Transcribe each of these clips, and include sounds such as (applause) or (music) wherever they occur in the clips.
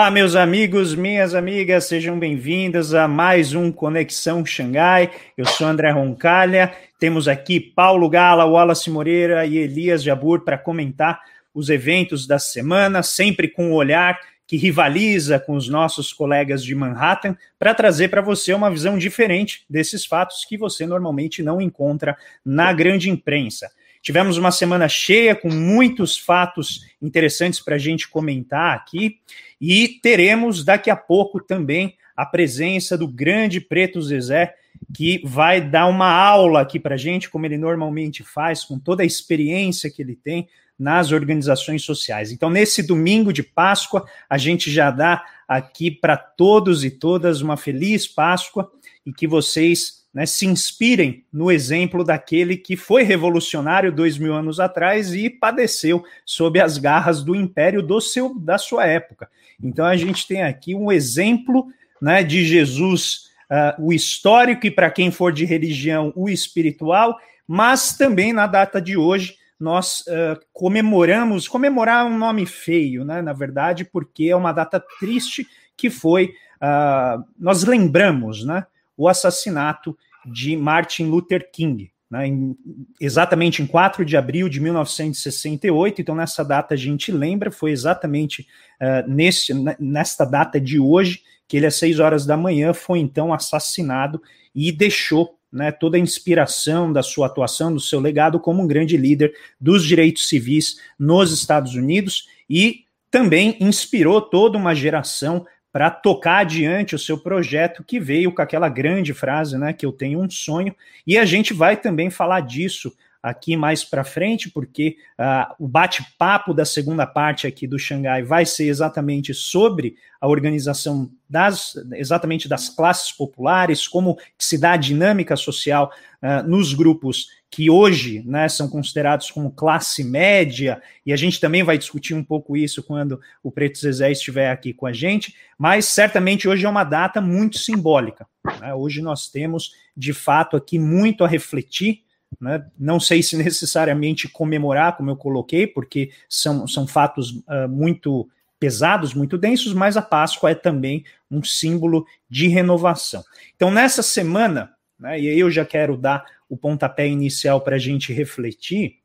Olá, meus amigos, minhas amigas, sejam bem-vindas a mais um Conexão Xangai. Eu sou André Roncalha. Temos aqui Paulo Gala, Wallace Moreira e Elias Jabur para comentar os eventos da semana, sempre com o um olhar que rivaliza com os nossos colegas de Manhattan, para trazer para você uma visão diferente desses fatos que você normalmente não encontra na grande imprensa. Tivemos uma semana cheia com muitos fatos interessantes para a gente comentar aqui e teremos daqui a pouco também a presença do grande Preto Zezé, que vai dar uma aula aqui para a gente, como ele normalmente faz, com toda a experiência que ele tem nas organizações sociais. Então, nesse domingo de Páscoa, a gente já dá aqui para todos e todas uma feliz Páscoa e que vocês né, se inspirem no exemplo daquele que foi revolucionário dois mil anos atrás e padeceu sob as garras do império do seu, da sua época. Então a gente tem aqui um exemplo né, de Jesus, uh, o histórico e para quem for de religião, o espiritual, mas também na data de hoje nós uh, comemoramos, comemorar um nome feio, né, na verdade, porque é uma data triste que foi, uh, nós lembramos, né, o assassinato de Martin Luther King, né, em, exatamente em 4 de abril de 1968. Então, nessa data a gente lembra, foi exatamente uh, nesse, nesta data de hoje que ele, às 6 horas da manhã, foi então assassinado e deixou né, toda a inspiração da sua atuação, do seu legado como um grande líder dos direitos civis nos Estados Unidos e também inspirou toda uma geração para tocar adiante o seu projeto, que veio com aquela grande frase, né, que eu tenho um sonho, e a gente vai também falar disso aqui mais para frente, porque uh, o bate-papo da segunda parte aqui do Xangai vai ser exatamente sobre a organização das exatamente das classes populares, como se dá a dinâmica social uh, nos grupos que hoje né, são considerados como classe média, e a gente também vai discutir um pouco isso quando o Preto Zezé estiver aqui com a gente, mas certamente hoje é uma data muito simbólica. Né? Hoje nós temos, de fato, aqui muito a refletir. Né? Não sei se necessariamente comemorar, como eu coloquei, porque são, são fatos uh, muito pesados, muito densos, mas a Páscoa é também um símbolo de renovação. Então, nessa semana, né, e aí eu já quero dar o pontapé inicial para a gente refletir,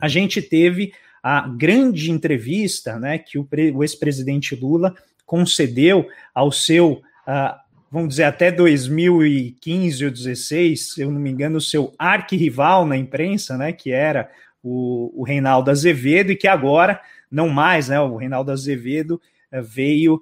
a gente teve a grande entrevista né, que o, o ex-presidente Lula concedeu ao seu, uh, vamos dizer, até 2015 ou 2016, se eu não me engano, o seu arquirrival na imprensa, né, que era o, o Reinaldo Azevedo, e que agora, não mais, né, o Reinaldo Azevedo uh, veio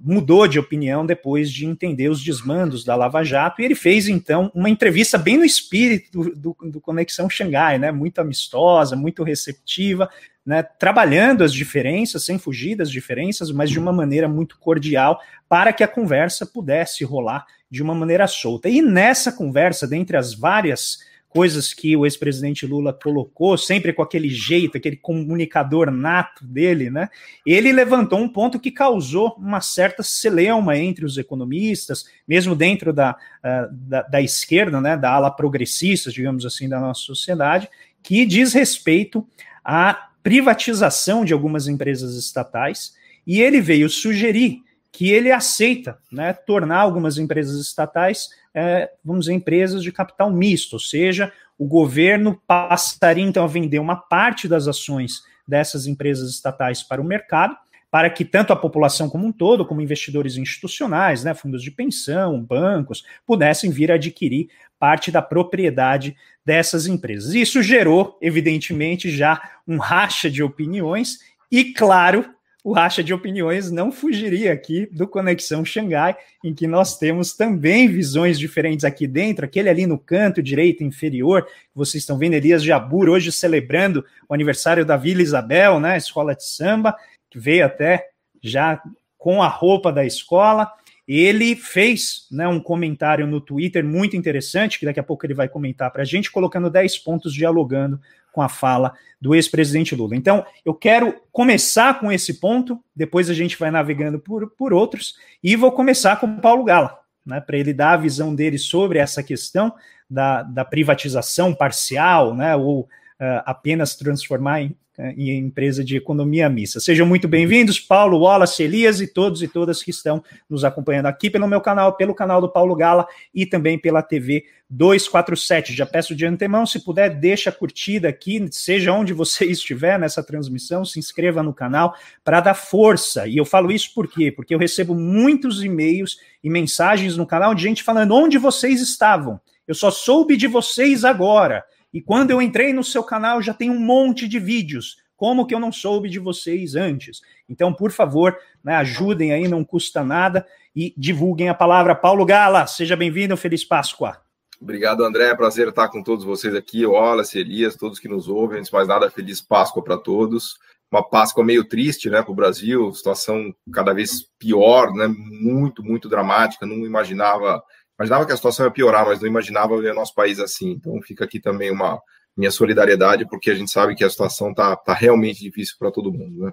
mudou de opinião depois de entender os desmandos da Lava Jato, e ele fez, então, uma entrevista bem no espírito do, do, do Conexão Xangai, né, muito amistosa, muito receptiva, né, trabalhando as diferenças, sem fugir das diferenças, mas de uma maneira muito cordial, para que a conversa pudesse rolar de uma maneira solta. E nessa conversa, dentre as várias coisas que o ex-presidente Lula colocou, sempre com aquele jeito, aquele comunicador nato dele, né? Ele levantou um ponto que causou uma certa celeuma entre os economistas, mesmo dentro da, uh, da, da, esquerda, né? Da ala progressista, digamos assim, da nossa sociedade, que diz respeito à privatização de algumas empresas estatais, e ele veio sugerir que ele aceita né, tornar algumas empresas estatais é, vamos dizer, empresas de capital misto, ou seja, o governo passaria então a vender uma parte das ações dessas empresas estatais para o mercado, para que tanto a população como um todo, como investidores institucionais, né, fundos de pensão, bancos, pudessem vir adquirir parte da propriedade dessas empresas. Isso gerou, evidentemente, já um racha de opiniões e, claro, o racha de opiniões não fugiria aqui do Conexão Xangai, em que nós temos também visões diferentes aqui dentro, aquele ali no canto direito inferior, vocês estão vendo Elias Jabur hoje celebrando o aniversário da Vila Isabel, né, escola de samba, que veio até já com a roupa da escola. Ele fez né, um comentário no Twitter muito interessante, que daqui a pouco ele vai comentar para a gente, colocando 10 pontos dialogando com a fala do ex-presidente Lula. Então, eu quero começar com esse ponto, depois a gente vai navegando por, por outros, e vou começar com o Paulo Gala, né, para ele dar a visão dele sobre essa questão da, da privatização parcial, né, ou uh, apenas transformar em, em empresa de economia mista. Sejam muito bem-vindos, Paulo, Wallace, Elias e todos e todas que estão nos acompanhando aqui pelo meu canal, pelo canal do Paulo Gala e também pela TV 247. Já peço de antemão, se puder, deixa a curtida aqui, seja onde você (laughs) estiver nessa transmissão, se inscreva no canal para dar força. E eu falo isso por quê? Porque eu recebo muitos e-mails e mensagens no canal de gente falando onde vocês estavam. Eu só soube de vocês agora. E quando eu entrei no seu canal, já tem um monte de vídeos. Como que eu não soube de vocês antes? Então, por favor, né, ajudem aí, não custa nada e divulguem a palavra. Paulo Gala, seja bem-vindo, feliz Páscoa. Obrigado, André. Prazer estar com todos vocês aqui. Wallace, Elias, todos que nos ouvem. Antes de mais nada, feliz Páscoa para todos. Uma Páscoa meio triste, né, para o Brasil. Situação cada vez pior, né, muito, muito dramática. Não imaginava, imaginava que a situação ia piorar, mas não imaginava ver nosso país assim. Então, fica aqui também uma minha solidariedade, porque a gente sabe que a situação está tá realmente difícil para todo mundo, né.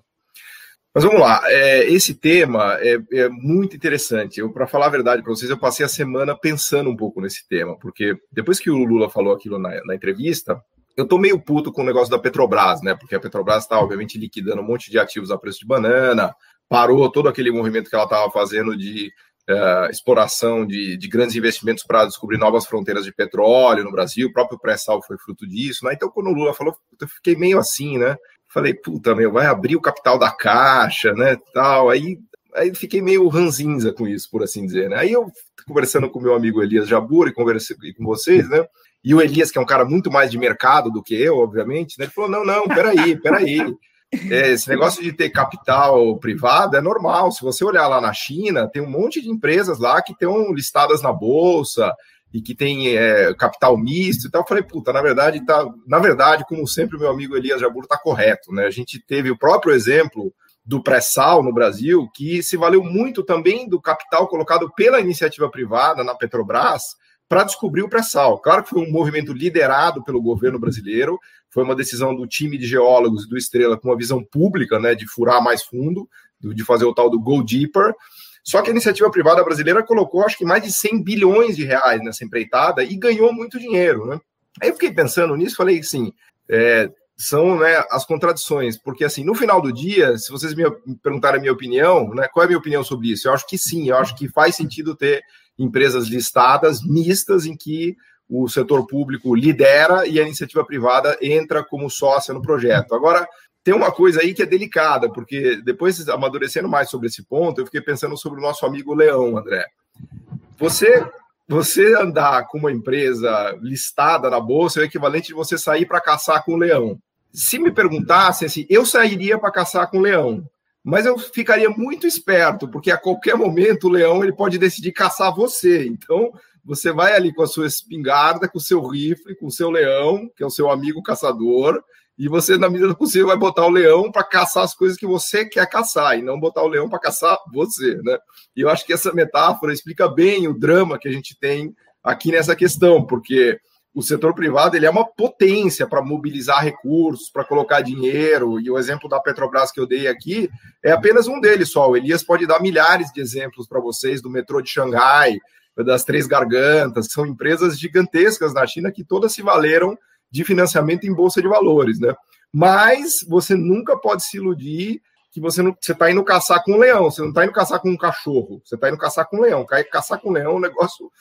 Mas vamos lá, é, esse tema é, é, muito interessante. Eu, para falar a verdade para vocês, eu passei a semana pensando um pouco nesse tema, porque depois que o Lula falou aquilo na, na entrevista, eu tô meio puto com o negócio da Petrobras, né? Porque a Petrobras está, obviamente, liquidando um monte de ativos a preço de banana, parou todo aquele movimento que ela estava fazendo de uh, exploração de, de, grandes investimentos para descobrir novas fronteiras de petróleo no Brasil, o próprio pré-sal foi fruto disso, né? Então, quando o Lula falou, eu fiquei meio assim, né? Falei, puta, meu, vai abrir o capital da caixa, né, tal. Aí, aí fiquei meio ranzinza com isso, por assim dizer, né? Aí eu, conversando com meu amigo Elias Jabur e conversei com vocês, né? E o Elias, que é um cara muito mais de mercado do que eu, obviamente, né? Ele falou, não, não, peraí, peraí. É, esse negócio de ter capital privado é normal. Se você olhar lá na China, tem um monte de empresas lá que estão listadas na bolsa, e que tem é, capital misto e tal. Eu falei, puta, na verdade, tá, na verdade, como sempre, meu amigo Elias Jabur está correto, né? A gente teve o próprio exemplo do pré-sal no Brasil, que se valeu muito também do capital colocado pela iniciativa privada na Petrobras para descobrir o pré-sal. Claro que foi um movimento liderado pelo governo brasileiro, foi uma decisão do time de geólogos do Estrela com uma visão pública, né, de furar mais fundo, de fazer o tal do go deeper, só que a iniciativa privada brasileira colocou, acho que mais de 100 bilhões de reais nessa empreitada e ganhou muito dinheiro, né? Aí eu fiquei pensando nisso, falei assim, é, são né, as contradições, porque assim, no final do dia, se vocês me perguntarem a minha opinião, né, qual é a minha opinião sobre isso? Eu acho que sim, eu acho que faz sentido ter empresas listadas, mistas, em que o setor público lidera e a iniciativa privada entra como sócia no projeto. Agora, tem uma coisa aí que é delicada, porque depois, amadurecendo mais sobre esse ponto, eu fiquei pensando sobre o nosso amigo Leão, André. Você você andar com uma empresa listada na bolsa é o equivalente de você sair para caçar com o leão. Se me perguntassem assim, eu sairia para caçar com o leão, mas eu ficaria muito esperto, porque a qualquer momento o leão ele pode decidir caçar você. Então, você vai ali com a sua espingarda, com o seu rifle, com o seu leão, que é o seu amigo caçador, e você, na medida do possível, vai botar o leão para caçar as coisas que você quer caçar e não botar o leão para caçar você, né? E eu acho que essa metáfora explica bem o drama que a gente tem aqui nessa questão, porque o setor privado ele é uma potência para mobilizar recursos, para colocar dinheiro, e o exemplo da Petrobras que eu dei aqui é apenas um deles só. O Elias pode dar milhares de exemplos para vocês do metrô de Xangai, das Três Gargantas, são empresas gigantescas na China que todas se valeram de financiamento em bolsa de valores, né? Mas você nunca pode se iludir que você não você está indo caçar com um leão, você não está indo caçar com um cachorro, você está indo caçar com um leão. Caçar com um leão é um negócio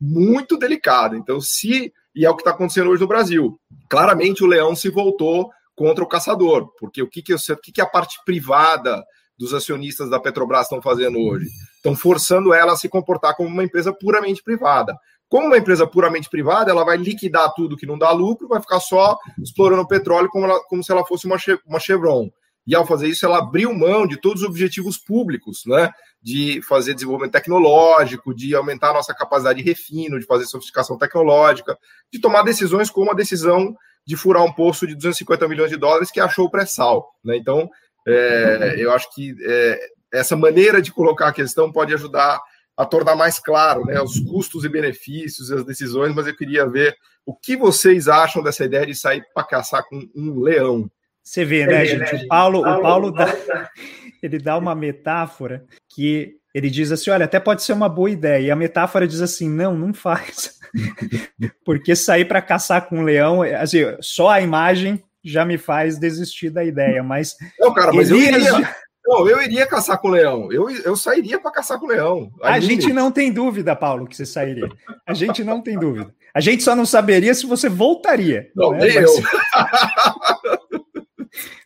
muito delicado. Então, se e é o que está acontecendo hoje no Brasil, claramente o leão se voltou contra o caçador, porque o que que, o que, que a parte privada dos acionistas da Petrobras estão fazendo hoje? Estão forçando ela a se comportar como uma empresa puramente privada. Como uma empresa puramente privada, ela vai liquidar tudo que não dá lucro, vai ficar só explorando petróleo como, ela, como se ela fosse uma, uma Chevron. E ao fazer isso, ela abriu mão de todos os objetivos públicos, né? De fazer desenvolvimento tecnológico, de aumentar a nossa capacidade de refino, de fazer sofisticação tecnológica, de tomar decisões como a decisão de furar um poço de 250 milhões de dólares que achou o pré-sal. Né? Então, é, eu acho que é, essa maneira de colocar a questão pode ajudar a tornar mais claro né, os custos e benefícios e as decisões, mas eu queria ver o que vocês acham dessa ideia de sair para caçar com um leão. Você vê, né, gente? O Paulo, o Paulo dá, (laughs) ele dá uma metáfora que Ele diz assim: olha, até pode ser uma boa ideia. E a metáfora diz assim: não, não faz. (laughs) Porque sair para caçar com um leão, assim, só a imagem já me faz desistir da ideia. Mas. Não, cara, mas Elias... eu iria. Não, eu iria caçar com o leão. Eu, eu sairia para caçar com o leão. A, a gente não tem dúvida, Paulo, que você sairia. A gente não tem dúvida. A gente só não saberia se você voltaria. Não, né? eu. (laughs)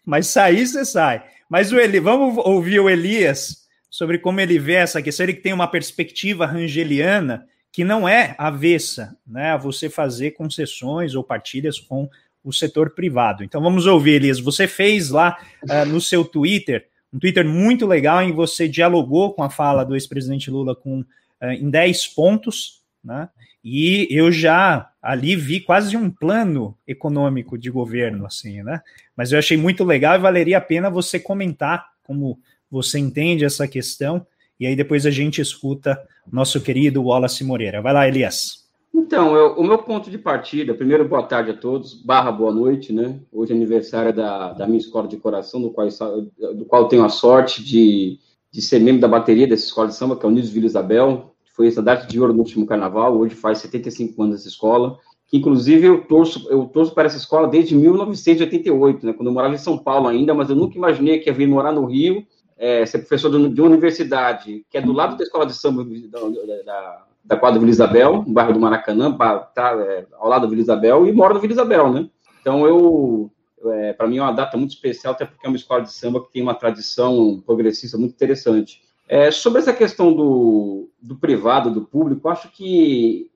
Mas sair, você sai. Mas o Eli, vamos ouvir o Elias sobre como ele vê essa questão. Ele que tem uma perspectiva rangeliana que não é avessa né, a você fazer concessões ou partilhas com o setor privado. Então vamos ouvir, Elias. Você fez lá uh, no seu Twitter, um Twitter muito legal, em você dialogou com a fala do ex-presidente Lula com, uh, em 10 pontos, né? E eu já ali vi quase um plano econômico de governo, assim, né? Mas eu achei muito legal e valeria a pena você comentar como você entende essa questão, e aí depois a gente escuta nosso querido Wallace Moreira. Vai lá, Elias. Então, eu, o meu ponto de partida, primeiro, boa tarde a todos, barra boa noite, né? Hoje é aniversário da, da minha escola de coração, do qual, do qual tenho a sorte de, de ser membro da bateria dessa escola de samba, que é o Nidos Vila Isabel, foi essa data de ouro no último carnaval, hoje faz 75 anos essa escola, que inclusive eu torço, eu torço para essa escola desde 1988, né? Quando eu morava em São Paulo ainda, mas eu nunca imaginei que ia vir morar no Rio é, ser professor de, uma universidade, que é do lado da escola de samba da, da, da quadra Vila Isabel, no bairro do Maracanã, tá, é, ao lado da Vila Isabel, e moro na Vila Isabel, né? Então, eu, é, para mim é uma data muito especial, até porque é uma escola de samba que tem uma tradição progressista muito interessante. É, sobre essa questão do, do privado, do público, acho que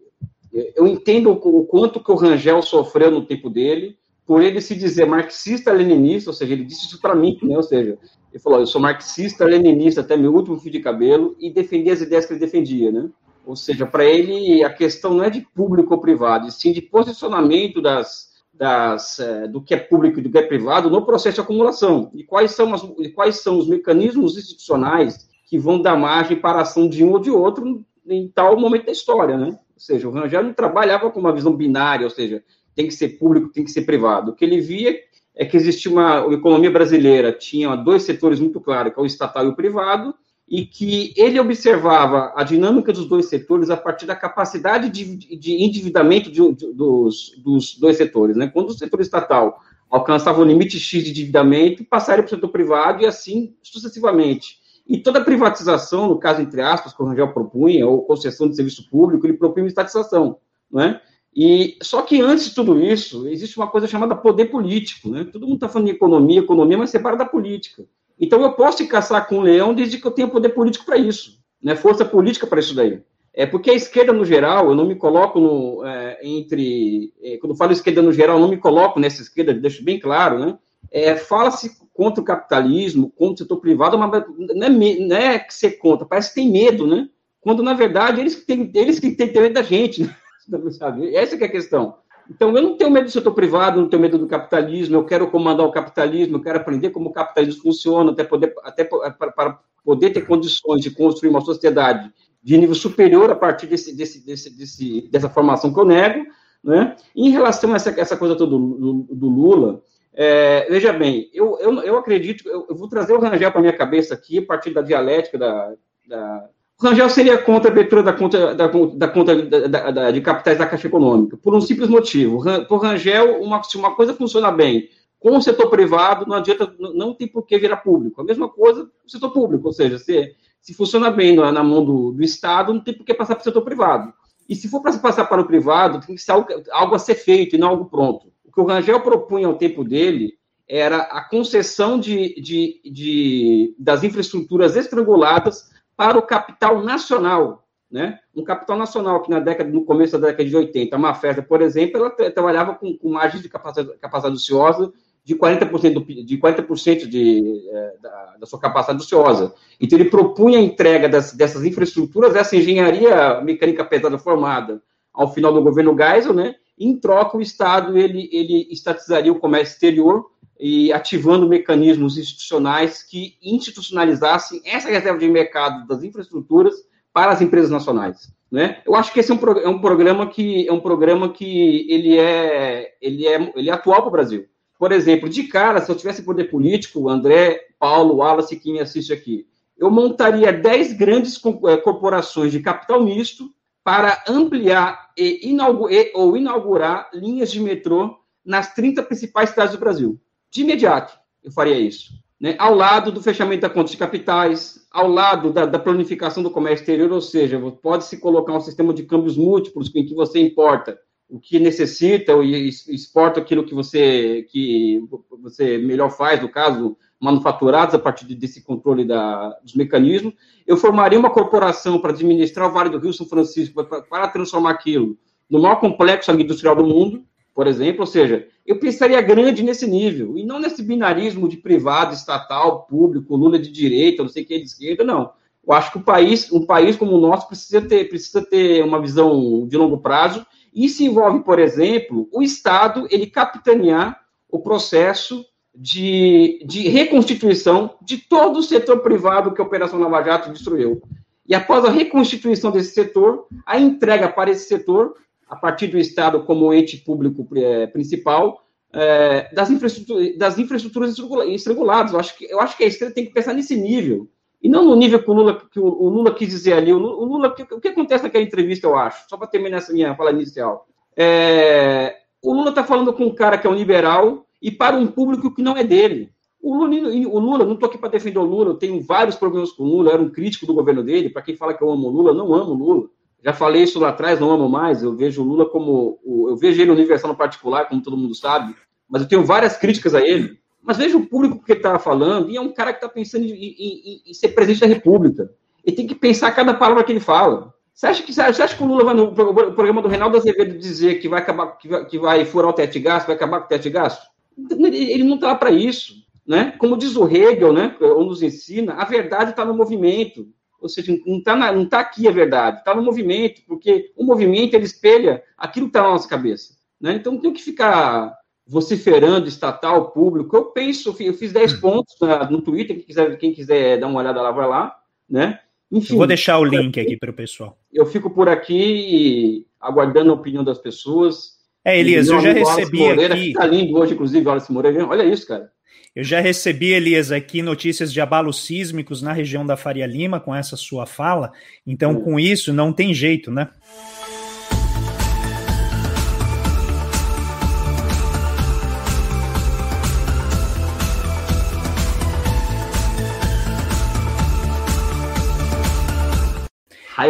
eu entendo o quanto que o Rangel sofreu no tempo dele, por ele se dizer marxista-leninista, ou seja, ele disse isso para mim, né? ou seja, ele falou: eu sou marxista, leninista até meu último fio de cabelo e defendi as ideias que ele defendia, né? Ou seja, para ele a questão não é de público ou privado, e sim de posicionamento das, das, é, do que é público e do que é privado no processo de acumulação. E quais são, as, quais são os mecanismos institucionais que vão dar margem para a ação de um ou de outro em tal momento da história, né? Ou seja, o Rangel não trabalhava com uma visão binária, ou seja, tem que ser público, tem que ser privado. O que ele via é que existia uma a economia brasileira tinha dois setores muito claros, que é o estatal e o privado, e que ele observava a dinâmica dos dois setores a partir da capacidade de, de endividamento de, de, dos, dos dois setores. Né? Quando o setor estatal alcançava o limite X de endividamento, passaria para o setor privado e assim sucessivamente. E toda privatização, no caso, entre aspas, que o Rangel propunha, ou concessão de serviço público, ele propunha estatização. Não é? E só que antes de tudo isso, existe uma coisa chamada poder político, né? Todo mundo está falando de economia, economia, mas separa da política. Então eu posso caçar com um leão desde que eu tenha poder político para isso, né? Força política para isso daí. É porque a esquerda no geral, eu não me coloco no, é, entre, é, quando falo esquerda no geral, eu não me coloco nessa esquerda, deixo bem claro, né? É, Fala-se contra o capitalismo, contra o setor privado, mas não é, não é que ser contra, parece que tem medo, né? Quando na verdade eles que têm, eles que têm medo da gente. (laughs) Né? sabe? Essa é a questão. Então, eu não tenho medo do setor privado, não tenho medo do capitalismo, eu quero comandar o capitalismo, eu quero aprender como o capitalismo funciona, até poder, até para poder ter condições de construir uma sociedade de nível superior a partir desse, desse, desse, desse dessa formação que eu nego. Né? Em relação a essa, essa coisa toda do, do, do Lula, é, veja bem, eu, eu, eu acredito, eu, eu vou trazer o Rangel para minha cabeça aqui, a partir da dialética da, da o Rangel seria contra a abertura da conta, da, da conta da, da, de capitais da Caixa Econômica, por um simples motivo. Por Rangel, uma, se uma coisa funciona bem com o setor privado, não adianta, não tem por que virar público. A mesma coisa o setor público, ou seja, se, se funciona bem na, na mão do, do, Estado, não tem por que passar para o setor privado. E se for para passar para o privado, tem que ser algo, algo a ser feito e não algo pronto. O que o Rangel propunha ao tempo dele era a concessão de, de, de das infraestruturas estranguladas para o capital nacional, né? Um capital nacional que na década, no começo da década de 80, a Mafesa, por exemplo, ela trabalhava com, com margens de capacidade, capacidade ociosa de 40%, do, de, 40% de, é, da, da, sua capacidade ociosa. Então, ele propunha a entrega das, dessas infraestruturas, essa engenharia mecânica pesada formada ao final do governo Geisel, né? Em troca, o Estado ele, ele estatizaria o comércio exterior e ativando mecanismos institucionais que institucionalizassem essa reserva de mercado das infraestruturas para as empresas nacionais. Né? Eu acho que esse é um, é um programa que é um programa que ele é ele é ele é atual para o Brasil. Por exemplo, de cara, se eu tivesse poder político, André, Paulo, Wallace, quem me assiste aqui, eu montaria 10 grandes eh, corporações de capital misto para ampliar e inaugurar, ou inaugurar linhas de metrô nas 30 principais cidades do Brasil. De imediato, eu faria isso. Né? Ao lado do fechamento da conta de capitais, ao lado da, da planificação do comércio exterior, ou seja, pode-se colocar um sistema de câmbios múltiplos em que você importa o que necessita e exporta aquilo que você que você melhor faz, no caso, manufaturados a partir desse controle da, dos mecanismos. Eu formaria uma corporação para administrar o Vale do Rio São Francisco, para, para transformar aquilo no maior complexo industrial do mundo, por exemplo. Ou seja, eu pensaria grande nesse nível, e não nesse binarismo de privado, estatal, público, Lula de direita, não sei quem é de esquerda, não. Eu acho que o país, um país como o nosso precisa ter, precisa ter uma visão de longo prazo. E isso envolve, por exemplo, o Estado ele capitanear o processo de, de reconstituição de todo o setor privado que a Operação Lava Jato destruiu. E após a reconstituição desse setor, a entrega para esse setor, a partir do Estado como ente público é, principal, é, das, infraestruturas, das infraestruturas estrangular, Eu acho, que, eu acho que a esquerda tem que pensar nesse nível. E não no nível que o Lula, que o, Lula quis dizer ali. O Lula, o, que acontece naquela entrevista, eu acho? Só para terminar essa minha fala inicial. É, o Lula está falando com um cara que é um liberal, e para um público que não é dele. O Lula, o Lula não estou aqui para defender o Lula, eu tenho vários problemas com o Lula, era um crítico do governo dele. Para quem fala que eu amo o Lula, não amo o Lula. Já falei isso lá atrás, não amo mais. Eu vejo o Lula como. Eu vejo ele universal no particular, como todo mundo sabe, mas eu tenho várias críticas a ele. Mas veja o público que está falando, e é um cara que está pensando em, em, em, ser presidente da República. Ele tem que pensar cada palavra que ele fala. Você acha que, você acha que o Lula vai no programa do Reinaldo Azevedo dizer que vai acabar, que vai, que vai furar o teto de gasto, vai acabar com o teto de gasto? Ele não está para isso. Né? Como diz o Hegel, né, ou nos ensina, a verdade está no movimento. Ou seja, não está não tá aqui a verdade, está no movimento, porque o movimento ele espelha aquilo que está na nossa cabeça. Né? Então não tem que ficar vociferando estatal, público. Eu penso, eu fiz 10 hum. pontos no Twitter, quem quiser, quem quiser dar uma olhada lá, vai lá. Né? Enfim, vou deixar o link aqui para o pessoal. Eu fico por aqui aguardando a opinião das pessoas. É, Elias, eu já recebi Moreira, aqui... Tá lindo hoje, inclusive, Wallace Moreira. Olha isso, cara. Eu já recebi, Elias, aqui notícias de abalos sísmicos na região da Faria Lima com essa sua fala. Então, com isso, não tem jeito, né?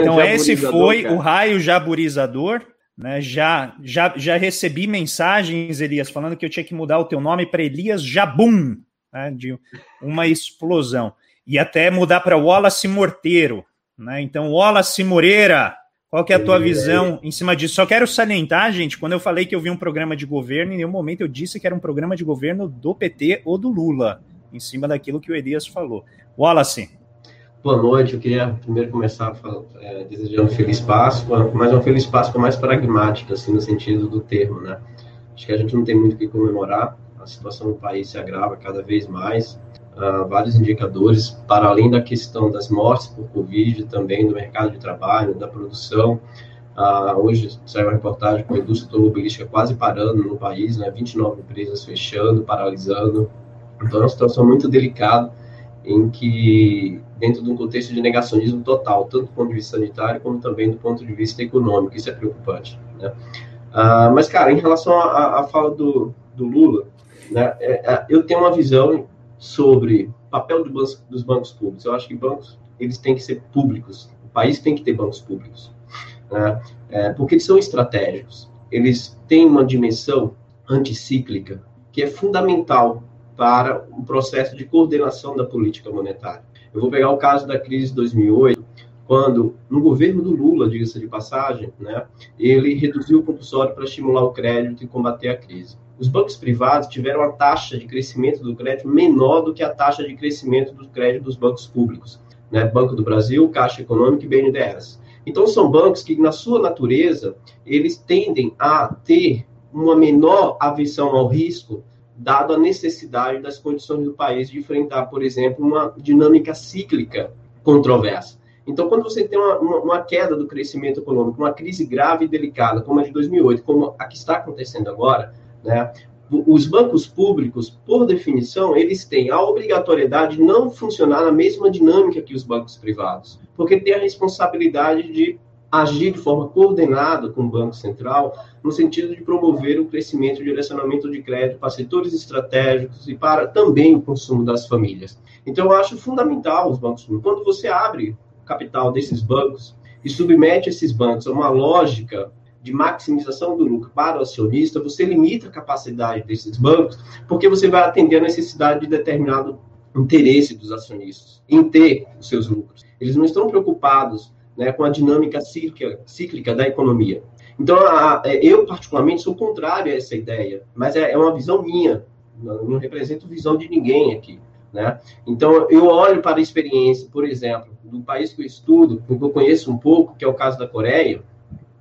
então, esse foi o raio jaburizador né? Já, já, já recebi mensagens, Elias, falando que eu tinha que mudar o teu nome para Elias Jabum, né? de uma explosão. E até mudar para Wallace Morteiro. Né? Então, Wallace Moreira, qual que é a tua visão em cima disso? Só quero salientar, gente, quando eu falei que eu vi um programa de governo, em nenhum momento eu disse que era um programa de governo do PT ou do Lula, em cima daquilo que o Elias falou. Wallace. Boa noite, eu queria primeiro começar é, desejando feliz Páscoa, mas uma feliz Páscoa mais pragmática, assim, no sentido do termo, né? Acho que a gente não tem muito o que comemorar, a situação do país se agrava cada vez mais, uh, vários indicadores, para além da questão das mortes por Covid, também do mercado de trabalho, da produção, uh, hoje saiu uma reportagem com a indústria automobilística quase parando no país, né? 29 empresas fechando, paralisando, então é uma situação muito delicada, em que dentro de um contexto de negacionismo total, tanto do ponto de vista sanitário como também do ponto de vista econômico. Isso é preocupante. Né? Ah, mas, cara, em relação à, fala do, do Lula, né, é, é, eu tenho uma visão sobre papel do dos bancos públicos. Eu acho que bancos eles têm que ser públicos. O país tem que ter bancos públicos, né? é, porque eles são estratégicos. Eles têm uma dimensão anticíclica que é fundamental para o processo de coordenação da política monetária. Eu vou pegar o caso da crise de 2008, quando, no governo do Lula, diga-se de passagem, né, ele reduziu o compulsório para estimular o crédito e combater a crise. Os bancos privados tiveram a taxa de crescimento do crédito menor do que a taxa de crescimento do crédito dos bancos públicos, né, Banco do Brasil, Caixa Econômica e BNDES. Então, são bancos que, na sua natureza, eles tendem a ter uma menor aversão ao risco dado a necessidade das condições do país de enfrentar, por exemplo, uma dinâmica cíclica controversa. Então, quando você tem uma, uma, uma, queda do crescimento econômico, uma crise grave e delicada, como a de 2008, como a que está acontecendo agora, né, os bancos públicos, por definição, eles têm a obrigatoriedade de não funcionar na mesma dinâmica que os bancos privados, porque tem a responsabilidade de agir de forma coordenada com o Banco Central, no sentido de promover o crescimento e direcionamento de crédito para setores estratégicos e para também o consumo das famílias. Então, eu acho fundamental os bancos. Quando você abre capital desses bancos e submete esses bancos a uma lógica de maximização do lucro para o acionista, você limita a capacidade desses bancos, porque você vai atender a necessidade de determinado interesse dos acionistas em ter os seus lucros. Eles não estão preocupados né, com a dinâmica cíclica, cíclica da economia. Então, a, é, eu, particularmente, sou contrário a essa ideia, mas é, é uma visão minha, não, não represento visão de ninguém aqui. Né? Então, eu olho para a experiência, por exemplo, do país que eu estudo, que eu conheço um pouco, que é o caso da Coreia,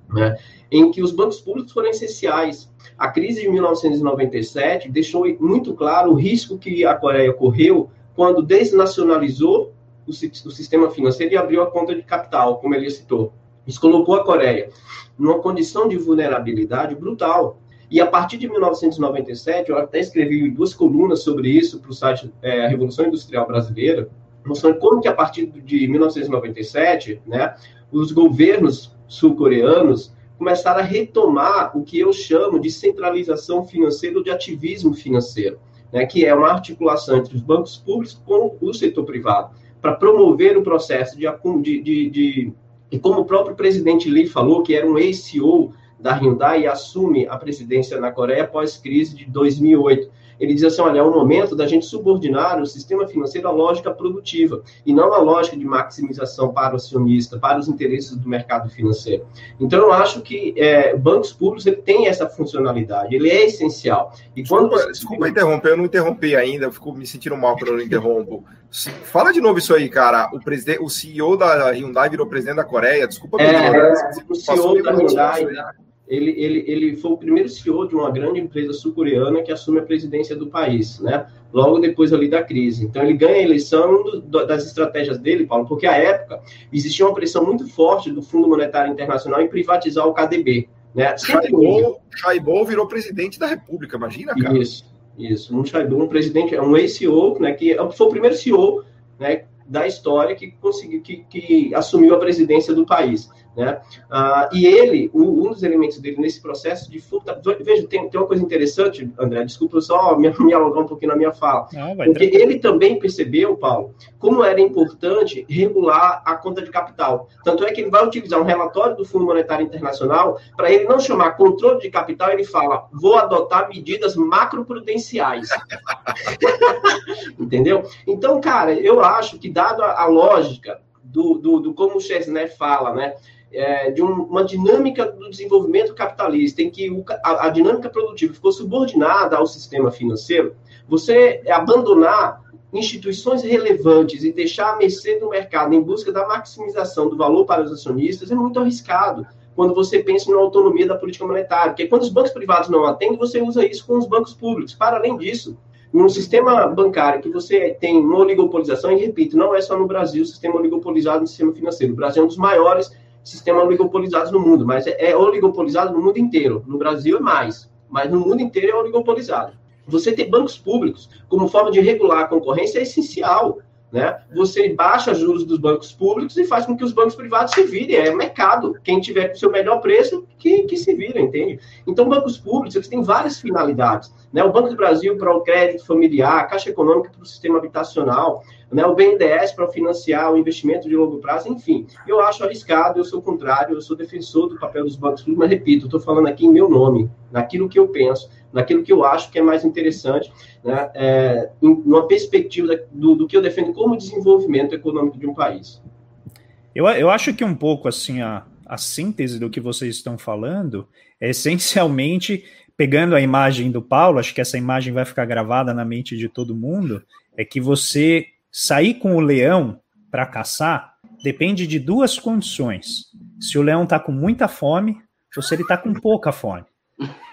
né? em que os bancos públicos foram essenciais. A crise de 1997 deixou muito claro o risco que a Coreia correu quando desnacionalizou o, o sistema financeiro e abriu a conta de capital, como ele citou. Isso colocou a Coreia numa condição de vulnerabilidade brutal. E a partir de 1997, eu até escrevi duas colunas sobre isso para o site é, Revolução Industrial Brasileira, mostrando como que a partir de 1997, né, os governos sul-coreanos começaram a retomar o que eu chamo de centralização financeira ou de ativismo financeiro, né, que é uma articulação entre os bancos públicos com o setor privado, para promover o processo de, de, de, de, E como o próprio presidente Lee falou, que era um ex-CEO da Hyundai e assume a presidência na Coreia após crise de 2008 ele diz assim: olha, é o momento da gente subordinar o sistema financeiro à lógica produtiva e não à lógica de maximização para o acionista, para os interesses do mercado financeiro. Então, eu acho que é, bancos públicos ele tem essa funcionalidade, ele é essencial. E quando desculpa, você... desculpa interromper, eu não interrompi ainda, eu fico me sentindo mal quando eu não interrompo. Fala de novo isso aí, cara. O, presidente, o CEO da Hyundai virou presidente da Coreia. Desculpa, é, o CEO da Hyundai ele, ele, ele foi o primeiro CEO de uma grande empresa sul-coreana que assume a presidência do país, né? Logo depois ali da crise. Então ele ganha a eleição do, das estratégias dele, Paulo, porque à época existia uma pressão muito forte do Fundo Monetário Internacional em privatizar o KDB, né? Chaibol virou presidente da República, imagina, cara. Isso, isso. Um Chaibol, um presidente, um ex-CEO, né? Que foi o primeiro CEO, né? Da história que conseguiu, que, que assumiu a presidência do país. Né? Ah, e ele, um dos elementos dele nesse processo de furta. Veja, tem, tem uma coisa interessante, André, desculpa só me, (laughs) me alongar um pouquinho na minha fala. Não, porque ele também percebeu, Paulo, como era importante regular a conta de capital. Tanto é que ele vai utilizar um relatório do Fundo Monetário Internacional para ele não chamar controle de capital, ele fala: vou adotar medidas macroprudenciais. (laughs) Entendeu? Então, cara, eu acho que, dado a, a lógica do, do, do, como o Chesney fala, né? É, de um, uma dinâmica do desenvolvimento capitalista, em que o, a, a, dinâmica produtiva ficou subordinada ao sistema financeiro, você abandonar instituições relevantes e deixar a mercê do mercado em busca da maximização do valor para os acionistas é muito arriscado quando você pensa na autonomia da política monetária, porque quando os bancos privados não atendem, você usa isso com os bancos públicos. Para além disso, num sistema bancário que você tem uma oligopolização, e repito, não é só no Brasil o sistema oligopolizado no sistema financeiro. O Brasil é um dos maiores sistema oligopolizados no mundo, mas é, é oligopolizado no mundo inteiro. No Brasil é mais, mas no mundo inteiro é oligopolizado. Você ter bancos públicos como forma de regular a concorrência é essencial. Né? Você baixa juros dos bancos públicos e faz com que os bancos privados se virem. É mercado. Quem tiver o seu melhor preço, que, que se vira, entende? Então, bancos públicos eles têm várias finalidades. Né? O Banco do Brasil para o crédito familiar, a Caixa Econômica para o sistema habitacional, né, o BNDES para financiar o investimento de longo prazo, enfim. Eu acho arriscado, eu sou contrário, eu sou defensor do papel dos bancos mas repito, estou falando aqui em meu nome, naquilo que eu penso, naquilo que eu acho que é mais interessante, né, é, numa perspectiva do, do que eu defendo como desenvolvimento econômico de um país. Eu, eu acho que um pouco assim a, a síntese do que vocês estão falando é essencialmente pegando a imagem do Paulo, acho que essa imagem vai ficar gravada na mente de todo mundo, é que você Sair com o leão para caçar depende de duas condições. Se o leão está com muita fome ou se ele está com pouca fome.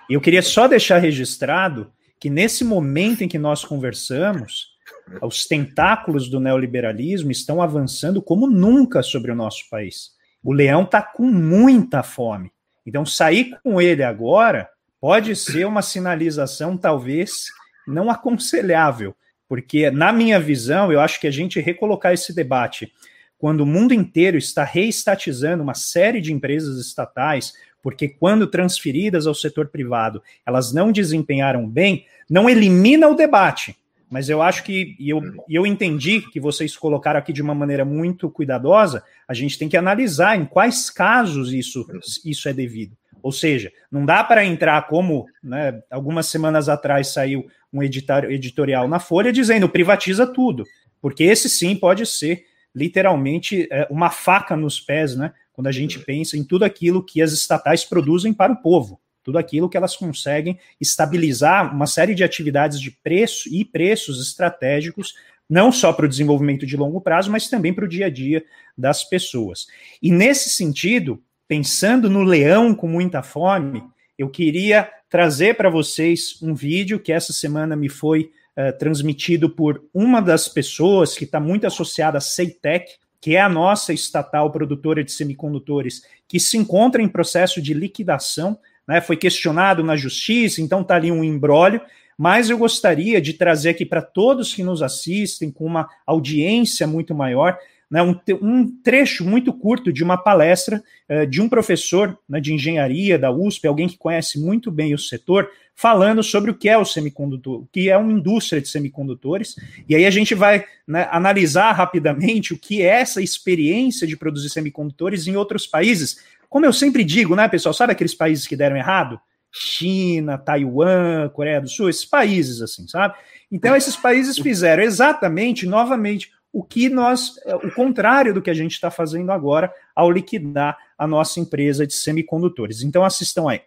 E eu queria só deixar registrado que nesse momento em que nós conversamos, os tentáculos do neoliberalismo estão avançando como nunca sobre o nosso país. O leão está com muita fome. Então, sair com ele agora pode ser uma sinalização, talvez, não aconselhável, porque, na minha visão, eu acho que a gente recolocar esse debate quando o mundo inteiro está reestatizando uma série de empresas estatais, porque quando transferidas ao setor privado, elas não desempenharam bem, não elimina o debate. Mas eu acho que, e eu, eu entendi que vocês colocaram aqui de uma maneira muito cuidadosa, a gente tem que analisar em quais casos isso, isso é devido. Ou seja, não dá para entrar como né, algumas semanas atrás saiu um editorial na Folha dizendo privatiza tudo, porque esse sim pode ser literalmente é, uma faca nos pés, né? Quando a gente pensa em tudo aquilo que as estatais produzem para o povo, tudo aquilo que elas conseguem estabilizar uma série de atividades de preço e preços estratégicos, não só para o desenvolvimento de longo prazo, mas também para o dia a dia das pessoas. E nesse sentido, pensando no leão com muita fome, eu queria trazer para vocês um vídeo que essa semana me foi uh, transmitido por uma das pessoas que está muito associada à Ceitec, que é a nossa estatal produtora de semicondutores, que se encontra em processo de liquidação, né, foi questionado na justiça, então está ali um embrólio, mas eu gostaria de trazer aqui para todos que nos assistem, com uma audiência muito maior, né, um, um, trecho muito curto de uma palestra uh, de um professor né, de engenharia da USP, alguém que conhece muito bem o setor, falando sobre o que é o semicondutor, o que é uma indústria de semicondutores. E aí a gente vai né, analisar rapidamente o que é essa experiência de produzir semicondutores em outros países. Como eu sempre digo, né, pessoal, sabe aqueles países que deram errado? China, Taiwan, Coreia do Sul, esses países assim, sabe? Então esses países fizeram exatamente, novamente, o que nós, o contrário do que a gente está fazendo agora ao liquidar a nossa empresa de semicondutores. Então assistam aí.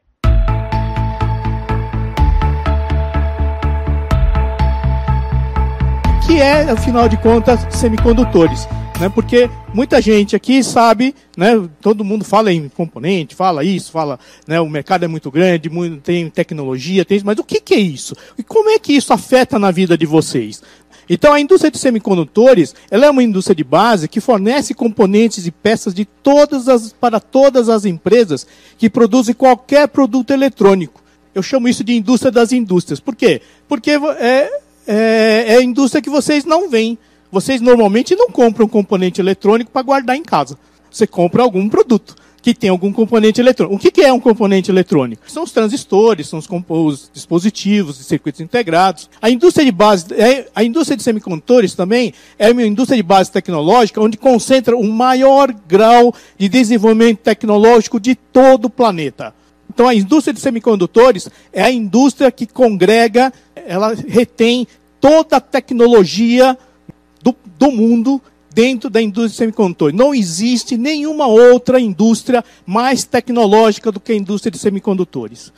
que é, afinal de contas, semicondutores. Né? Porque muita gente aqui sabe, né? todo mundo fala em componente, fala isso, fala, né? o mercado é muito grande, tem tecnologia, tem mas o que, que é isso? E como é que isso afeta na vida de vocês? Então, a indústria de semicondutores ela é uma indústria de base que fornece componentes e peças de todas as, para todas as empresas que produzem qualquer produto eletrônico. Eu chamo isso de indústria das indústrias. Por quê? Porque é, é, é a indústria que vocês não veem. Vocês normalmente não compram componente eletrônico para guardar em casa. Você compra algum produto que tem algum componente eletrônico. O que, que é um componente eletrônico? São os transistores, são os, os dispositivos, os circuitos integrados. A indústria de base, é, a indústria de semicondutores também é uma indústria de base tecnológica onde concentra o maior grau de desenvolvimento tecnológico de todo o planeta. Então a indústria de semicondutores é a indústria que congrega, ela retém toda a tecnologia do, do mundo dentro da indústria de semicondutores. Não existe nenhuma outra indústria mais tecnológica do que a indústria de semicondutores.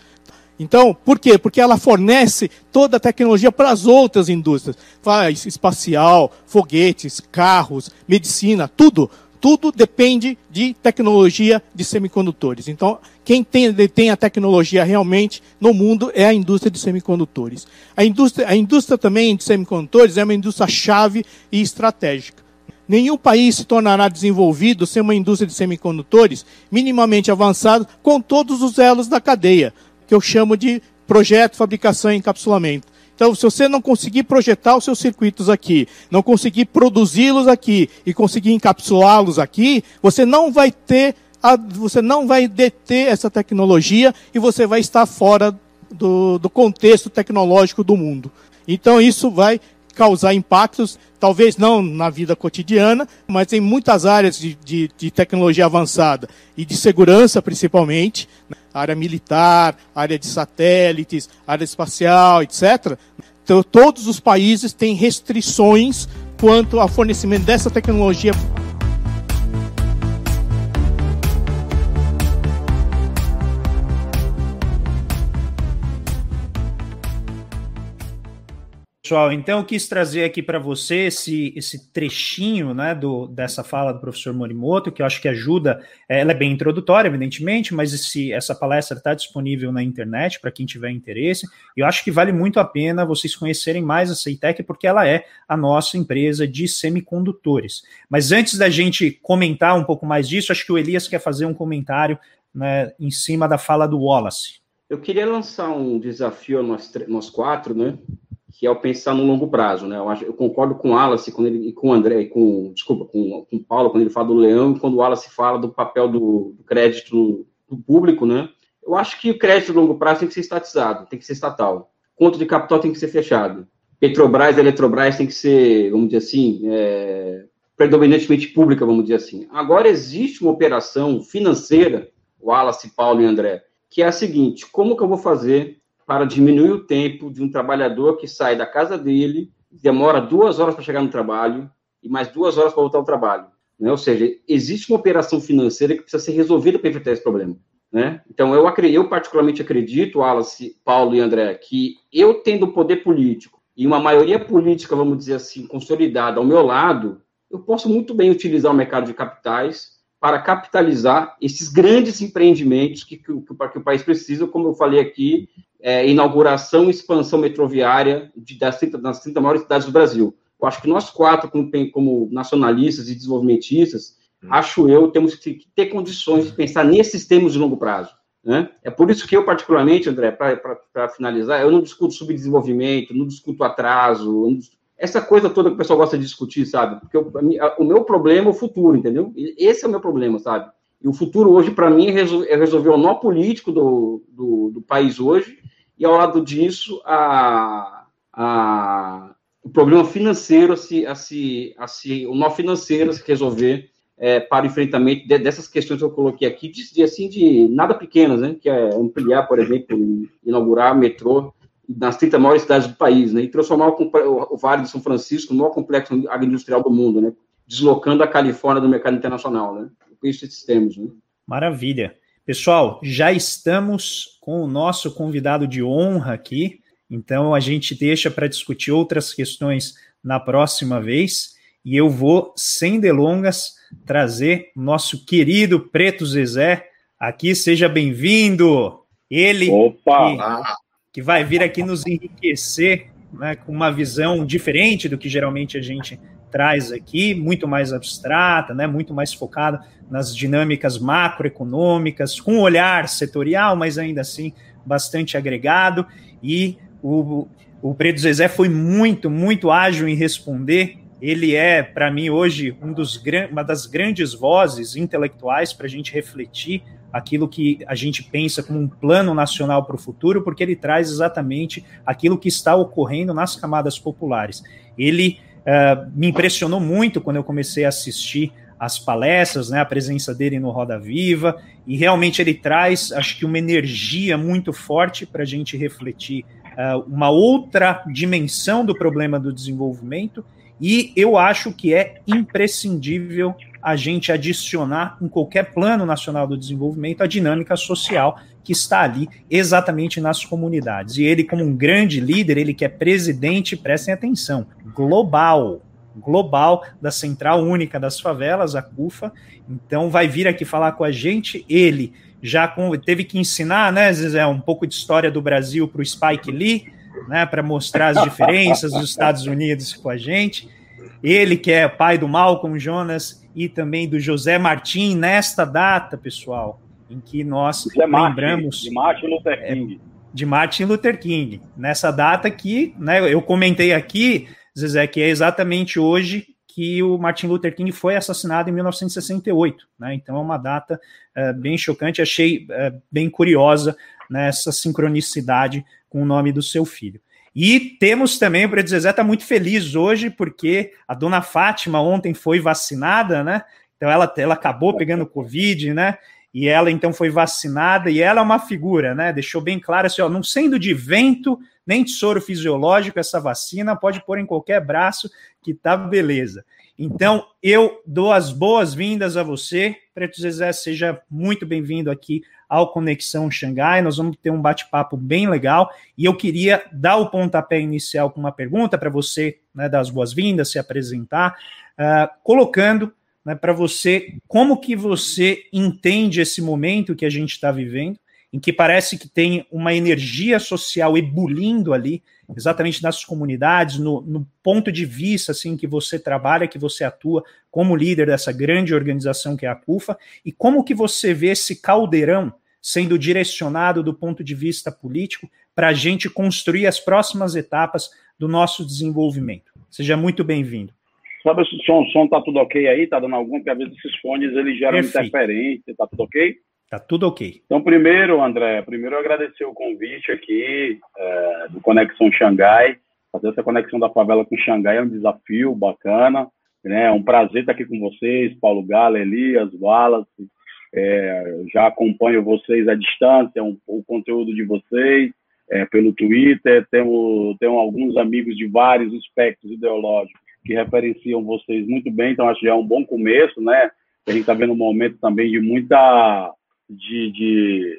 Então, por quê? Porque ela fornece toda a tecnologia para as outras indústrias. Faz espacial, foguetes, carros, medicina, tudo. Tudo depende de tecnologia de semicondutores. Então, quem tem, detém a tecnologia realmente no mundo é a indústria de semicondutores. A indústria, a indústria também de semicondutores é uma indústria chave e estratégica. Nenhum país se tornará desenvolvido sem uma indústria de semicondutores minimamente avançada com todos os elos da cadeia, que eu chamo de projeto, fabricação e encapsulamento. Então, se você não conseguir projetar os seus circuitos aqui, não conseguir produzi-los aqui e conseguir encapsulá-los aqui, você não vai ter, a, você não vai deter essa tecnologia e você vai estar fora do, do contexto tecnológico do mundo. Então, isso vai causar impactos, talvez não na vida cotidiana, mas em muitas áreas de, de, de tecnologia avançada e de segurança, principalmente, né? área militar, área de satélites, área espacial, etc. Então, todos os países têm restrições quanto ao fornecimento dessa tecnologia Pessoal, então eu quis trazer aqui para você esse, esse trechinho né, do, dessa fala do professor Morimoto, que eu acho que ajuda, é, ela é bem introdutória, evidentemente, mas esse, essa palestra está disponível na internet para quem tiver interesse, e eu acho que vale muito a pena vocês conhecerem mais a Ceitec, porque ela é a nossa empresa de semicondutores. Mas antes da gente comentar um pouco mais disso, acho que o Elias quer fazer um comentário né, em cima da fala do Wallace. Eu queria lançar um desafio a nós, nós quatro, né? Que é o pensar no longo prazo, né? Eu, acho, eu concordo com o Wallace quando ele, e com o André, com, desculpa, com, com o Paulo, quando ele fala do leão, e quando o Wallace fala do papel do, do crédito do público, né? Eu acho que o crédito de longo prazo tem que ser estatizado, tem que ser estatal. Conto de capital tem que ser fechado. Petrobras, Eletrobras tem que ser, vamos dizer assim, é, predominantemente pública, vamos dizer assim. Agora existe uma operação financeira, Wallace, Paulo e André, que é a seguinte: como que eu vou fazer para diminuir o tempo de um trabalhador que sai da casa dele, demora duas horas para chegar no trabalho e mais duas horas para voltar ao trabalho? Né? Ou seja, existe uma operação financeira que precisa ser resolvida para enfrentar esse problema. Né? Então, eu, eu particularmente acredito, Wallace, Paulo e André, que eu tendo poder político e uma maioria política, vamos dizer assim, consolidada ao meu lado, eu posso muito bem utilizar o mercado de capitais para capitalizar esses grandes empreendimentos que, que, que o país precisa, como eu falei aqui, é, inauguração e expansão metroviária de, das, 30, das 30 maiores cidades do Brasil. Eu acho que nós quatro, como, como nacionalistas e desenvolvimentistas, hum. acho eu, temos que ter condições de pensar nesses termos de longo prazo. Né? É por isso que eu, particularmente, André, para finalizar, eu não discuto subdesenvolvimento, não discuto atraso, não discuto essa coisa toda que o pessoal gosta de discutir, sabe? Porque o, o meu problema é o futuro, entendeu? Esse é o meu problema, sabe? E o futuro hoje, para mim, é, é resolver o nó político do, do, do, país hoje, e ao lado disso, a, a, o problema financeiro, a se, a se, a se, o nó financeiro a se resolver é, para o enfrentamento de, dessas questões que eu coloquei aqui, de, de, assim, de nada pequenas, né? Que é ampliar, por exemplo, inaugurar metrô nas 30 maiores cidades do país, né, e transformar o, o, Vale de São Francisco no maior complexo agroindustrial do mundo, né, deslocando a Califórnia do mercado internacional, né, isso esses termos, né. Maravilha. Pessoal, já estamos com o nosso convidado de honra aqui, então a gente deixa para discutir outras questões na próxima vez, e eu vou, sem delongas, trazer nosso querido Preto Zezé aqui, seja bem-vindo! Ele Opa! Que que vai vir aqui nos enriquecer né, com uma visão diferente do que geralmente a gente traz aqui, muito mais abstrata, né, muito mais focada nas dinâmicas macroeconômicas, com um olhar setorial, mas ainda assim bastante agregado. E o, o Preto Zezé foi muito, muito ágil em responder. Ele é, para mim, hoje, um dos, uma das grandes vozes intelectuais para a gente refletir aquilo que a gente pensa como um plano nacional para o futuro, porque ele traz exatamente aquilo que está ocorrendo nas camadas populares. Ele uh, me impressionou muito quando eu comecei a assistir as palestras, né, a presença dele no Roda Viva, e realmente ele traz, acho que, uma energia muito forte para a gente refletir uh, uma outra dimensão do problema do desenvolvimento, e eu acho que é imprescindível a gente adicionar em qualquer plano nacional do desenvolvimento a dinâmica social que está ali exatamente nas comunidades. E ele, como um grande líder, ele que é presidente, prestem atenção, global, global da Central Única das Favelas, a CUFA. Então vai vir aqui falar com a gente. Ele já com, teve que ensinar, né, Zé, um pouco de história do Brasil para o Spike Lee, né, para mostrar as diferenças dos Estados Unidos com a gente. Ele que é pai do Malcolm Jonas e também do José Martim nesta data, pessoal, em que nós José lembramos de Martin Luther é, King. de Martin Luther King. Nessa data que, né, eu comentei aqui, Zezé, que é exatamente hoje que o Martin Luther King foi assassinado em 1968, né? Então é uma data é, bem chocante, achei é, bem curiosa nessa sincronicidade com o nome do seu filho. E temos também, o Preto Zezé está muito feliz hoje, porque a dona Fátima ontem foi vacinada, né? Então ela, ela acabou pegando Covid, né? E ela então foi vacinada, e ela é uma figura, né? Deixou bem claro assim: ó, não sendo de vento, nem de soro fisiológico, essa vacina pode pôr em qualquer braço que tá beleza. Então, eu dou as boas-vindas a você, Preto Zezé, seja muito bem-vindo aqui ao Conexão Xangai. Nós vamos ter um bate-papo bem legal e eu queria dar o pontapé inicial com uma pergunta para você né, dar as boas-vindas, se apresentar, uh, colocando né, para você como que você entende esse momento que a gente está vivendo, em que parece que tem uma energia social ebulindo ali, exatamente nas comunidades, no, no, ponto de vista assim que você trabalha, que você atua como líder dessa grande organização que é a CUFA, e como que você vê esse caldeirão sendo direcionado do ponto de vista político para a gente construir as próximas etapas do nosso desenvolvimento. Seja muito bem-vindo. Sabe se o som, som tá tudo ok aí? Tá dando algum? Porque às vezes esses fones eles geram Perfeito. interferência. Tá tudo ok? Tá tudo ok. Então, primeiro, André, primeiro eu agradecer o convite aqui é, do Conexão Xangai. Fazer essa conexão da favela com Xangai é um desafio bacana. Né? É um prazer estar aqui com vocês, Paulo Gala, Elias, Wallace. É, já acompanho vocês à distância, um, o conteúdo de vocês é, pelo Twitter. Tenho, tenho alguns amigos de vários espectros ideológicos que referenciam vocês muito bem, então acho que é um bom começo, né? A gente está vendo um momento também de muita, de, de,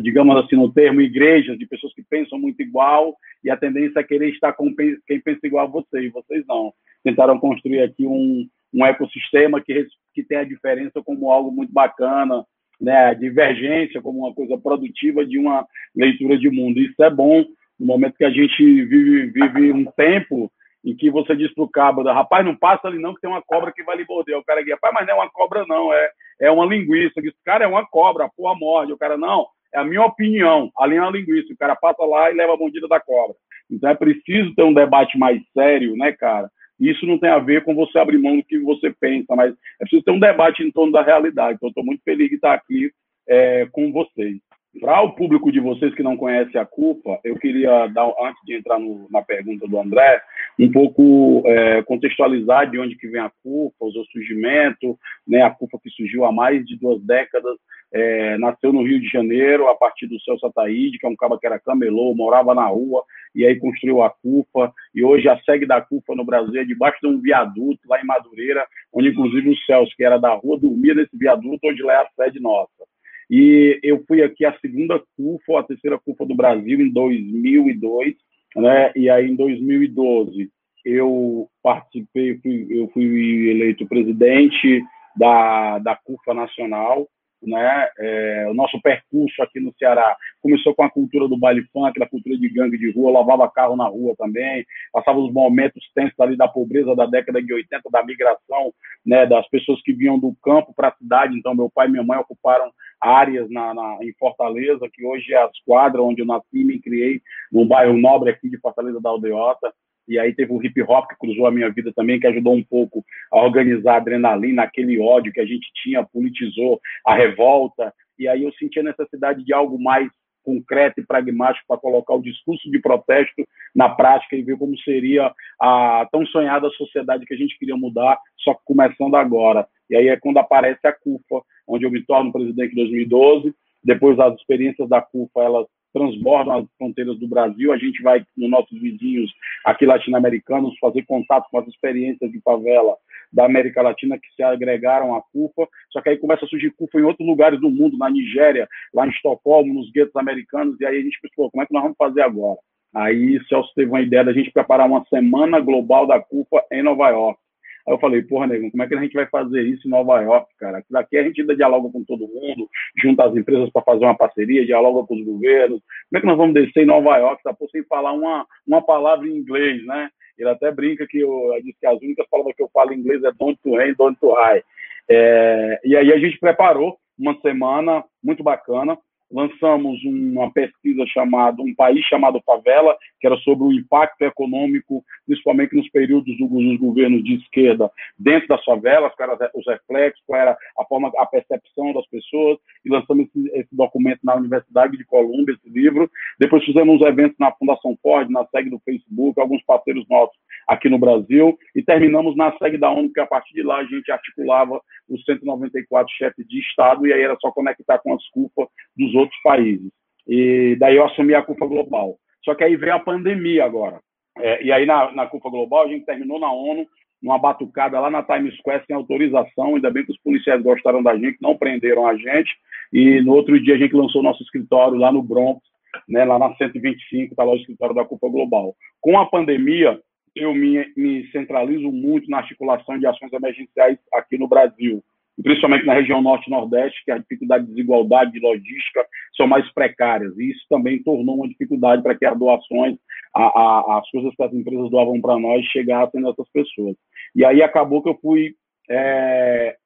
digamos assim, no termo igrejas, de pessoas que pensam muito igual e a tendência é querer estar com quem pensa igual a vocês, vocês não. Tentaram construir aqui um, um ecossistema que, que tem a diferença como algo muito bacana, né? A divergência como uma coisa produtiva de uma leitura de mundo. Isso é bom no momento que a gente vive, vive um tempo em que você diz para o cabo, rapaz, não passa ali não, que tem uma cobra que vai lhe morder. O cara diz, rapaz, mas não é uma cobra não, é, é uma linguiça. Diz, cara, é uma cobra, porra, morde. O cara, não, é a minha opinião, ali é uma linguiça. O cara passa lá e leva a mordida da cobra. Então é preciso ter um debate mais sério, né, cara? Isso não tem a ver com você abrir mão do que você pensa, mas é preciso ter um debate em torno da realidade. Então, estou muito feliz de estar aqui é, com vocês. Para o público de vocês que não conhece a CUFA, eu queria dar, antes de entrar no, na pergunta do André, um pouco é, contextualizar de onde que vem a CUFA, o seu surgimento, né, a CUFA que surgiu há mais de duas décadas, é, nasceu no Rio de Janeiro, a partir do Celso Ataíde, que é um cara que era camelô, morava na rua, e aí construiu a CUFA, e hoje a sede da CUFA no Brasil é debaixo de um viaduto lá em Madureira, onde inclusive o Celso, que era da rua, dormia nesse viaduto, onde lá é a sede nossa. E eu fui aqui a segunda CUFA, a terceira CUFA do Brasil em 2002, né? E aí em 2012 eu participei, fui, eu fui eleito presidente da, da CUFA Nacional, né? É, o nosso percurso aqui no Ceará começou com a cultura do baile funk, da cultura de gangue de rua, lavava carro na rua também, passava os momentos tensos ali da pobreza da década de 80, da migração, né, das pessoas que vinham do campo para a cidade. Então, meu pai e minha mãe ocuparam áreas na, na, em Fortaleza, que hoje é a Esquadra, onde eu nasci e me criei, num bairro nobre aqui de Fortaleza da Aldeota. E aí teve o hip hop que cruzou a minha vida também, que ajudou um pouco a organizar a adrenalina, aquele ódio que a gente tinha, politizou a revolta. E aí eu senti a necessidade de algo mais concreto e pragmático para colocar o discurso de protesto na prática e ver como seria a tão sonhada sociedade que a gente queria mudar, só que começando agora. E aí é quando aparece a CUFA, onde eu me torno presidente em 2012. Depois as experiências da CUFA, elas transbordam as fronteiras do Brasil. A gente vai nos nossos vizinhos aqui latino-americanos fazer contato com as experiências de favela da América Latina que se agregaram à CUFA. Só que aí começa a surgir CUFA em outros lugares do mundo, na Nigéria, lá em Estocolmo, nos guetos americanos. E aí a gente pensou, como é que nós vamos fazer agora? Aí Celso teve uma ideia da gente preparar uma semana global da CUFA em Nova York. Aí eu falei, porra, negão, como é que a gente vai fazer isso em Nova York, cara? Aqui daqui a gente ainda dialoga com todo mundo, junta as empresas para fazer uma parceria, dialoga com os governos. Como é que nós vamos descer em Nova York, tá, por sem falar uma, uma palavra em inglês, né? Ele até brinca que eu, disse que as únicas palavras que eu falo em inglês é don't to rain, don't to high. É, e aí a gente preparou uma semana muito bacana lançamos uma pesquisa chamada Um País Chamado Favela, que era sobre o impacto econômico, principalmente nos períodos dos governos de esquerda, dentro das favelas, quais eram os reflexos, qual era a forma, a percepção das pessoas, e lançamos esse, esse documento na Universidade de Colômbia, esse livro. Depois fizemos eventos na Fundação Ford, na SEG do Facebook, alguns parceiros nossos aqui no Brasil, e terminamos na SEG da ONU, que a partir de lá a gente articulava os 194 chefes de Estado, e aí era só conectar com as culpas dos outros países. E daí eu assumi a culpa global. Só que aí veio a pandemia agora. É, e aí na, na culpa global a gente terminou na ONU, numa batucada lá na Times Square sem autorização, ainda bem que os policiais gostaram da gente, não prenderam a gente, e no outro dia a gente lançou nosso escritório lá no Bronx, né, lá na 125, está lá o escritório da Culpa Global. Com a pandemia, eu me, me centralizo muito na articulação de ações emergenciais aqui no Brasil, principalmente na região norte e nordeste, que a dificuldade de desigualdade de logística são mais precárias. E isso também tornou uma dificuldade para que as doações, a, a, as coisas que as empresas doavam para nós, chegassem nessas pessoas. E aí acabou que eu fui é,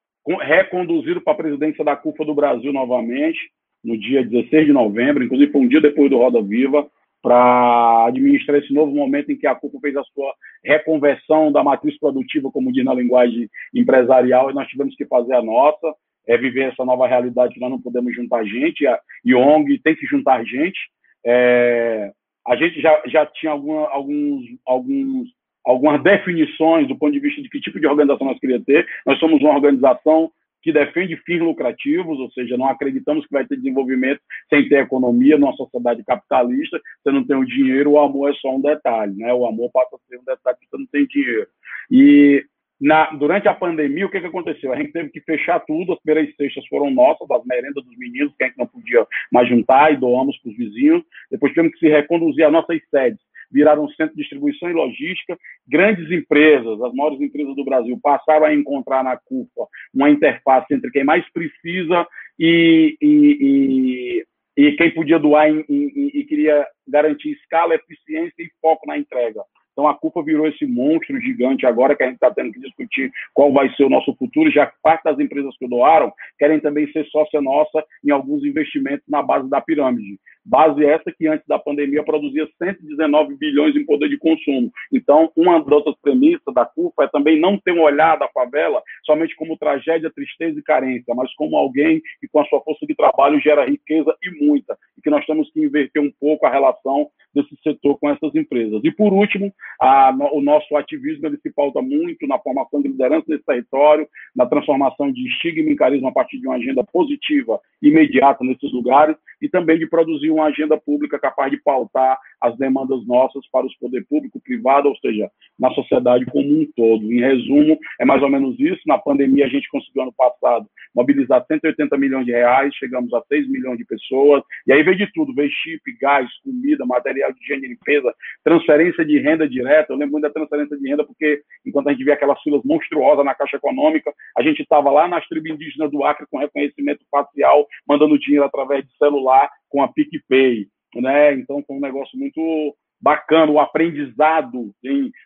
reconduzido para a presidência da CUFA do Brasil novamente, no dia 16 de novembro, inclusive foi um dia depois do Roda Viva, para administrar esse novo momento em que a CUPA fez a sua reconversão da matriz produtiva, como diz na linguagem empresarial, e nós tivemos que fazer a nossa, é viver essa nova realidade que nós não podemos juntar gente, e a ONG tem que juntar gente. É, a gente já, já tinha alguma, alguns, alguns, algumas definições do ponto de vista de que tipo de organização nós queríamos ter. Nós somos uma organização que defende fins lucrativos, ou seja, não acreditamos que vai ter desenvolvimento sem ter economia numa sociedade capitalista. Você não tem o dinheiro, o amor é só um detalhe, né? O amor passa a ser um detalhe que você não tem dinheiro. E na, durante a pandemia, o que, que aconteceu? A gente teve que fechar tudo, as primeiras cestas foram nossas, as merendas dos meninos, que a gente não podia mais juntar, e doamos para os vizinhos. Depois tivemos que se reconduzir às nossas sedes viraram centro de distribuição e logística. Grandes empresas, as maiores empresas do Brasil, passaram a encontrar na CUFA uma interface entre quem mais precisa e, e, e, e quem podia doar e queria garantir escala, eficiência e foco na entrega. Então a culpa virou esse monstro gigante agora que a gente está tendo que discutir qual vai ser o nosso futuro, já que parte das empresas que doaram querem também ser sócia nossa em alguns investimentos na base da pirâmide. Base essa que antes da pandemia produzia 119 bilhões em poder de consumo. Então, uma das outras premissas da CUFA é também não ter um olhar da favela somente como tragédia, tristeza e carência, mas como alguém que com a sua força de trabalho gera riqueza e muita. E que nós temos que inverter um pouco a relação desse setor com essas empresas. E por último, a, o nosso ativismo ele se pauta muito na formação de liderança nesse território, na transformação de estigma em carisma a partir de uma agenda positiva imediata nesses lugares e também de produzir uma agenda pública capaz de pautar as demandas nossas para os poder público, privado, ou seja, na sociedade como um todo. Em resumo, é mais ou menos isso. Na pandemia, a gente conseguiu, ano passado, mobilizar 180 milhões de reais, chegamos a 6 milhões de pessoas, e aí veio de tudo, veio chip, gás, comida, de higiene e limpeza, transferência de renda direta, eu lembro muito da transferência de renda, porque enquanto a gente via aquelas filas monstruosas na Caixa Econômica, a gente estava lá nas tribos indígenas do Acre com reconhecimento facial, mandando dinheiro através de celular com a PicPay, né? Então foi um negócio muito bacana, o aprendizado.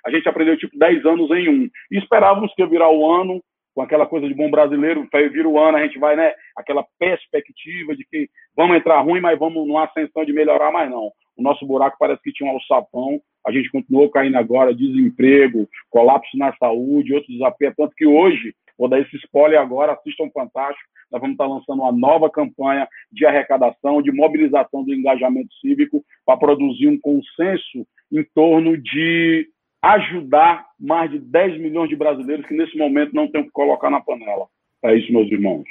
A gente aprendeu tipo 10 anos em um. E esperávamos que ia virar o ano com aquela coisa de bom brasileiro, vira o ano, a gente vai, né? Aquela perspectiva de que vamos entrar ruim, mas vamos numa ascensão de melhorar, mas não. O nosso buraco parece que tinha um alçapão, a gente continuou caindo agora, desemprego, colapso na saúde, outros desafios, tanto que hoje, vou dar esse spoiler agora, assistam Fantástico, nós vamos estar lançando uma nova campanha de arrecadação, de mobilização do engajamento cívico para produzir um consenso em torno de ajudar mais de 10 milhões de brasileiros que nesse momento não tem o que colocar na panela. É isso, meus irmãos.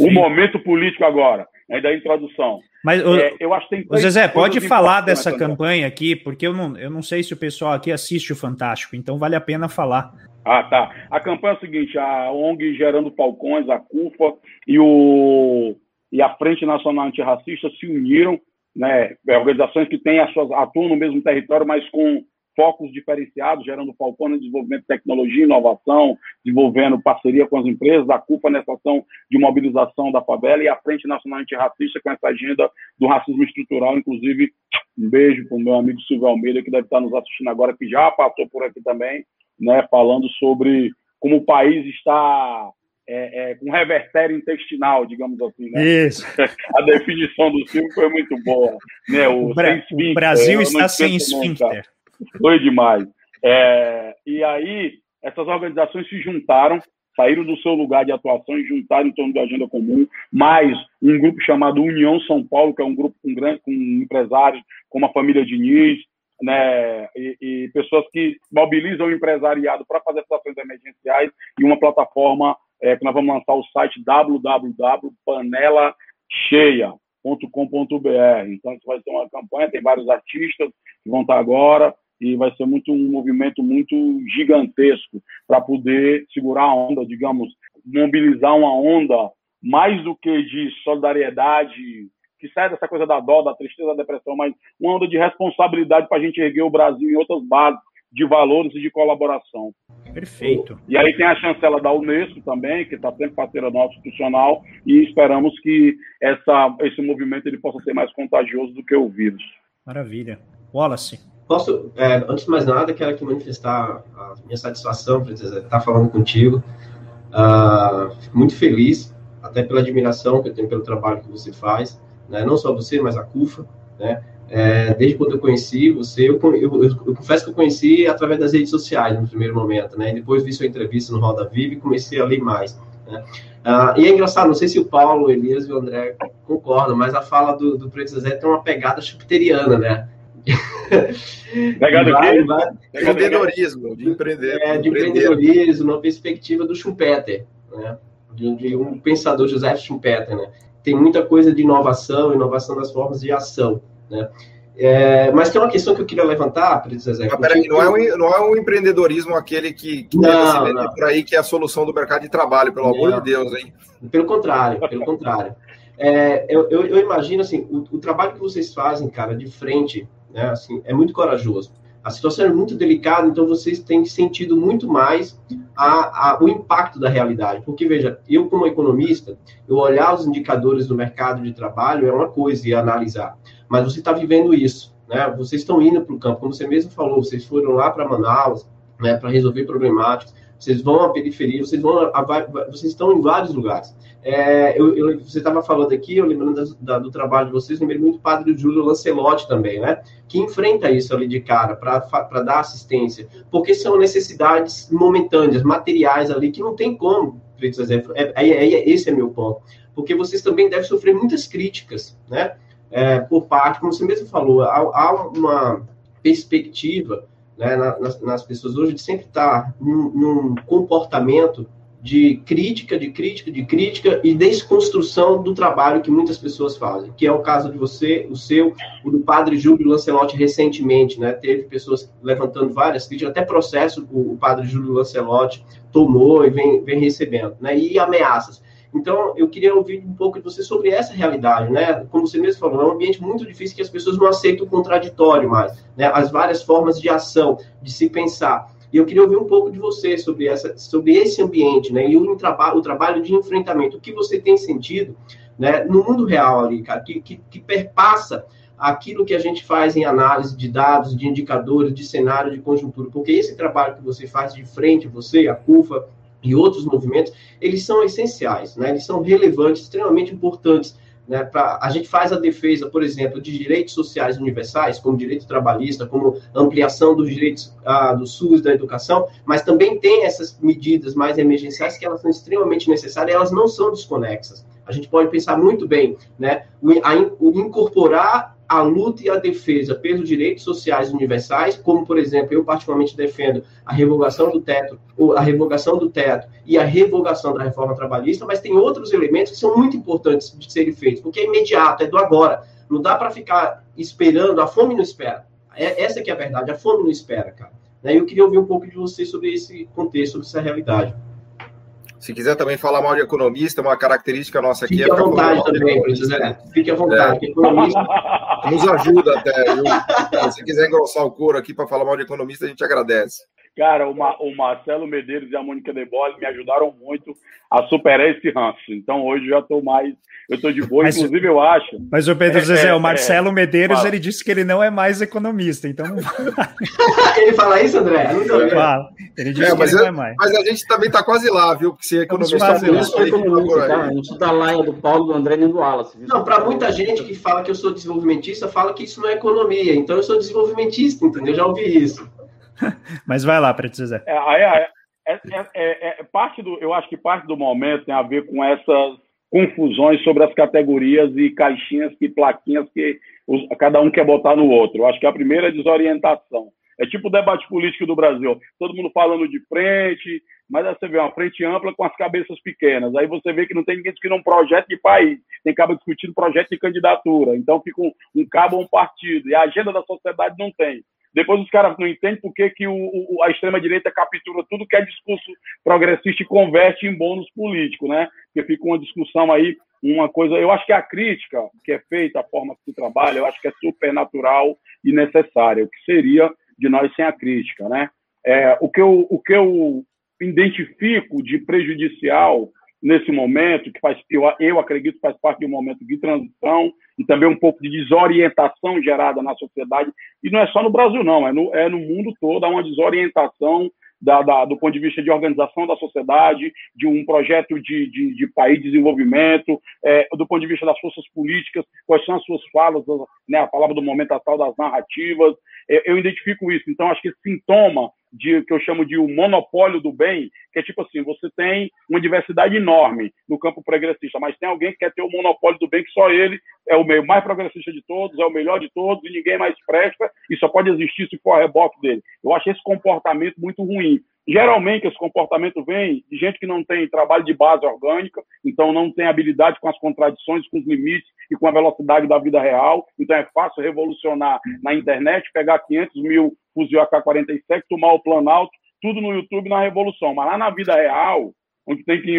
O momento político agora, é da introdução. Mas, é, eu acho que tem Zezé, pode falar dessa campanha aqui, porque eu não, eu não sei se o pessoal aqui assiste o Fantástico, então vale a pena falar. Ah, tá. A campanha é a seguinte: a ONG Gerando Falcões, a CUFA e, o, e a Frente Nacional Antirracista se uniram, né, é, organizações que têm as suas, atuam no mesmo território, mas com focos diferenciados, gerando Falcão no desenvolvimento de tecnologia e inovação, desenvolvendo parceria com as empresas, a CUFA nessa ação de mobilização da favela e a Frente Nacional Antirracista com essa agenda do racismo estrutural, inclusive um beijo para o meu amigo Silvio Almeida, que deve estar nos assistindo agora, que já passou por aqui também, né, falando sobre como o país está é, é, com revertério intestinal, digamos assim. Né? Isso. (laughs) A definição do Silvio foi muito boa. Né? O, o, Bra o Brasil está sem esfíncter. Foi demais. É, e aí, essas organizações se juntaram, saíram do seu lugar de atuação e juntaram em torno da agenda comum, mais um grupo chamado União São Paulo, que é um grupo com, grande, com empresários como a família Diniz, né, e, e pessoas que mobilizam o empresariado para fazer essas ações emergenciais e uma plataforma é, que nós vamos lançar o site www.panelacheia.com.br. Então, isso vai ser uma campanha, tem vários artistas que vão estar agora, e vai ser muito um movimento muito gigantesco para poder segurar a onda, digamos, mobilizar uma onda mais do que de solidariedade, que sai dessa coisa da dó, da tristeza, da depressão, mas uma onda de responsabilidade para a gente erguer o Brasil em outras bases de valores e de colaboração. Perfeito. E aí tem a chancela da Unesco também, que está sempre parceira nossa institucional, e esperamos que essa, esse movimento ele possa ser mais contagioso do que o vírus. Maravilha. Wallace. Posso, é, antes de mais nada, quero aqui manifestar a minha satisfação por estar falando contigo. Uh, fico muito feliz. até pela admiração que eu tenho pelo trabalho que você faz, né? não só você, mas a CUFA, né? É, desde quando eu conheci você, eu, eu, eu, eu, confesso que eu conheci através das redes sociais no primeiro momento, né? E depois vi sua entrevista no Roda Viva e comecei a ler mais. Né? Ah, e é engraçado, não sei se o Paulo, o Elias e o André concordam, mas a fala do, do Preto Zezé tem uma pegada chupiteriana, né? Pegada o quê? Empreendedorismo, de empreender. É, de empreendedorismo, na perspectiva do Schumpeter, né? De, de, um pensador, José Schumpeter, né? Tem muita coisa de inovação, inovação das formas de ação, né? É, mas tem uma questão que eu queria levantar, Preto Zezé. Mas peraí, não é, um, não é um empreendedorismo aquele que, que não, não. por aí que é a solução do mercado de trabalho, pelo não. amor de Deus, hein? Pelo contrário, pelo contrário. É, eu, eu, eu, imagino assim, o, o, trabalho que vocês fazem, cara, de frente, né, assim, é muito corajoso. A situação é muito delicada, então vocês têm sentido muito mais a, a, o impacto da realidade. Porque, veja, eu como economista, eu olhar os indicadores do mercado de trabalho é uma coisa e analisar. Mas você está vivendo isso, né? Vocês estão indo para o campo, como você mesmo falou, vocês foram lá para Manaus, né, para resolver problemáticas vocês vão à periferia, vocês vão a, a, vocês estão em vários lugares. É, eu, eu, você estava falando aqui, eu lembrando da, do trabalho de vocês, lembrei muito do padre Júlio Lancelotti também, né? Que enfrenta isso ali de cara para dar assistência, porque são necessidades momentâneas, materiais ali, que não tem como, é, é, é, esse é meu ponto. Porque vocês também devem sofrer muitas críticas, né? É, por parte, como você mesmo falou, há, há uma perspectiva né, nas, nas, pessoas hoje de sempre estar num, num, comportamento de crítica, de crítica, de crítica e desconstrução do trabalho que muitas pessoas fazem, que é o caso de você, o seu, o do padre Júlio Lancelotti recentemente, né, teve pessoas levantando várias críticas, até processo o, o padre Júlio Lancelotti tomou e vem, vem recebendo, né, e ameaças. Então, eu queria ouvir um pouco de você sobre essa realidade, né? Como você mesmo falou, é um ambiente muito difícil que as pessoas não aceitam o contraditório mais, né? As várias formas de ação, de se pensar. E eu queria ouvir um pouco de você sobre, essa, sobre esse ambiente, né? E o, o trabalho de enfrentamento, o que você tem sentido, né? No mundo real ali, cara, que, que, que perpassa aquilo que a gente faz em análise de dados, de indicadores, de cenário, de conjuntura, porque esse trabalho que você faz de frente, você, a CUFA, e outros movimentos, eles são essenciais, né? eles são relevantes, extremamente importantes. Né? Pra, a gente faz a defesa, por exemplo, de direitos sociais universais, como direito trabalhista, como ampliação dos direitos ah, do SUS, da educação, mas também tem essas medidas mais emergenciais que elas são extremamente necessárias, elas não são desconexas. A gente pode pensar muito bem, né? o, a, o incorporar a luta e a defesa pelos direitos sociais universais, como, por exemplo, eu particularmente defendo a revogação do teto, a revogação do teto e a revogação da reforma trabalhista, mas tem outros elementos que são muito importantes de serem feitos, porque é imediato, é do agora. Não dá para ficar esperando, a fome não espera. É, essa que é a verdade, a fome não espera, cara. Né, eu queria ouvir um pouco de você sobre esse contexto, sobre essa realidade. Se quiser também falar mal de economista, uma característica nossa aqui Fique é. Fique à vontade também, José. Fique à vontade. É. Economista... Nos ajuda até. Viu? Se quiser engrossar o couro aqui para falar mal de economista, a gente agradece. Cara, o, Ma o Marcelo Medeiros e a Mônica Debole me ajudaram muito a superar esse ranço. Então hoje já estou mais. Eu estou de boa, mas, inclusive eu acho. Mas o Pedro é, Zezé, é, o Marcelo é, Medeiros, fala. ele disse que ele não é mais economista, então. (laughs) ele fala isso, André? Ele fala. Ele disse é, mas, que ele não é mais. Mas a gente também está quase lá, viu? Porque se é economista. Eu sou economista, tá? Eu não sou da laia do Paulo, do André nem do Wallace. Viu? Não, para muita gente que fala que eu sou desenvolvimentista, fala que isso não é economia. Então eu sou desenvolvimentista, entendeu? Eu já ouvi isso. (laughs) Mas vai lá, Preto Zezé. É, é, é, é, é, parte do, eu acho que parte do momento tem a ver com essas confusões sobre as categorias e caixinhas e plaquinhas que os, cada um quer botar no outro. Eu acho que a primeira é desorientação. É tipo o debate político do Brasil. Todo mundo falando de frente, mas aí você vê uma frente ampla com as cabeças pequenas. Aí você vê que não tem ninguém discutindo um projeto de país, tem cabo discutindo projeto de candidatura. Então fica um, um cabo ou um partido. E a agenda da sociedade não tem. Depois os caras não entendem por que, que o, o, a extrema-direita captura tudo que é discurso progressista e converte em bônus político, né? Porque fica uma discussão aí, uma coisa. Eu acho que a crítica que é feita, a forma que se trabalha, eu acho que é super natural e necessária. O que seria de nós sem a crítica, né? É, o, que eu, o que eu identifico de prejudicial nesse momento, que faz, eu, eu acredito faz parte de um momento de transição e também um pouco de desorientação gerada na sociedade, e não é só no Brasil, não, é no, é no mundo todo, há uma desorientação da, da, do ponto de vista de organização da sociedade, de um projeto de, de, de país de desenvolvimento, é, do ponto de vista das forças políticas, quais são as suas falas, né, a palavra do momento atual das narrativas, é, eu identifico isso. Então, acho que esse sintoma de que eu chamo de o um monopólio do bem, que é tipo assim, você tem uma diversidade enorme no campo progressista, mas tem alguém que quer ter o monopólio do bem, que só ele é o meio mais progressista de todos, é o melhor de todos, e ninguém mais presta, e só pode existir se for a reboque dele. Eu acho esse comportamento muito ruim. Geralmente, esse comportamento vem de gente que não tem trabalho de base orgânica, então não tem habilidade com as contradições, com os limites e com a velocidade da vida real. Então é fácil revolucionar na internet, pegar 500 mil fuzil AK-47, tomar o Planalto, tudo no YouTube na revolução. Mas lá na vida real, onde tem que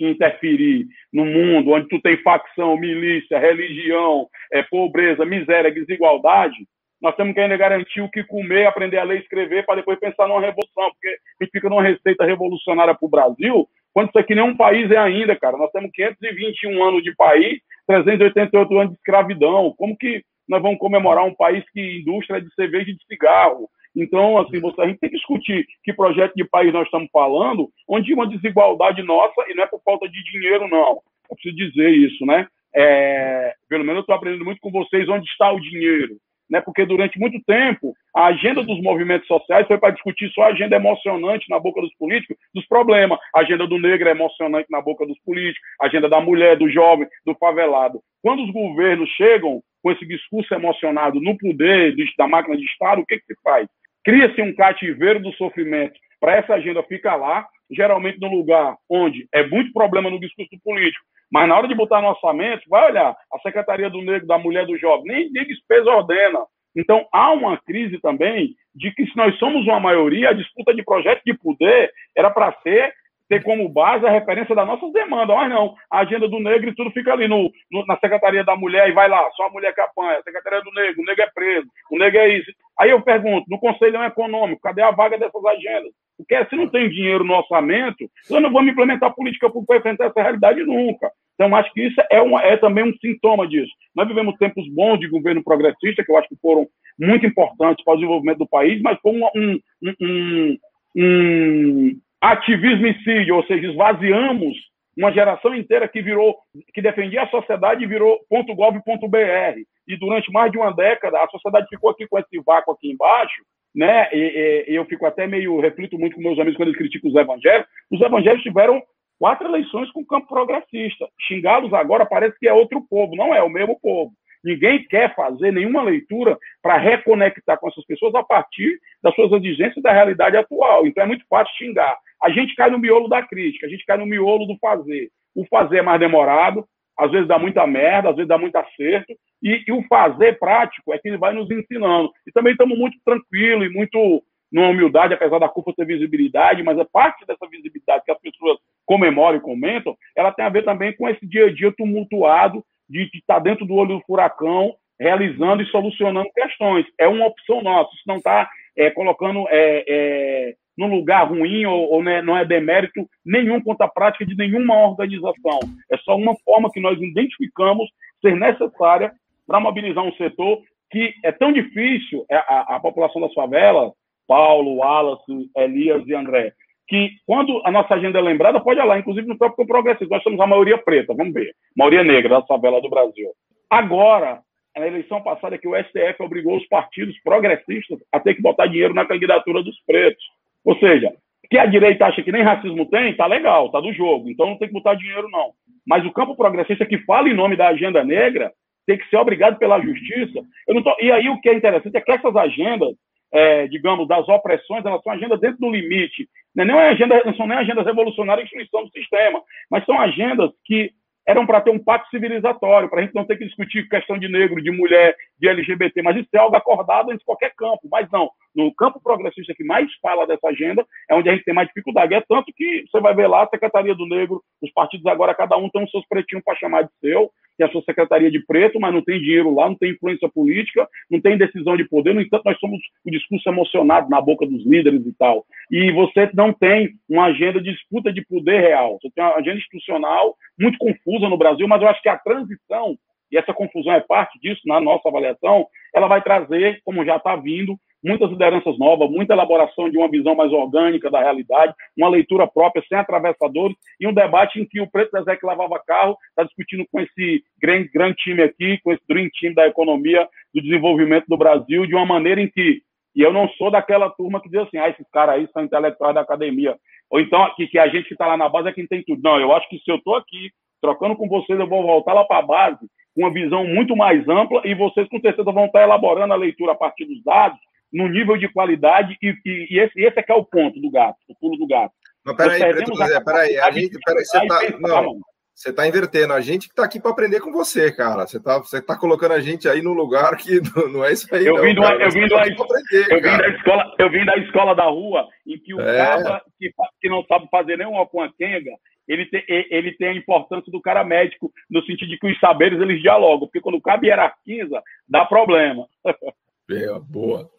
interferir no mundo, onde tu tem facção, milícia, religião, é, pobreza, miséria, desigualdade, nós temos que ainda garantir o que comer, aprender a ler e escrever, para depois pensar numa revolução, porque a gente fica numa receita revolucionária para o Brasil, quando isso aqui nem um país é ainda, cara. Nós temos 521 anos de país, 388 anos de escravidão. Como que nós vamos comemorar um país que indústria de cerveja e de cigarro? Então, assim, você, a gente tem que discutir que projeto de país nós estamos falando, onde uma desigualdade nossa, e não é por falta de dinheiro, não. Eu preciso dizer isso, né? É, pelo menos eu estou aprendendo muito com vocês onde está o dinheiro né? Porque durante muito tempo a agenda dos movimentos sociais foi para discutir só a agenda emocionante na boca dos políticos dos problemas. A agenda do negro é emocionante na boca dos políticos, a agenda da mulher, do jovem, do favelado. Quando os governos chegam com esse discurso emocionado no poder da máquina de Estado, o que, que se faz? Cria-se um cativeiro do sofrimento para essa agenda ficar lá, geralmente no lugar onde é muito problema no discurso político, mas na hora de botar no orçamento, vai olhar a Secretaria do Negro, da Mulher do Jovem, nem, nem despesa ordena. Então, há uma crise também de que, se nós somos uma maioria, a disputa de projeto de poder era para ser ter como base a referência das nossas demandas. Mas não, a agenda do negro e tudo fica ali no, no, na Secretaria da Mulher e vai lá, só a mulher que apanha, a Secretaria do Negro, o negro é preso, o negro é isso. Aí eu pergunto, no Conselho Econômico, cadê a vaga dessas agendas? Porque se não tem dinheiro no orçamento, eu não vou me implementar política pública para enfrentar essa realidade nunca. Então, acho que isso é, é também um sintoma disso. Nós vivemos tempos bons de governo progressista, que eu acho que foram muito importantes para o desenvolvimento do país, mas foi um, um, um, um ativismicídio, ou seja, esvaziamos uma geração inteira que virou, que defendia a sociedade e virou .gov.br. E durante mais de uma década, a sociedade ficou aqui com esse vácuo aqui embaixo, né? E, e, eu fico até meio, reflito muito com meus amigos quando eles criticam os evangélicos. Os evangélicos tiveram quatro eleições com o campo progressista. Xingá-los agora parece que é outro povo, não é o mesmo povo. Ninguém quer fazer nenhuma leitura para reconectar com essas pessoas a partir das suas exigências da realidade atual. Então é muito fácil xingar. A gente cai no miolo da crítica, a gente cai no miolo do fazer. O fazer é mais demorado, às vezes dá muita merda, às vezes dá muito acerto, e, e o fazer prático é que ele vai nos ensinando. E também estamos muito tranquilos e muito numa humildade, apesar da culpa ter visibilidade, mas é parte dessa visibilidade que as pessoas comemoram e comentam, ela tem a ver também com esse dia a dia tumultuado de estar tá dentro do olho do furacão, realizando e solucionando questões. É uma opção nossa, isso não está é, colocando é, é, num lugar ruim ou, ou né, não é demérito nenhum contra a prática de nenhuma organização. É só uma forma que nós identificamos ser necessária para mobilizar um setor que é tão difícil, é, a, a população das favelas, Paulo, Wallace, Elias e André, que quando a nossa agenda é lembrada, pode olhar, inclusive no próprio progressismo, nós somos a maioria preta, vamos ver, maioria negra da favela do Brasil. Agora, na eleição passada, que o STF obrigou os partidos progressistas a ter que botar dinheiro na candidatura dos pretos. Ou seja, que a direita acha que nem racismo tem, tá legal, tá do jogo, então não tem que botar dinheiro, não. Mas o campo progressista que fala em nome da agenda negra tem que ser obrigado pela justiça. Tô... E aí o que é interessante é que essas agendas, é, digamos, das opressões, elas são agendas dentro do limite. Não, é nem agenda, não são nem agendas revolucionárias de destruição do sistema, mas são agendas que eram para ter um pacto civilizatório, para a gente não ter que discutir questão de negro, de mulher, de LGBT, mas isso é algo acordado em qualquer campo. Mas não, no campo progressista que mais fala dessa agenda é onde a gente tem mais dificuldade. É tanto que você vai ver lá a Secretaria do Negro, os partidos agora, cada um tem os seus pretinhos para chamar de seu, tem a sua secretaria de preto, mas não tem dinheiro lá, não tem influência política, não tem decisão de poder. No entanto, nós somos o discurso emocionado na boca dos líderes e tal. E você não tem uma agenda de disputa de poder real. Você tem uma agenda institucional muito confusa no Brasil, mas eu acho que a transição, e essa confusão é parte disso na nossa avaliação, ela vai trazer, como já está vindo, muitas lideranças novas, muita elaboração de uma visão mais orgânica da realidade, uma leitura própria, sem atravessadores, e um debate em que o preto Zé que lavava carro está discutindo com esse grande, grande time aqui, com esse dream team da economia, do desenvolvimento do Brasil, de uma maneira em que, e eu não sou daquela turma que diz assim, ah, esses caras aí são intelectuais da academia, ou então que, que a gente que está lá na base é quem tem tudo. Não, eu acho que se eu estou aqui trocando com vocês, eu vou voltar lá para a base, com uma visão muito mais ampla, e vocês com certeza vão estar elaborando a leitura a partir dos dados, no nível de qualidade, e, e, e esse, esse é que é o ponto do gato, o pulo do gato. Mas peraí, Preto Zé, peraí, a gente, peraí, você tá, não, você tá invertendo, a gente que tá aqui para aprender com você, cara, você tá, você tá colocando a gente aí no lugar que (laughs) não é isso aí, eu não, vim, eu, vim tá aprender, eu vim da escola, eu vim da escola da rua, em que o é. cara que, que não sabe fazer nem uma quenga, ele tem, ele tem a importância do cara médico, no sentido de que os saberes eles dialogam, porque quando cabe hierarquiza, dá problema. (laughs) É, boa.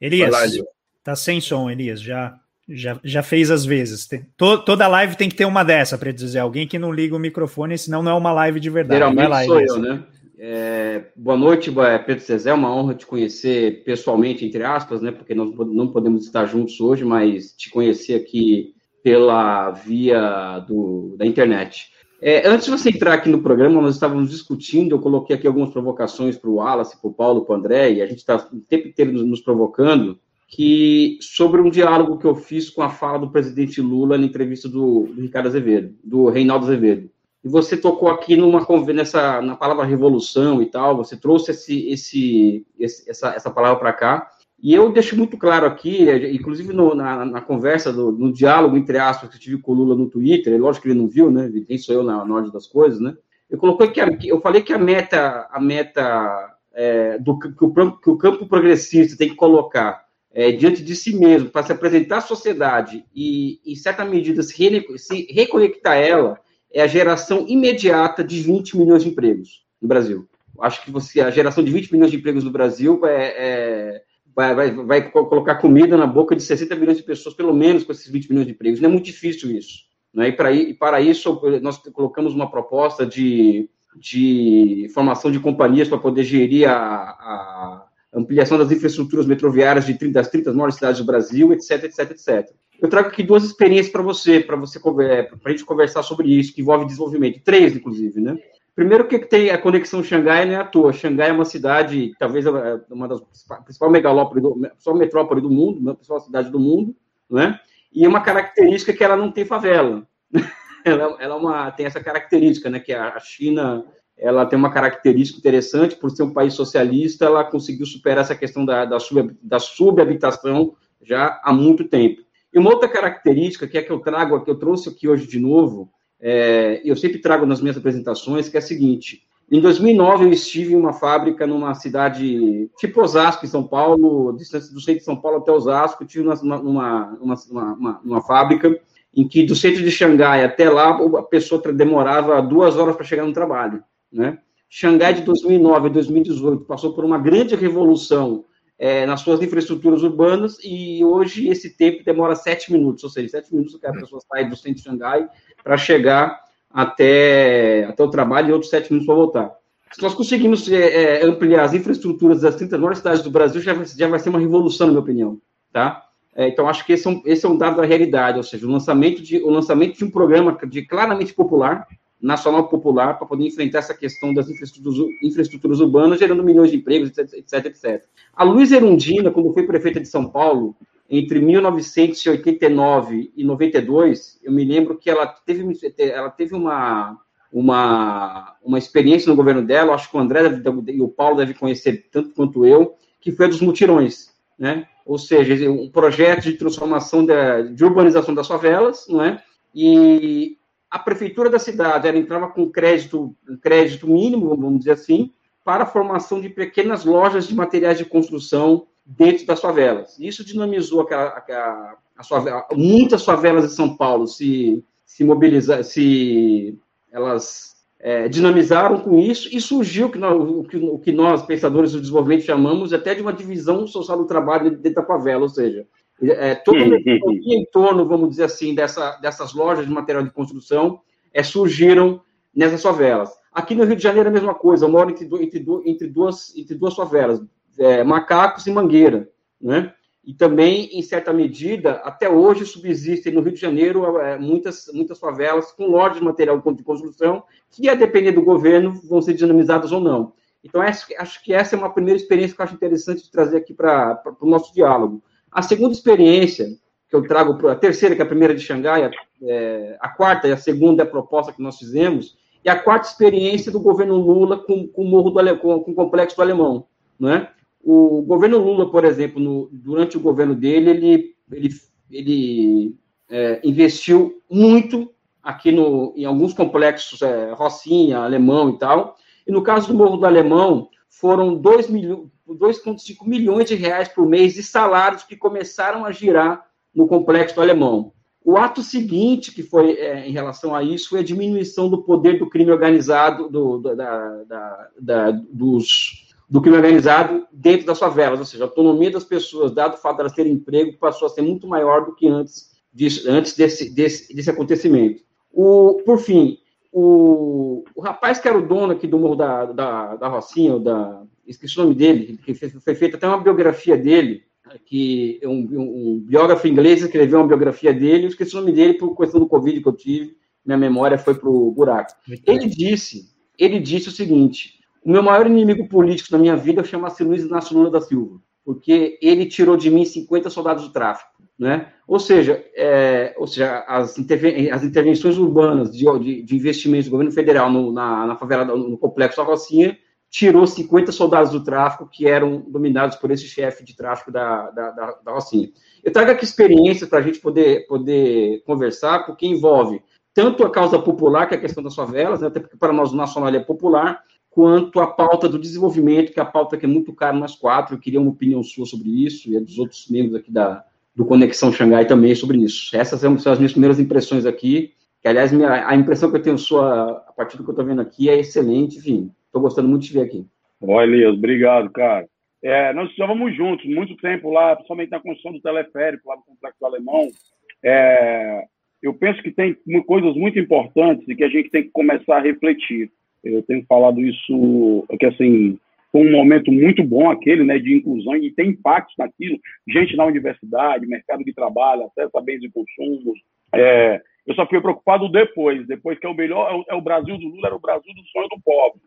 Elias, tá sem som, Elias, já, já, já fez as vezes. Tem, to, toda live tem que ter uma dessa, para dizer, alguém que não liga o microfone, senão não é uma live de verdade. Geralmente lá, sou Elias. eu, né? É, boa noite, Pedro Cezé, é uma honra te conhecer pessoalmente, entre aspas, né? Porque nós não podemos estar juntos hoje, mas te conhecer aqui pela via do, da internet. É, antes de você entrar aqui no programa, nós estávamos discutindo, eu coloquei aqui algumas provocações para o Wallace, para o Paulo, para o André, e a gente está o tempo inteiro nos provocando, que sobre um diálogo que eu fiz com a fala do presidente Lula na entrevista do, do Ricardo Azevedo, do Reinaldo Azevedo. E você tocou aqui numa nessa na palavra revolução e tal, você trouxe esse, esse, esse essa, essa palavra para cá, e eu deixo muito claro aqui, inclusive no, na, na, conversa, do, no diálogo, entre aspas, que eu tive com o Lula no Twitter, lógico que ele não viu, né? Quem sou eu na, na ordem das coisas, né? Eu coloquei que a, eu falei que a meta, a meta é, do que o, que o, campo progressista tem que colocar é, diante de si mesmo para se apresentar à sociedade e, em certa medida, se, re, se reconectar ela, é a geração imediata de 20 milhões de empregos no Brasil. Acho que você, a geração de 20 milhões de empregos no Brasil é, é vai, vai, vai colocar comida na boca de 60 milhões de pessoas, pelo menos com esses 20 milhões de empregos. Não é muito difícil isso. Né? E, para, e para isso, nós colocamos uma proposta de, de formação de companhias para poder gerir a, a ampliação das infraestruturas metroviárias de 30, das 30 maiores cidades do Brasil, etc, etc, etc. Eu trago aqui duas experiências para você, para você para a gente conversar sobre isso, que envolve desenvolvimento, três, inclusive, né? Primeiro que tem a conexão Xangai não é à toa. Xangai é uma cidade, talvez é uma das principais megalópolis, do, principal metrópole do mundo, a principal cidade do mundo, né? E uma característica é que ela não tem favela. (laughs) ela, ela é uma, tem essa característica, né? Que a China ela tem uma característica interessante, por ser um país socialista, ela conseguiu superar essa questão da, da, sub, da subhabitação já há muito tempo. E uma outra característica, que é que eu trago, que eu trouxe aqui hoje de novo, é, eu sempre trago nas minhas apresentações, que é a seguinte: em 2009 eu estive em uma fábrica numa cidade tipo Osasco, em São Paulo, distância do centro de São Paulo até Osasco, tive numa, numa, numa, uma, uma fábrica em que do centro de Xangai até lá a pessoa demorava duas horas para chegar no trabalho, né? Xangai de 2009 a 2018 passou por uma grande revolução é, nas suas infraestruturas urbanas e hoje esse tempo demora sete minutos, ou seja, sete minutos que a pessoa sai do centro de Xangai para chegar até, até o trabalho e outros sete minutos para voltar. Se nós conseguimos é, é, ampliar as infraestruturas das 30 maiores cidades do Brasil, já vai, já vai ser uma revolução, na minha opinião. Tá? É, então, acho que esse é, um, esse é um dado da realidade, ou seja, o lançamento de, o lançamento de um programa de claramente popular, nacional popular, para poder enfrentar essa questão das infraestruturas, infraestruturas urbanas, gerando milhões de empregos, etc, etc, etc. A Luiz Erundina, quando foi prefeita de São Paulo, entre 1989 e 92, eu me lembro que ela teve, ela teve uma, uma, uma experiência no governo dela, acho que o André deve, e o Paulo devem conhecer tanto quanto eu, que foi a dos mutirões, né? Ou seja, um projeto de transformação de, de urbanização das favelas, não é? E a prefeitura da cidade ela entrava com crédito, crédito mínimo, vamos dizer assim, para a formação de pequenas lojas de materiais de construção dentro das favelas. Isso dinamizou aquela, a, a favela, muitas favelas de São Paulo se, se mobilizaram, se elas é, dinamizaram com isso e surgiu que nós, o, que, o que nós, pensadores do desenvolvimento, chamamos até de uma divisão social do trabalho dentro da favela, ou seja, é, toda uma economia em torno, vamos dizer assim, dessa, dessas lojas de material de construção é, surgiram nessas favelas. Aqui no Rio de Janeiro é a mesma coisa, eu moro entre, entre, entre, duas, entre duas favelas, é, Macacos e Mangueira. né? E também, em certa medida, até hoje subsistem no Rio de Janeiro é, muitas, muitas favelas com lojas de material de construção que, a depender do governo, vão ser dinamizadas ou não. Então, acho, acho que essa é uma primeira experiência que eu acho interessante de trazer aqui para o nosso diálogo. A segunda experiência que eu trago, a terceira, que é a primeira de Xangai, a, é, a quarta e a segunda é a proposta que nós fizemos, e a quarta experiência do governo Lula com, com o Morro do Ale, com, com o Complexo do Alemão. Né? O governo Lula, por exemplo, no, durante o governo dele, ele, ele, ele é, investiu muito aqui no, em alguns complexos, é, Rocinha, Alemão e tal, e no caso do Morro do Alemão, foram 2,5 milhões de reais por mês de salários que começaram a girar no complexo Alemão. O ato seguinte, que foi é, em relação a isso, foi a diminuição do poder do crime organizado, do, da, da, da, dos, do crime organizado dentro das favelas, ou seja, a autonomia das pessoas, dado o fato de elas terem emprego, passou a ser muito maior do que antes, disso, antes desse, desse, desse acontecimento. O, por fim, o, o rapaz que era o dono aqui do Morro da, da, da Rocinha, da, esqueci o nome dele, foi feita até uma biografia dele, que um, um, biógrafo inglês escreveu uma biografia dele, eu esqueci o nome dele por questão do Covid que eu tive, minha memória foi para o buraco. Ele disse, ele disse o seguinte, o meu maior inimigo político na minha vida chama-se Luiz Inácio Lula da Silva, porque ele tirou de mim 50 soldados do tráfico. Né? Ou seja, é, ou seja as, interven as intervenções urbanas de, de, de, investimentos do governo federal no, na, na favela, no complexo da Rocinha, tirou 50 soldados do tráfico que eram dominados por esse chefe de tráfico da, da, da, da Rocinha. Eu trago aqui experiências para a gente poder, poder conversar, porque envolve tanto a causa popular, que é a questão das favelas, né, até porque para nós o nacional é popular, quanto a pauta do desenvolvimento, que é a pauta que é muito cara nas quatro. Eu queria uma opinião sua sobre isso e a dos outros membros aqui da, do Conexão Xangai também sobre isso. Essas são as minhas primeiras impressões aqui, que, aliás, minha, a impressão que eu tenho sua, a partir do que eu estou vendo aqui é excelente, enfim, estou gostando muito de ver aqui. Ó, Elias, obrigado, cara. É, nós estávamos juntos muito tempo lá, principalmente na construção do teleférico lá no Complexo Alemão. É, eu penso que tem coisas muito importantes e que a gente tem que começar a refletir. Eu tenho falado isso, que assim, foi um momento muito bom aquele, né, de inclusão e tem impactos naquilo, gente na universidade, mercado de trabalho, acesso a bens e consumos. É, eu só fui preocupado depois, depois que é o melhor, é o, é Brasil do Lula, era o Brasil do sonho do pobre.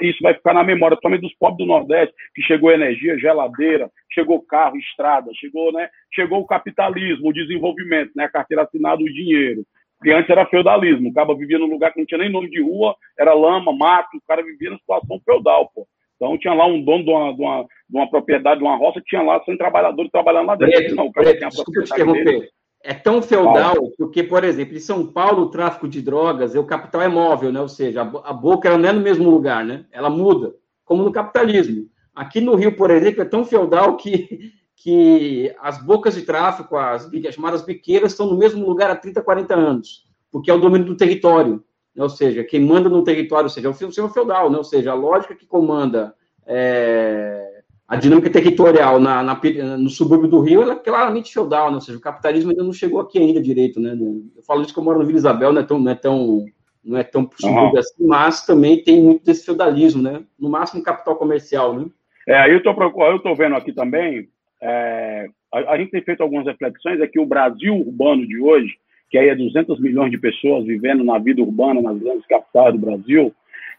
Isso vai ficar na memória, principalmente dos pobres do Nordeste, que chegou energia, geladeira, chegou carro, estrada, chegou, né, chegou o capitalismo, o desenvolvimento, né, a carteira assinada, o dinheiro. Porque antes era feudalismo, o cara vivia num lugar que não tinha nem nome de rua, era lama, mato, o cara vivia na situação feudal, pô. Então tinha lá um dono de uma, de uma, de uma propriedade, de uma roça, tinha lá 100 trabalhadores trabalhando lá dentro. Preto, não, o cara preto, tinha a desculpa te interromper. Dele. É tão feudal, porque, por exemplo, em São Paulo, o tráfico de drogas, o capital é móvel, né? Ou seja, a boca não é no mesmo lugar, né? Ela muda, como no capitalismo. Aqui no Rio, por exemplo, é tão feudal que, que as bocas de tráfico, as, as chamadas biqueiras, estão no mesmo lugar há 30, 40 anos, porque é o domínio do território. Né? ou seja, quem manda no território, ou seja, é o sistema feudal, né? ou seja, a lógica que comanda é, a dinâmica territorial na, na, no subúrbio do Rio é claramente feudal, né? ou seja, o capitalismo ainda não chegou aqui ainda direito, né? Eu falo isso que eu moro no Vila Isabel, não é tão, não é tão, não é tão subúrbio uhum. assim, mas também tem muito desse feudalismo, né? No máximo capital comercial, né? É, eu estou vendo aqui também, é, a, a, gente tem feito algumas reflexões, é que o Brasil urbano de hoje, que aí é 200 milhões de pessoas vivendo na vida urbana nas grandes capitais do Brasil,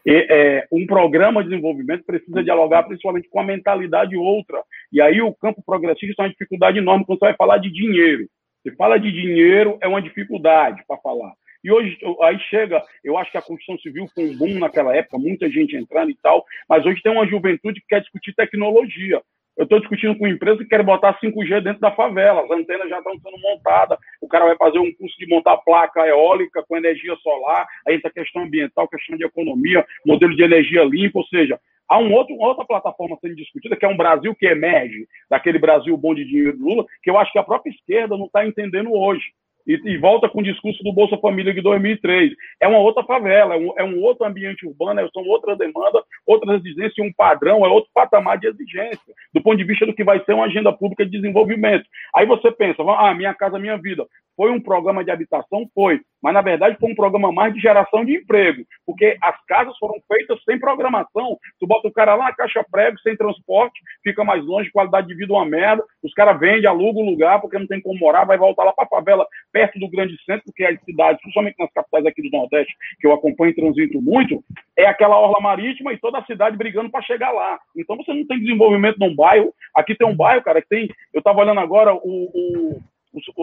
e, é, um programa de desenvolvimento precisa dialogar principalmente com a mentalidade outra. E aí o campo progressista é uma dificuldade enorme quando você vai falar de dinheiro. Você fala de dinheiro, é uma dificuldade para falar. E hoje, aí chega, eu acho que a construção civil foi um boom naquela época, muita gente entrando e tal, mas hoje tem uma juventude que quer discutir tecnologia. Eu estou discutindo com empresa que quer botar 5G dentro da favela, as antenas já estão sendo montadas, o cara vai fazer um curso de montar placa eólica com energia solar, aí entra questão ambiental, questão de economia, modelo de energia limpa, ou seja, há um outro, uma outra plataforma sendo discutida, que é um Brasil que emerge daquele Brasil bom de dinheiro do Lula, que eu acho que a própria esquerda não está entendendo hoje e, e, volta com o discurso do Bolsa Família de 2003. É uma outra favela, é um, é um outro ambiente urbano, é, são outras demandas, outras exigências, um padrão, é outro patamar de exigência, do ponto de vista do que vai ser uma agenda pública de desenvolvimento. Aí você pensa, ah, minha casa, minha vida. Foi um programa de habitação? Foi. Mas, na verdade, foi um programa mais de geração de emprego, porque as casas foram feitas sem programação. Tu bota o cara lá na caixa prego, sem transporte, fica mais longe, qualidade de vida uma merda. Os caras vendem, alugam o lugar, porque não tem como morar, vai voltar lá para a favela, perto do grande centro, porque as cidades, principalmente nas capitais aqui do Nordeste, que eu acompanho e transito muito, é aquela orla marítima e toda a cidade brigando para chegar lá. Então, você não tem desenvolvimento num bairro. Aqui tem um bairro, cara, que tem. Eu estava olhando agora o, o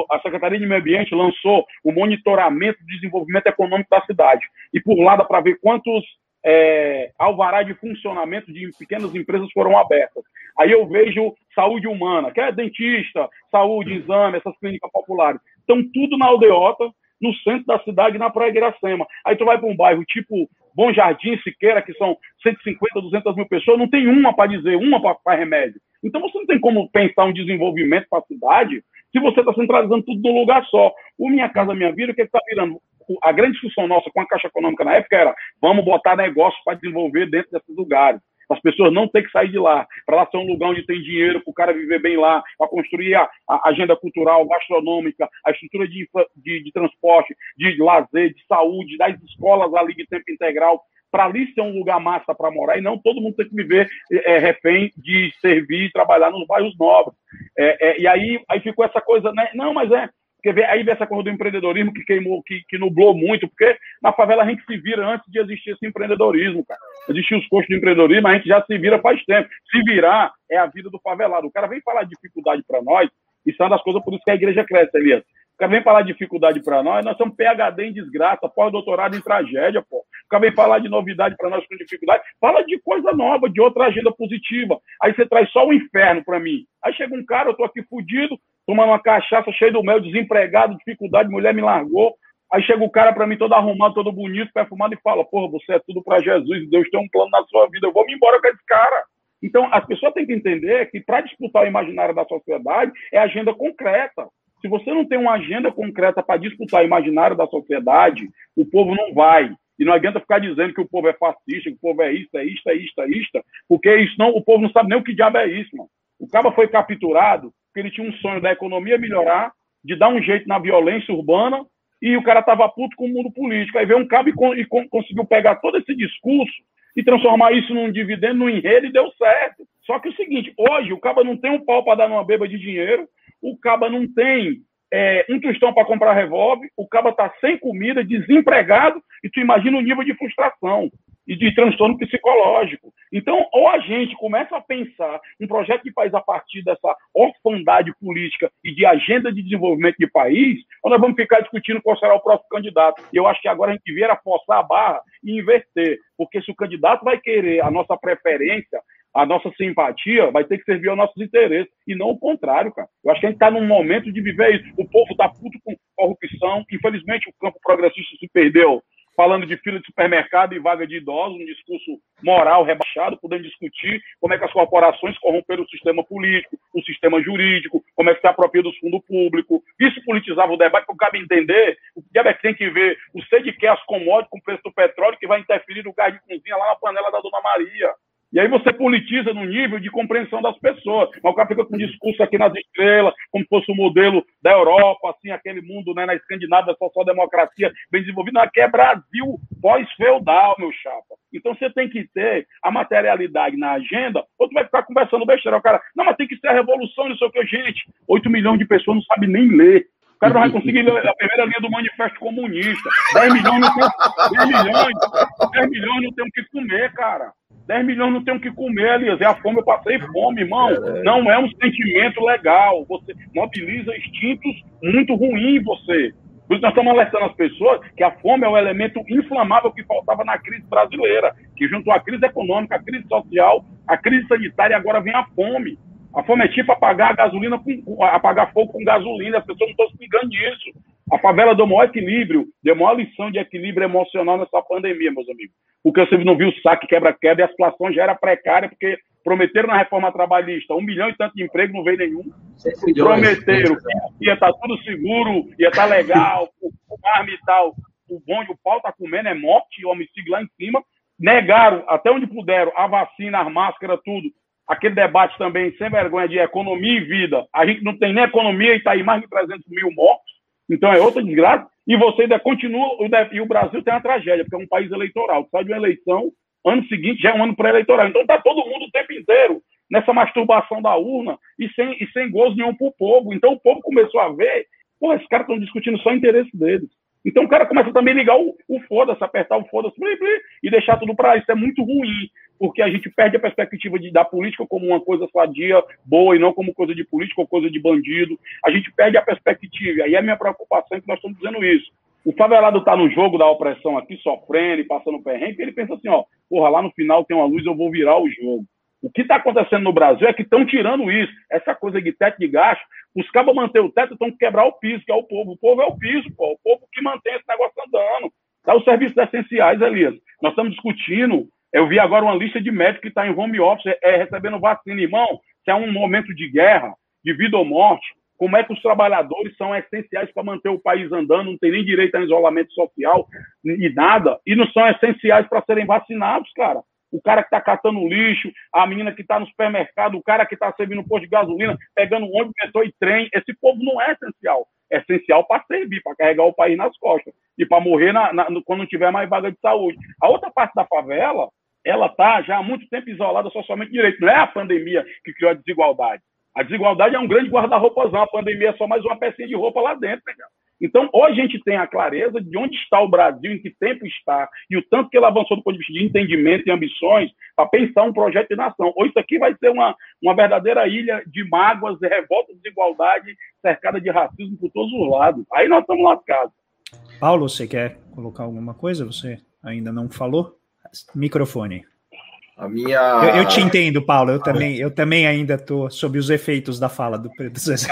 a Secretaria de Meio Ambiente lançou o monitoramento do desenvolvimento econômico da cidade. E por lá dá para ver quantos é, alvará de funcionamento de pequenas empresas foram abertas. Aí eu vejo saúde humana, que é dentista, saúde, exame, essas clínicas populares. Estão tudo na aldeota, no centro da cidade, na Praia de Iracema. Aí tu vai para um bairro tipo Bom Jardim, Siqueira, que são 150, 200 mil pessoas, não tem uma para dizer, uma para remédio. Então você não tem como pensar um desenvolvimento para a cidade se você está centralizando tudo num lugar só. O Minha Casa Minha Vida, o que está virando? A grande discussão nossa com a Caixa Econômica na época era vamos botar negócio para desenvolver dentro desses lugares. As pessoas não têm que sair de lá, para lá ser um lugar onde tem dinheiro para o cara viver bem lá, para construir a, a, agenda cultural, gastronômica, a estrutura de, de, de transporte, de lazer, de saúde, das escolas ali de tempo integral para ali ser um lugar massa para morar e não todo mundo tem que viver é, refém de servir e trabalhar nos bairros nobres. É, é, e aí, aí ficou essa coisa, né? Não, mas é. Porque aí vem essa coisa do empreendedorismo que queimou, que, que nublou muito, porque na favela a gente se vira antes de existir esse empreendedorismo, cara. Existiam os custos do empreendedorismo, a gente já se vira faz tempo. Se virar é a vida do favelado. O cara vem falar dificuldade para nós, isso é uma das coisas por isso que a igreja cresce, Elias cara vem falar de dificuldade para nós, nós somos PHD em desgraça, pós-doutorado em tragédia, pô. O cara vem falar de novidade para nós com dificuldade, fala de coisa nova, de outra agenda positiva. Aí você traz só o inferno para mim. Aí chega um cara, eu tô aqui fudido, tomando uma cachaça cheia do mel, desempregado, dificuldade, mulher me largou. Aí chega o cara para mim todo arrumado, todo bonito, perfumado e fala: Porra, você é tudo para Jesus, Deus tem um plano na sua vida, eu vou me embora com esse cara. Então, as pessoas têm que entender que para disputar o imaginário da sociedade é agenda concreta. Se você não tem uma agenda concreta para disputar o imaginário da sociedade, o povo não vai. E não adianta ficar dizendo que o povo é fascista, que o povo é isso, é isto, é isto, é isto, porque isso não, o povo não sabe nem o que diabo é isso, mano. O cara foi capturado porque ele tinha um sonho da economia melhorar, de dar um jeito na violência urbana, e o cara estava puto com o mundo político. Aí veio um cabo e, con e con conseguiu pegar todo esse discurso e transformar isso num dividendo, num enredo, e deu certo. Só que o seguinte, hoje o cabo não tem um pau para dar numa beba de dinheiro, o caba não tem é, um tostão para comprar revólver, o caba está sem comida, desempregado, e tu imagina o nível de frustração e de transtorno psicológico. Então, ou a gente começa a pensar um projeto de país a partir dessa orfandade política e de agenda de desenvolvimento de país, ou nós vamos ficar discutindo qual será o próximo candidato. E eu acho que agora a gente vier a forçar a barra e inverter, porque se o candidato vai querer a nossa preferência, a nossa simpatia vai ter que servir aos nossos interesses, e não o contrário, cara. Eu acho que a gente está num momento de viver isso. O povo está puto com corrupção, infelizmente o campo progressista se perdeu falando de fila de supermercado e vaga de idosos, um discurso moral rebaixado, podendo discutir como é que as corporações corromperam o sistema político, o sistema jurídico, como é que se apropria dos fundos públicos. Isso politizava o debate, porque cabe entender, o que é que tem que ver o sei de que as commodities com o preço do petróleo que vai interferir no gás de cozinha lá na panela da Dona Maria. E aí você politiza no nível de compreensão das pessoas. Mas o cara fica com um discurso aqui nas estrelas, como fosse o modelo da Europa, assim, aquele mundo né, na Escandinávia, social-democracia bem desenvolvida. Aqui é Brasil pós-feudal, meu chapa. Então você tem que ter a materialidade na agenda, ou tu vai ficar conversando besteira. O cara, não, mas tem que ser a revolução, não sei o que. Gente, 8 milhões de pessoas não sabem nem ler. O cara não vai conseguir ler a primeira linha do manifesto comunista. 10 milhões não tem, 10 milhões, 10 milhões não tem o que comer, cara. 10 milhões não tem o que comer, Elias. É a fome, eu passei fome, irmão. É. Não é um sentimento legal. Você mobiliza instintos muito ruins em você. Por isso nós estamos alertando as pessoas que a fome é o elemento inflamável que faltava na crise brasileira, que junto à crise econômica, a crise social, a crise sanitária, agora vem a fome. A fome é tipo apagar a gasolina com, apagar fogo com gasolina, as pessoas não estão se ligando nisso. A favela deu maior equilíbrio, deu maior lição de equilíbrio emocional nessa pandemia, meus amigos porque você não viu o saque quebra-quebra e a situação já era precária, porque prometeram na reforma trabalhista um milhão e tanto de emprego, não veio nenhum. Prometeram que ia estar tá tudo seguro, ia estar tá legal, o, arma e tal, o bonde, o pau está comendo, é morte, homicídio lá em cima. Negaram, até onde puderam, a vacina, as máscaras, tudo. Aquele debate também, sem vergonha, de economia e vida. A gente não tem nem economia e está aí mais de 300 mil mortos. Então é outra desgraça. E você ainda continua, e o Brasil tem uma tragédia, porque é um país eleitoral. Sai de uma eleição, ano seguinte já é um ano pré-eleitoral. Então está todo mundo o tempo inteiro nessa masturbação da urna e sem, e sem gozo nenhum para o povo. Então o povo começou a ver, pô, esses caras estão discutindo só o interesse deles. Então o cara começa também a ligar o, o foda-se, apertar o foda-se e deixar tudo para isso. É muito ruim, porque a gente perde a perspectiva de, da política como uma coisa sadia, boa, e não como coisa de política ou coisa de bandido. A gente perde a perspectiva. E aí é a minha preocupação é que nós estamos dizendo isso. O favelado está no jogo da opressão aqui, sofrendo e passando perrengue, e ele pensa assim, ó, porra, lá no final tem uma luz, eu vou virar o jogo. O que está acontecendo no Brasil é que estão tirando isso, essa coisa de teto de gasto. Os cabos manter o teto estão quebrar o piso, que é o povo. O povo é o piso, pô. O povo que mantém esse negócio andando. Tá os serviços essenciais, Elias. Nós estamos discutindo. Eu vi agora uma lista de médicos que está em home office é, recebendo vacina. Irmão, se é um momento de guerra, de vida ou morte, como é que os trabalhadores são essenciais para manter o país andando, não tem nem direito a isolamento social e nada, e não são essenciais para serem vacinados, cara o cara que está catando lixo, a menina que está no supermercado, o cara que está servindo posto de gasolina, pegando ônibus, metrô e trem. Esse povo não é essencial. É essencial para servir, para carregar o país nas costas e para morrer na, na, quando não tiver mais vaga de saúde. A outra parte da favela, ela está já há muito tempo isolada socialmente direito. Não é a pandemia que criou a desigualdade. A desigualdade é um grande guarda-roupazão. A pandemia é só mais uma pecinha de roupa lá dentro, né, cara? Então, ou a gente tem a clareza de onde está o Brasil, em que tempo está, e o tanto que ele avançou do ponto de vista de entendimento e ambições para pensar um projeto de nação. Ou isso aqui vai ser uma, uma verdadeira ilha de mágoas, de revolta, de desigualdade, cercada de racismo por todos os lados. Aí nós estamos lascados. Paulo, você quer colocar alguma coisa? Você ainda não falou? Microfone. A minha. Eu, eu, te entendo, Paulo. Eu também, eu também ainda estou sob os efeitos da fala do Preto Zezé.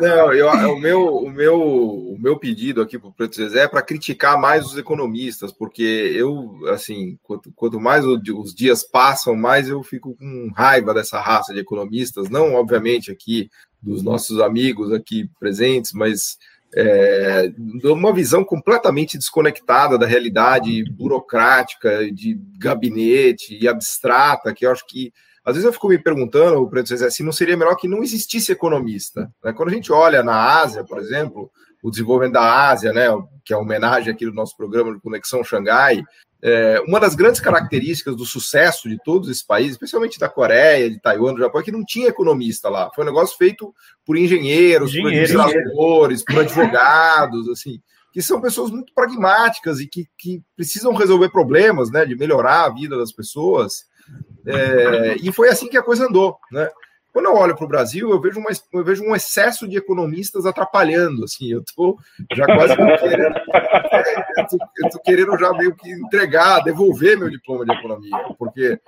Não, eu, o, meu, o, meu, o meu pedido aqui para o Preto Zezé é para criticar mais os economistas, porque eu, assim, quanto, quanto mais os dias passam, mais eu fico com raiva dessa raça de economistas. Não, obviamente, aqui dos nossos amigos aqui presentes, mas é, uma visão completamente desconectada da realidade burocrática, de gabinete e abstrata, que eu acho que às vezes eu fico me perguntando, se assim, não seria melhor que não existisse economista. Né? Quando a gente olha na Ásia, por exemplo, o desenvolvimento da Ásia, né, que é homenagem aqui do nosso programa de Conexão Xangai, é, uma das grandes características do sucesso de todos esses países, especialmente da Coreia, de Taiwan, do Japão, é que não tinha economista lá. Foi um negócio feito por engenheiros, Engenheiro, por administradores, por advogados, assim, que são pessoas muito pragmáticas e que, que precisam resolver problemas, né, de melhorar a vida das pessoas. É, e foi assim que a coisa andou, né? Quando eu olho para o Brasil, eu vejo, uma, eu vejo um excesso de economistas atrapalhando. Assim, eu estou já quase querendo, eu tô, querendo já meio que entregar, devolver meu diploma de economia, porque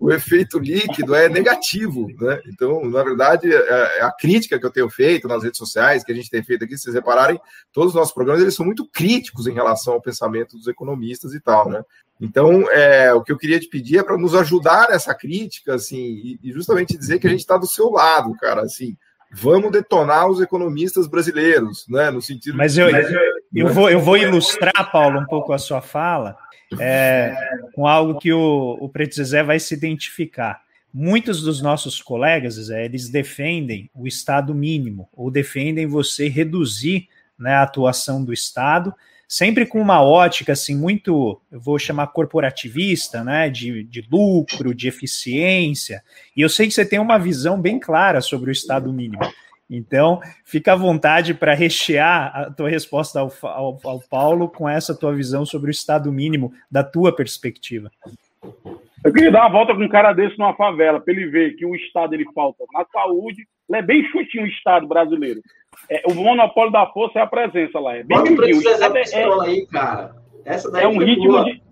o efeito líquido é negativo, né? Então, na verdade, é, é a crítica que eu tenho feito nas redes sociais, que a gente tem feito aqui, se vocês repararem, todos os nossos programas eles são muito críticos em relação ao pensamento dos economistas e tal, né? Então, é, o que eu queria te pedir é para nos ajudar nessa crítica, assim, e, justamente dizer que a gente está do seu lado, cara, assim, vamos detonar os economistas brasileiros, né, no sentido... Mas eu, eu, eu, vou, eu vou ilustrar, Paulo, um pouco a sua fala, é, com algo que o, o Preto Zezé vai se identificar. Muitos dos nossos colegas, Zezé, eles defendem o Estado mínimo, ou defendem você reduzir né, a atuação do Estado, sempre com uma ótica assim muito, eu vou chamar corporativista, né, de, de lucro, de eficiência. E eu sei que você tem uma visão bem clara sobre o Estado mínimo. Então, fica à vontade para rechear a tua resposta ao, ao, ao, Paulo com essa tua visão sobre o Estado mínimo, da tua perspectiva. Eu queria dar uma volta com um cara desse numa favela, para ele ver que o Estado ele falta na saúde. Ele é bem chutinho o Estado brasileiro. É, o monopólio da força é a presença lá. É bem Bota o é, aí, cara. Essa daí é um ritmo boa. de.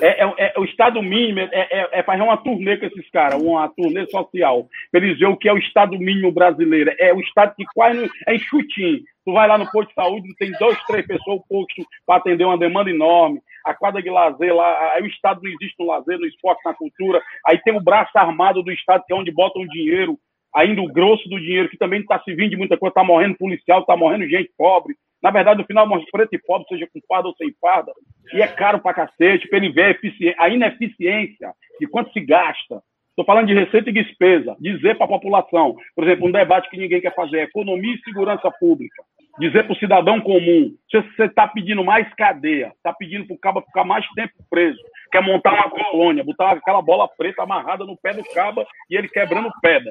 É, é, é, o Estado mínimo é, é, é, fazer uma turnê com esses caras, uma turnê social, para eles verem o que é o Estado mínimo brasileiro. É o Estado que quase não, é enxutinho. Tu vai lá no posto de saúde, tem dois, três pessoas posto para atender uma demanda enorme. A quadra de lazer lá, aí o Estado não existe no lazer, no esporte, na cultura. Aí tem o braço armado do Estado, que é onde botam o dinheiro ainda o grosso do dinheiro, que também está se vindo de muita coisa, está morrendo policial, está morrendo gente pobre. Na verdade, no final, preto e pobre, seja com farda ou sem farda. E é caro pra cacete, para ele ver a, a ineficiência de quanto se gasta. Estou falando de receita e despesa. Dizer para a população, por exemplo, um debate que ninguém quer fazer, economia e segurança pública. Dizer para o cidadão comum, se você está pedindo mais cadeia, está pedindo para o cabo ficar mais tempo preso, quer montar uma colônia, botar aquela bola preta amarrada no pé do cabo e ele quebrando pedra.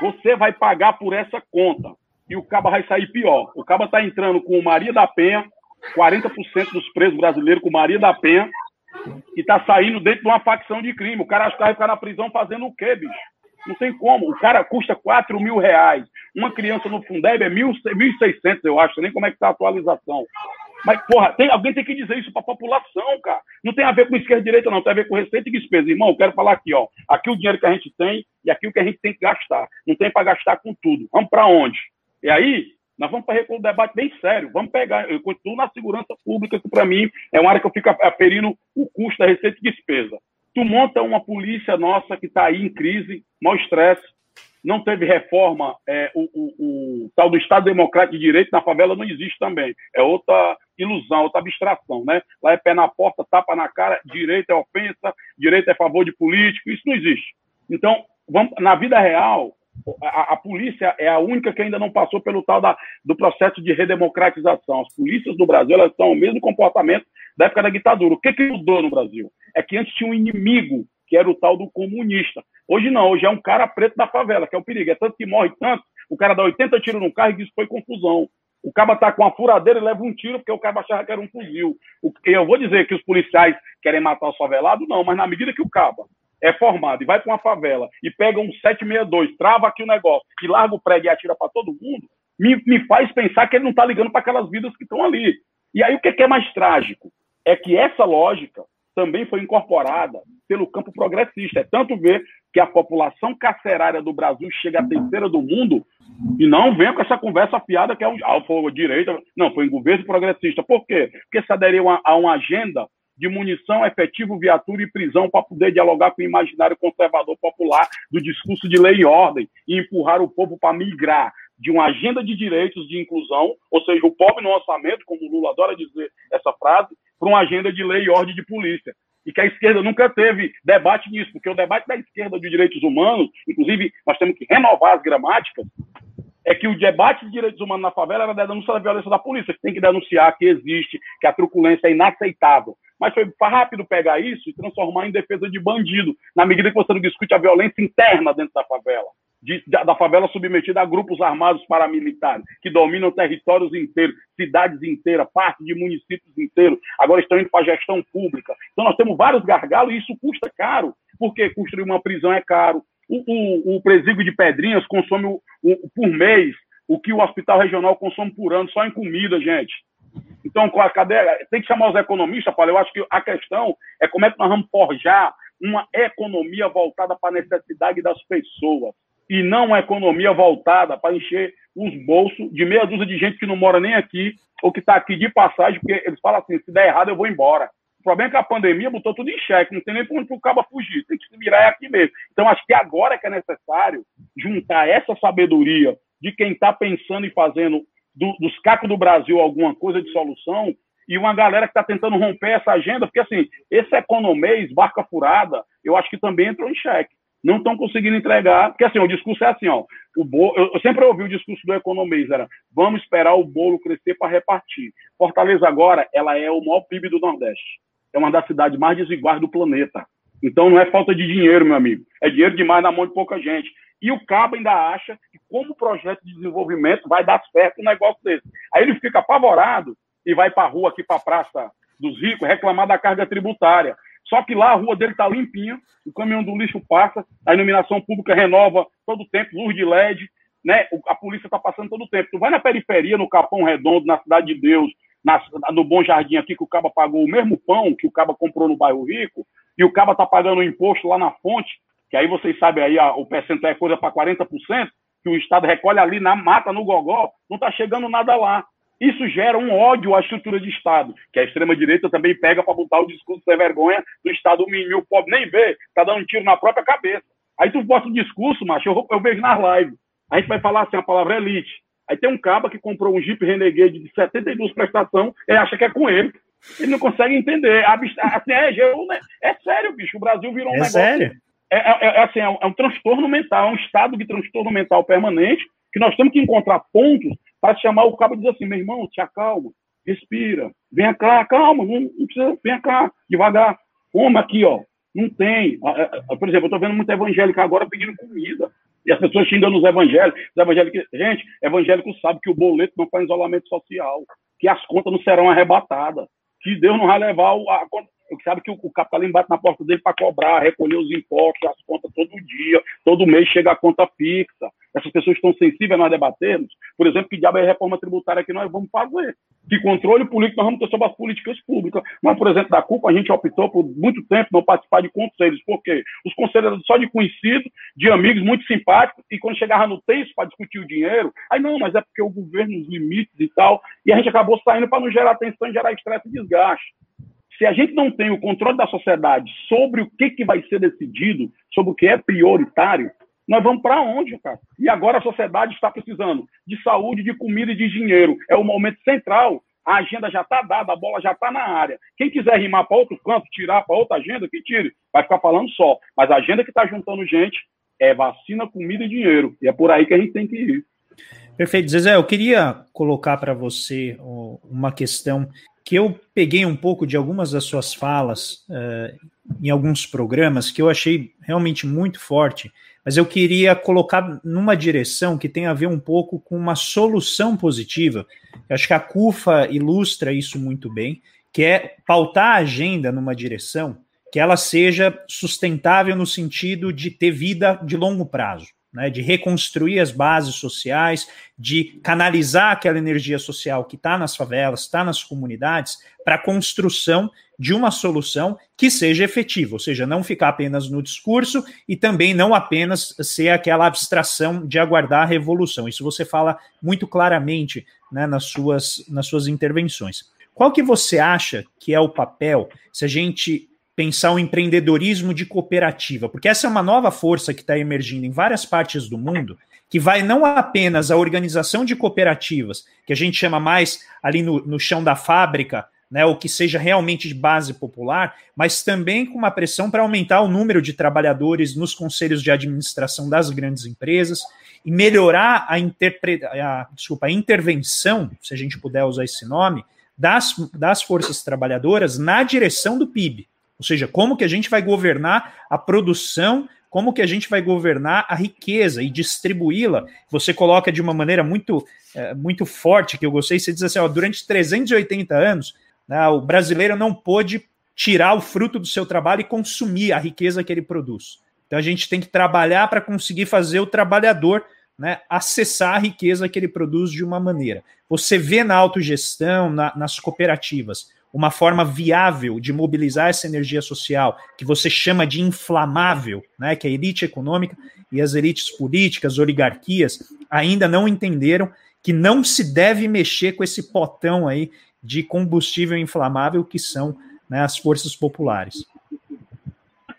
Você vai pagar por essa conta e o cabo vai sair pior. O cabo está entrando com Maria da Penha, 40% dos presos brasileiros com Maria da Penha, e está saindo dentro de uma facção de crime. O cara acha que vai ficar na prisão fazendo o quê, bicho? Não tem como. O cara custa 4 mil reais. Uma criança no Fundeb é 1.600, eu acho. Nem como é que está a atualização. Mas, porra, tem, alguém tem que dizer isso para a população, cara. Não tem a ver com esquerda e direita, não. Tem a ver com receita e despesa. Irmão, eu quero falar aqui, ó. Aqui o dinheiro que a gente tem e aqui o que a gente tem que gastar. Não tem para gastar com tudo. Vamos para onde? E aí, nós vamos fazer um debate bem sério. Vamos pegar. Eu continuo na segurança pública, que para mim é uma área que eu fico aferindo o custo da receita e despesa. Tu monta uma polícia nossa que está aí em crise, mau estresse, não teve reforma, é, o, o, o, tal do Estado Democrático de Direito na favela não existe também. É outra ilusão, outra abstração, né? Lá é pé na porta, tapa na cara, direito é ofensa, direito é favor de político, isso não existe. Então, vamos, na vida real, a, a, polícia é a única que ainda não passou pelo tal da, do processo de redemocratização. As polícias do Brasil elas estão o mesmo comportamento da época da ditadura. O que, que mudou no Brasil? É que antes tinha um inimigo, que era o tal do comunista. Hoje não, hoje é um cara preto da favela, que é o perigo. É tanto que morre tanto, o cara dá 80 tiros no carro e diz que foi confusão. O cara tá com a furadeira e leva um tiro porque o cara achava que era um fuzil. Eu vou dizer que os policiais querem matar o favelado? Não, mas na medida que o caba é formado e vai para uma favela e pega um 762, trava aqui o negócio e larga o prédio e atira para todo mundo, me, me faz pensar que ele não está ligando para aquelas vidas que estão ali. E aí o que é mais trágico? É que essa lógica também foi incorporada pelo campo progressista. É tanto ver que a população carcerária do Brasil chega à terceira do mundo e não vem com essa conversa fiada que é um ah, foi direita, não, foi um governo progressista. Por quê? Porque se aderiu a, a uma agenda de munição, efetivo, viatura e prisão para poder dialogar com o imaginário conservador popular do discurso de lei e ordem e empurrar o povo para migrar de uma agenda de direitos de inclusão, ou seja, o pobre no orçamento, como o Lula adora dizer essa frase, para uma agenda de lei e ordem de polícia. E que a esquerda nunca teve debate nisso, porque o debate da esquerda de direitos humanos, inclusive nós temos que renovar as gramáticas, é que o debate de direitos humanos na favela era denúncia da violência da polícia, que tem que denunciar que existe, que a truculência é inaceitável. Mas foi rápido pegar isso e transformar em defesa de bandido, na medida que você não discute a violência interna dentro da favela. De, da favela submetida a grupos armados paramilitares, que dominam territórios inteiros, cidades inteiras, parte de municípios inteiros, agora estão indo para a gestão pública. Então nós temos vários gargalos e isso custa caro, porque construir uma prisão é caro, o, o, o presídio de Pedrinhas consome o, o, por mês o que o hospital regional consome por ano, só em comida, gente. Então, cadê? Tem que chamar os economistas, Paulo. Eu acho que a questão é como é que nós vamos forjar uma economia voltada para a necessidade das pessoas e não uma economia voltada para encher os bolsos de meia dúzia de gente que não mora nem aqui ou que está aqui de passagem, porque eles falam assim: se der errado, eu vou embora. O problema é que a pandemia botou tudo em xeque, não tem nem para onde o cabo fugir, tem que se virar aqui mesmo. Então, acho que agora é que é necessário juntar essa sabedoria de quem está pensando e fazendo do, dos cacos do Brasil alguma coisa de solução e uma galera que está tentando romper essa agenda, porque assim, esse economês, barca furada, eu acho que também entrou em xeque. Não estão conseguindo entregar, porque assim, o discurso é assim, ó, o bolo, eu, eu sempre ouvi o discurso do economês, era vamos esperar o bolo crescer para repartir. Fortaleza agora, ela é o maior PIB do Nordeste é uma das cidades mais desiguais do planeta. Então não é falta de dinheiro, meu amigo. É dinheiro demais na mão de pouca gente. E o Cabo ainda acha que, como projeto de desenvolvimento, vai dar certo um negócio desse. Aí ele fica apavorado e vai para a rua, aqui para a Praça dos Ricos, reclamar da carga tributária. Só que lá a rua dele está limpinha, o caminhão do lixo passa, a iluminação pública renova todo o tempo, luz de LED, né? a polícia está passando todo o tempo. Tu vai na periferia, no Capão Redondo, na Cidade de Deus, na, no Bom Jardim aqui, que o Caba pagou o mesmo pão que o Caba comprou no bairro Rico, e o Caba está pagando o imposto lá na fonte, que aí vocês sabem aí, a, o percentual é coisa para 40%, que o Estado recolhe ali na mata, no gogó, não está chegando nada lá. Isso gera um ódio à estrutura de Estado, que a extrema-direita também pega para botar o discurso sem vergonha do Estado mínimo, o pobre nem vê, está dando um tiro na própria cabeça. Aí tu bota o discurso, macho, eu, eu vejo nas lives. A gente vai falar assim, a palavra elite. Aí tem um caba que comprou um Jeep Renegade de 72 prestação e acha que é com ele. Ele não consegue entender. Assim, é, né? é sério, bicho. O Brasil virou um é negócio. Sério? É, é, é assim, é um, é um, transtorno mental, é um estado de transtorno mental permanente que nós temos que encontrar pontos para chamar o cabo e dizer assim, meu irmão, te acalma, respira, vem cá, calma, não, não precisa, vem cá, devagar, como aqui, ó, não tem. Por exemplo, eu estou vendo muita evangélica agora pedindo comida. E as pessoas xingando os evangélicos. Os evangélicos, gente, evangélico sabe que o boleto não faz isolamento social, que as contas não serão arrebatadas, que Deus não vai levar a conta sabe que o, o capitalismo bate na porta dele para cobrar, recolher os impostos, as contas todo dia, todo mês chega a conta fixa. Essas pessoas estão sensíveis a nós debatermos. Por exemplo, que diabo é a reforma tributária que nós vamos fazer? Que controle político nós vamos ter sobre as políticas públicas. Mas, por exemplo, da culpa, a gente optou por muito tempo não participar de conselhos. Por quê? Os conselhos eram só de conhecidos, de amigos muito simpáticos, e quando chegava no texto para discutir o dinheiro, aí não, mas é porque o governo, os limites e tal, e a gente acabou saindo para não gerar tensão, gerar estresse e desgaste se a gente não tem o controle da sociedade sobre o que, que vai ser decidido, sobre o que é prioritário, nós vamos para onde, cara? E agora a sociedade está precisando de saúde, de comida e de dinheiro. É o momento central. A agenda já está dada, a bola já está na área. Quem quiser rimar para outro canto, tirar para outra agenda, que tire. Vai ficar falando só. Mas a agenda que está juntando gente é vacina, comida e dinheiro. E é por aí que a gente tem que ir. Perfeito. Zezé, eu queria colocar para você uma questão que eu peguei um pouco de algumas das suas falas uh, em alguns programas que eu achei realmente muito forte, mas eu queria colocar numa direção que tem a ver um pouco com uma solução positiva. Eu acho que a CUFA ilustra isso muito bem, que é pautar a agenda numa direção que ela seja sustentável no sentido de ter vida de longo prazo né, de reconstruir as bases sociais, de canalizar aquela energia social que está nas favelas, está nas comunidades, para a construção de uma solução que seja efetiva, ou seja, não ficar apenas no discurso e também não apenas ser aquela abstração de aguardar a revolução. Isso você fala muito claramente né, nas, suas, nas suas intervenções. Qual que você acha que é o papel, se a gente pensar o empreendedorismo de cooperativa, porque essa é uma nova força que está emergindo em várias partes do mundo, que vai não apenas a organização de cooperativas, que a gente chama mais ali no, no chão da fábrica, né, ou que seja realmente de base popular, mas também com uma pressão para aumentar o número de trabalhadores nos conselhos de administração das grandes empresas e melhorar a, interpre... a, desculpa, a intervenção, se a gente puder usar esse nome, das, das forças trabalhadoras na direção do PIB. Ou seja, como que a gente vai governar a produção, como que a gente vai governar a riqueza e distribuí-la. Você coloca de uma maneira muito, é, muito forte, que eu gostei, você diz assim, ó, durante 380 anos, né, o brasileiro não pôde tirar o fruto do seu trabalho e consumir a riqueza que ele produz. Então a gente tem que trabalhar para conseguir fazer o trabalhador né, acessar a riqueza que ele produz de uma maneira. Você vê na autogestão, na, nas cooperativas, uma forma viável de mobilizar essa energia social, que você chama de inflamável, né, que a elite econômica e as elites políticas, oligarquias, ainda não entenderam que não se deve mexer com esse potão aí de combustível inflamável que são né, as forças populares.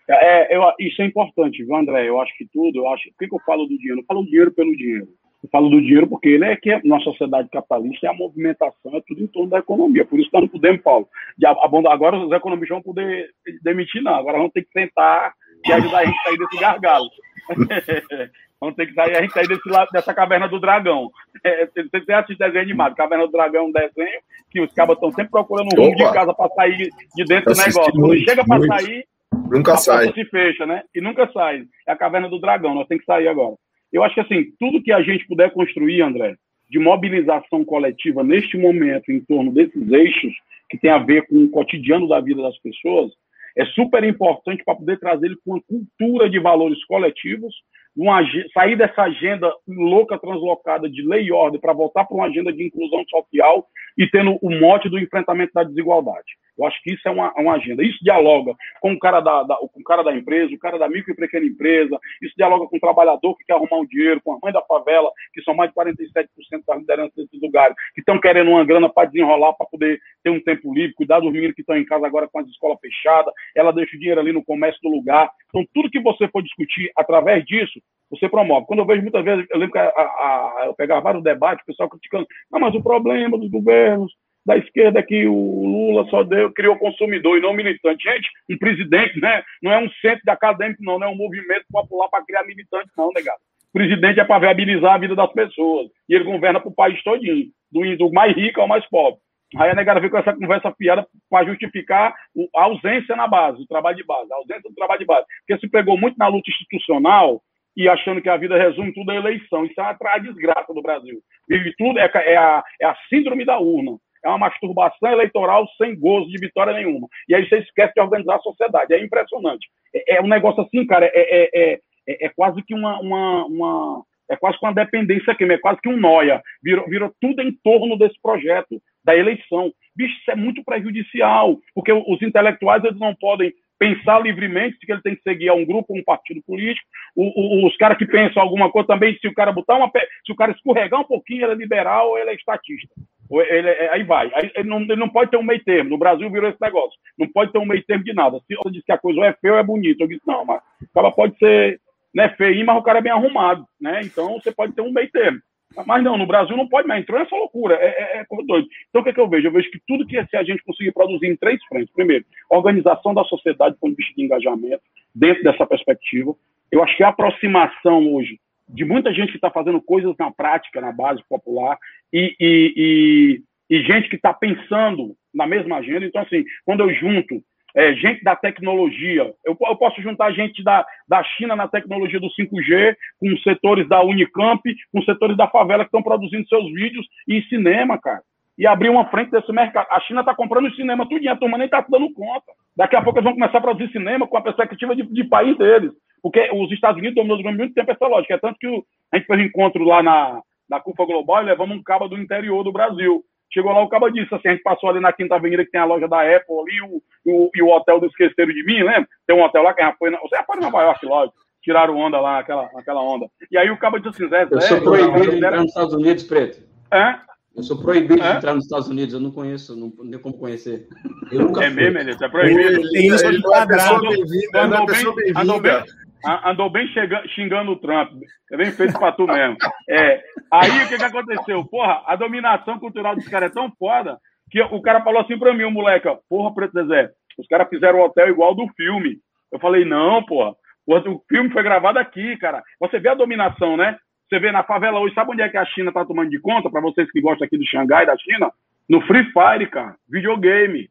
É, eu, isso é importante, viu, André? Eu acho que tudo, eu acho. Por que, que eu falo do dinheiro? Eu falo dinheiro pelo dinheiro. Eu falo do dinheiro porque ele é que é, na sociedade capitalista é a movimentação, é tudo em torno da economia. Por isso que nós não podemos, Paulo. De, agora os economistas vão poder demitir, não. Agora vamos ter que tentar e ajudar a gente a sair desse gargalo. (laughs) vamos ter que sair, a gente sair desse lado, dessa caverna do dragão. É, você tem assiste desenho animado, Caverna do Dragão é um desenho que os cabas estão sempre procurando um rumo de casa para sair de dentro do negócio. Quando chega para sair, nunca a sai. se fecha, né? E nunca sai. É a caverna do dragão, nós temos que sair agora. Eu acho que assim, tudo que a gente puder construir, André, de mobilização coletiva neste momento em torno desses eixos que tem a ver com o cotidiano da vida das pessoas, é super importante para poder trazer ele com uma cultura de valores coletivos, uma, sair dessa agenda louca translocada de lei e ordem para voltar para uma agenda de inclusão social e tendo o mote do enfrentamento da desigualdade. Eu acho que isso é uma, uma agenda. Isso dialoga com o cara da, da, com o cara da empresa, o cara da micro e pequena empresa, isso dialoga com o trabalhador que quer arrumar um dinheiro, com a mãe da favela, que são mais de 47% das lideranças desses lugares, que estão querendo uma grana para desenrolar, para poder ter um tempo livre, cuidar dos meninos que estão em casa agora com as escolas fechadas, ela deixa o dinheiro ali no comércio do lugar. Então, tudo que você for discutir através disso, você promove. Quando eu vejo muitas vezes, eu lembro que a, a, eu pegava vários debates, o pessoal criticando, não, mas o problema dos governos da esquerda que o Lula só deu, criou consumidor e não militante. Gente, um presidente né, não é um centro acadêmico, não, não é um movimento popular para criar militante, não, negado. O presidente é para viabilizar a vida das pessoas. E ele governa para o país todinho, do, do mais rico ao mais pobre. Aí a negada veio com essa conversa fiada para justificar a ausência na base, o trabalho de base, a ausência do trabalho de base. Porque se pegou muito na luta institucional e achando que a vida resume tudo a eleição. Isso é uma desgraça do Brasil. Vive tudo, é, é, a, é a síndrome da urna. É uma masturbação eleitoral sem gozo de vitória nenhuma. E aí você esquece de organizar a sociedade. É impressionante. É, é um negócio assim, cara, é, é, é, é, é quase que uma, uma, uma é quase que uma dependência aqui, é quase que um noia. Virou, virou tudo em torno desse projeto da eleição. Bicho, isso é muito prejudicial, porque os intelectuais eles não podem pensar livremente que ele tem que seguir a um grupo, um partido político. O, o, os caras que pensam alguma coisa também, se o cara botar uma, se o cara escorregar um pouquinho, ele é liberal ou ele é estatista. Ele, é, aí vai. Ele, não, ele não pode ter um meio termo. No Brasil virou esse negócio. Não pode ter um meio termo de nada. Se você diz que a coisa é feia ou é bonita, eu disse, não, mas o cara pode ser né, feio, mas o cara é bem arrumado. Né? Então você pode ter um meio termo. Mas não, no Brasil não pode mais. Entrou nessa loucura. É, é, é doido. Então o que, é que eu vejo? Eu vejo que tudo que se a gente conseguir produzir em três frentes. Primeiro, organização da sociedade com ponto de engajamento, dentro dessa perspectiva. Eu acho que a aproximação hoje de muita gente que está fazendo coisas na prática, na base popular, e, e, e, e gente que está pensando na mesma agenda. Então, assim, quando eu junto é, gente da tecnologia. Eu, eu, posso juntar gente da, da China na tecnologia do 5G, com setores da Unicamp, com setores da favela que estão produzindo seus vídeos e cinema, cara. E abrir uma frente desse mercado. A China está comprando cinema tudinho, a turma nem está dando conta. Daqui a pouco eles vão começar a produzir cinema com a perspectiva de, de país deles. Porque os Estados Unidos dominou durante muito tempo essa lógica. É tanto que o, a gente fez um encontro lá na, na CUFA Global e levamos um cabo do interior do Brasil. Chegou lá, o cabo disse assim, a gente passou ali na Quinta Avenida, que tem a loja da Apple ali, o, o, e o hotel do Esqueceram de Mim, lembra? Tem um hotel lá que já foi, na, você já foi em Nova York, lógico, tiraram onda lá, aquela, aquela onda. E aí o cabo disse assim, Zé, Eu sou proibido de entrar nos Estados Unidos, Preto. É? Eu sou proibido é? de entrar nos Estados Unidos, eu não conheço, não, não tenho como conhecer. Eu nunca é mesmo, ele é proibido. Tem isso de padrão. Andou bem, andou bem, andou bem chegando, xingando o Trump. É bem feito pra tu mesmo. É, aí o que, que aconteceu? Porra, a dominação cultural dos caras é tão foda que o cara falou assim pra mim, o moleque, ó, porra, Preto Zezé, os caras fizeram o hotel igual do filme. Eu falei, não, porra. O filme foi gravado aqui, cara. Você vê a dominação, né? Você vê na favela hoje, sabe onde é que a China tá tomando de conta? Para vocês que gostam aqui do Xangai, da China? No Free Fire, cara. Videogame.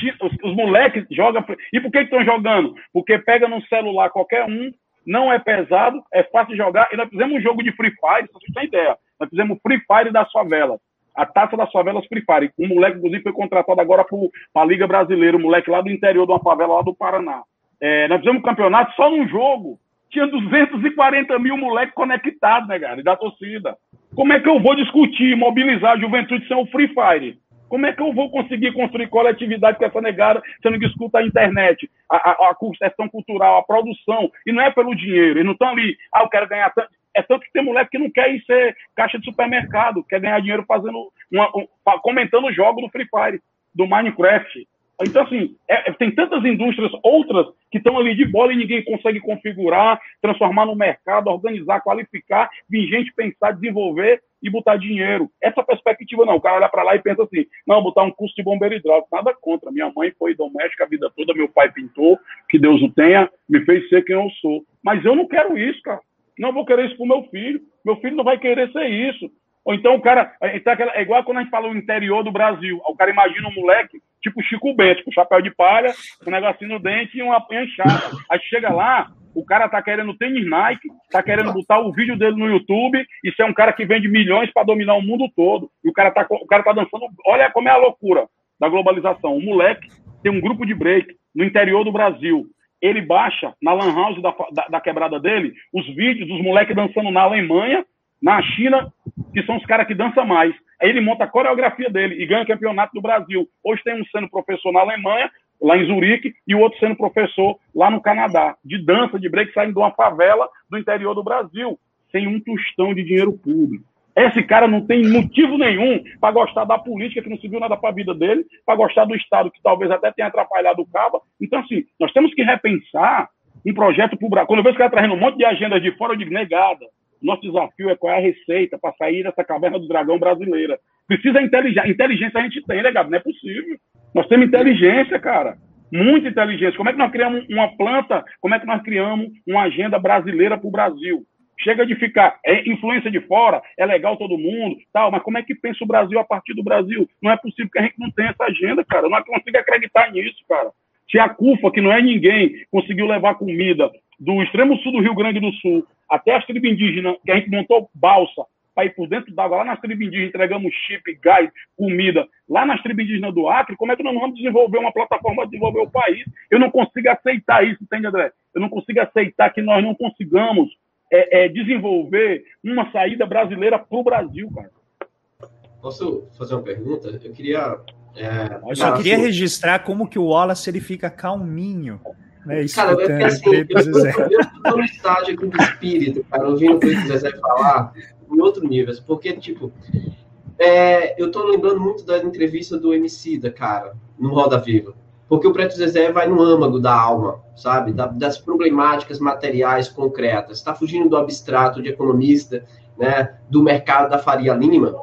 China, os, os, moleques jogam. E por que estão jogando? Porque pega no celular qualquer um, não é pesado, é fácil de jogar. E nós fizemos um jogo de Free Fire, pra vocês terem ideia. Nós fizemos Free Fire das favelas. A taça das favelas Free Fire. Um moleque, inclusive, foi contratado agora para a Liga Brasileira, um moleque lá do interior de uma favela lá do Paraná. É, nós fizemos um campeonato só num jogo. Tinha 240 mil moleques conectados, né, cara? Da torcida. Como é que eu vou discutir, mobilizar a juventude sem o Free Fire? Como é que eu vou conseguir construir coletividade com essa negada sendo que escuta a internet, a, a, a questão cultural, a produção? E não é pelo dinheiro, eles não estão ali, ah, eu quero ganhar tanto. É tanto que tem moleque que não quer ir ser caixa de supermercado, quer ganhar dinheiro fazendo uma, um, comentando o jogo do Free Fire, do Minecraft. Então, assim, é, é, tem tantas indústrias, outras, que estão ali de bola e ninguém consegue configurar, transformar no mercado, organizar, qualificar, vir gente pensar, desenvolver e botar dinheiro. Essa perspectiva não. O cara olha para lá e pensa assim: não, botar um curso de bombeiro hidráulico. Nada contra. Minha mãe foi doméstica a vida toda, meu pai pintou, que Deus o tenha, me fez ser quem eu sou. Mas eu não quero isso, cara. Não vou querer isso pro meu filho. Meu filho não vai querer ser isso. Ou então o cara. Então, é igual quando a gente fala o interior do Brasil. O cara imagina um moleque, tipo Chico Bento, com chapéu de palha, um negocinho no dente e uma enxada. Aí chega lá, o cara tá querendo tênis Nike, tá querendo botar o vídeo dele no YouTube, ser é um cara que vende milhões para dominar o mundo todo. E o cara tá, o cara tá dançando. Olha como é a loucura da globalização. O moleque tem um grupo de break no interior do Brasil. Ele baixa na lan house da, da, da quebrada dele os vídeos dos moleques dançando na Alemanha, na China, que são os caras que dançam mais. Aí ele monta a coreografia dele e ganha o campeonato do Brasil. Hoje tem um sendo professor na Alemanha, lá em Zurique, e o outro sendo professor lá no Canadá, de dança, de break, saindo de uma favela do interior do Brasil, sem um tostão de dinheiro público. Esse cara não tem motivo nenhum para gostar da política, que não serviu nada para a vida dele, para gostar do Estado, que talvez até tenha atrapalhado o Cabo. Então, assim, nós temos que repensar um projeto para o Brasil. Quando eu vejo os caras trazendo um monte de agendas de fora, de negada. Nosso desafio é qual é a receita para sair dessa caverna do dragão brasileira. Precisa inteligência. Inteligência a gente tem, né, Gabi? Não é possível. Nós temos inteligência, cara. Muita inteligência. Como é que nós criamos uma planta? Como é que nós criamos uma agenda brasileira para o Brasil? Chega de ficar, é influência de fora, é legal todo mundo, tal, mas como é que pensa o Brasil a partir do Brasil? Não é possível que a gente não tenha essa agenda, cara. Eu não consigo acreditar nisso, cara. Se a CUFA, que não é ninguém, conseguiu levar comida do extremo sul do Rio Grande do Sul até as tribos indígenas, que a gente montou balsa para ir por dentro d'água, lá nas tribos indígenas entregamos chip, gás, comida, lá nas tribos indígenas do Acre, como é que nós não vamos desenvolver uma plataforma para desenvolver o país? Eu não consigo aceitar isso, entende, André? Eu não consigo aceitar que nós não consigamos é, é, desenvolver uma saída brasileira para o Brasil, cara. Posso fazer uma pergunta? Eu queria. É, eu só queria assim, registrar como que o Wallace ele fica calminho. Né, cara, é assim, eu, estou no estágio aqui do espírito, cara, ouvindo o que o Zezé falar, em outro nível, porque, tipo, é, eu estou lembrando muito da entrevista do MC da cara, no Roda Viva. Porque o Preto Zezé vai no âmago da alma, sabe? Da, das problemáticas materiais concretas. Está fugindo do abstrato de economista, né? do mercado da Faria Lima,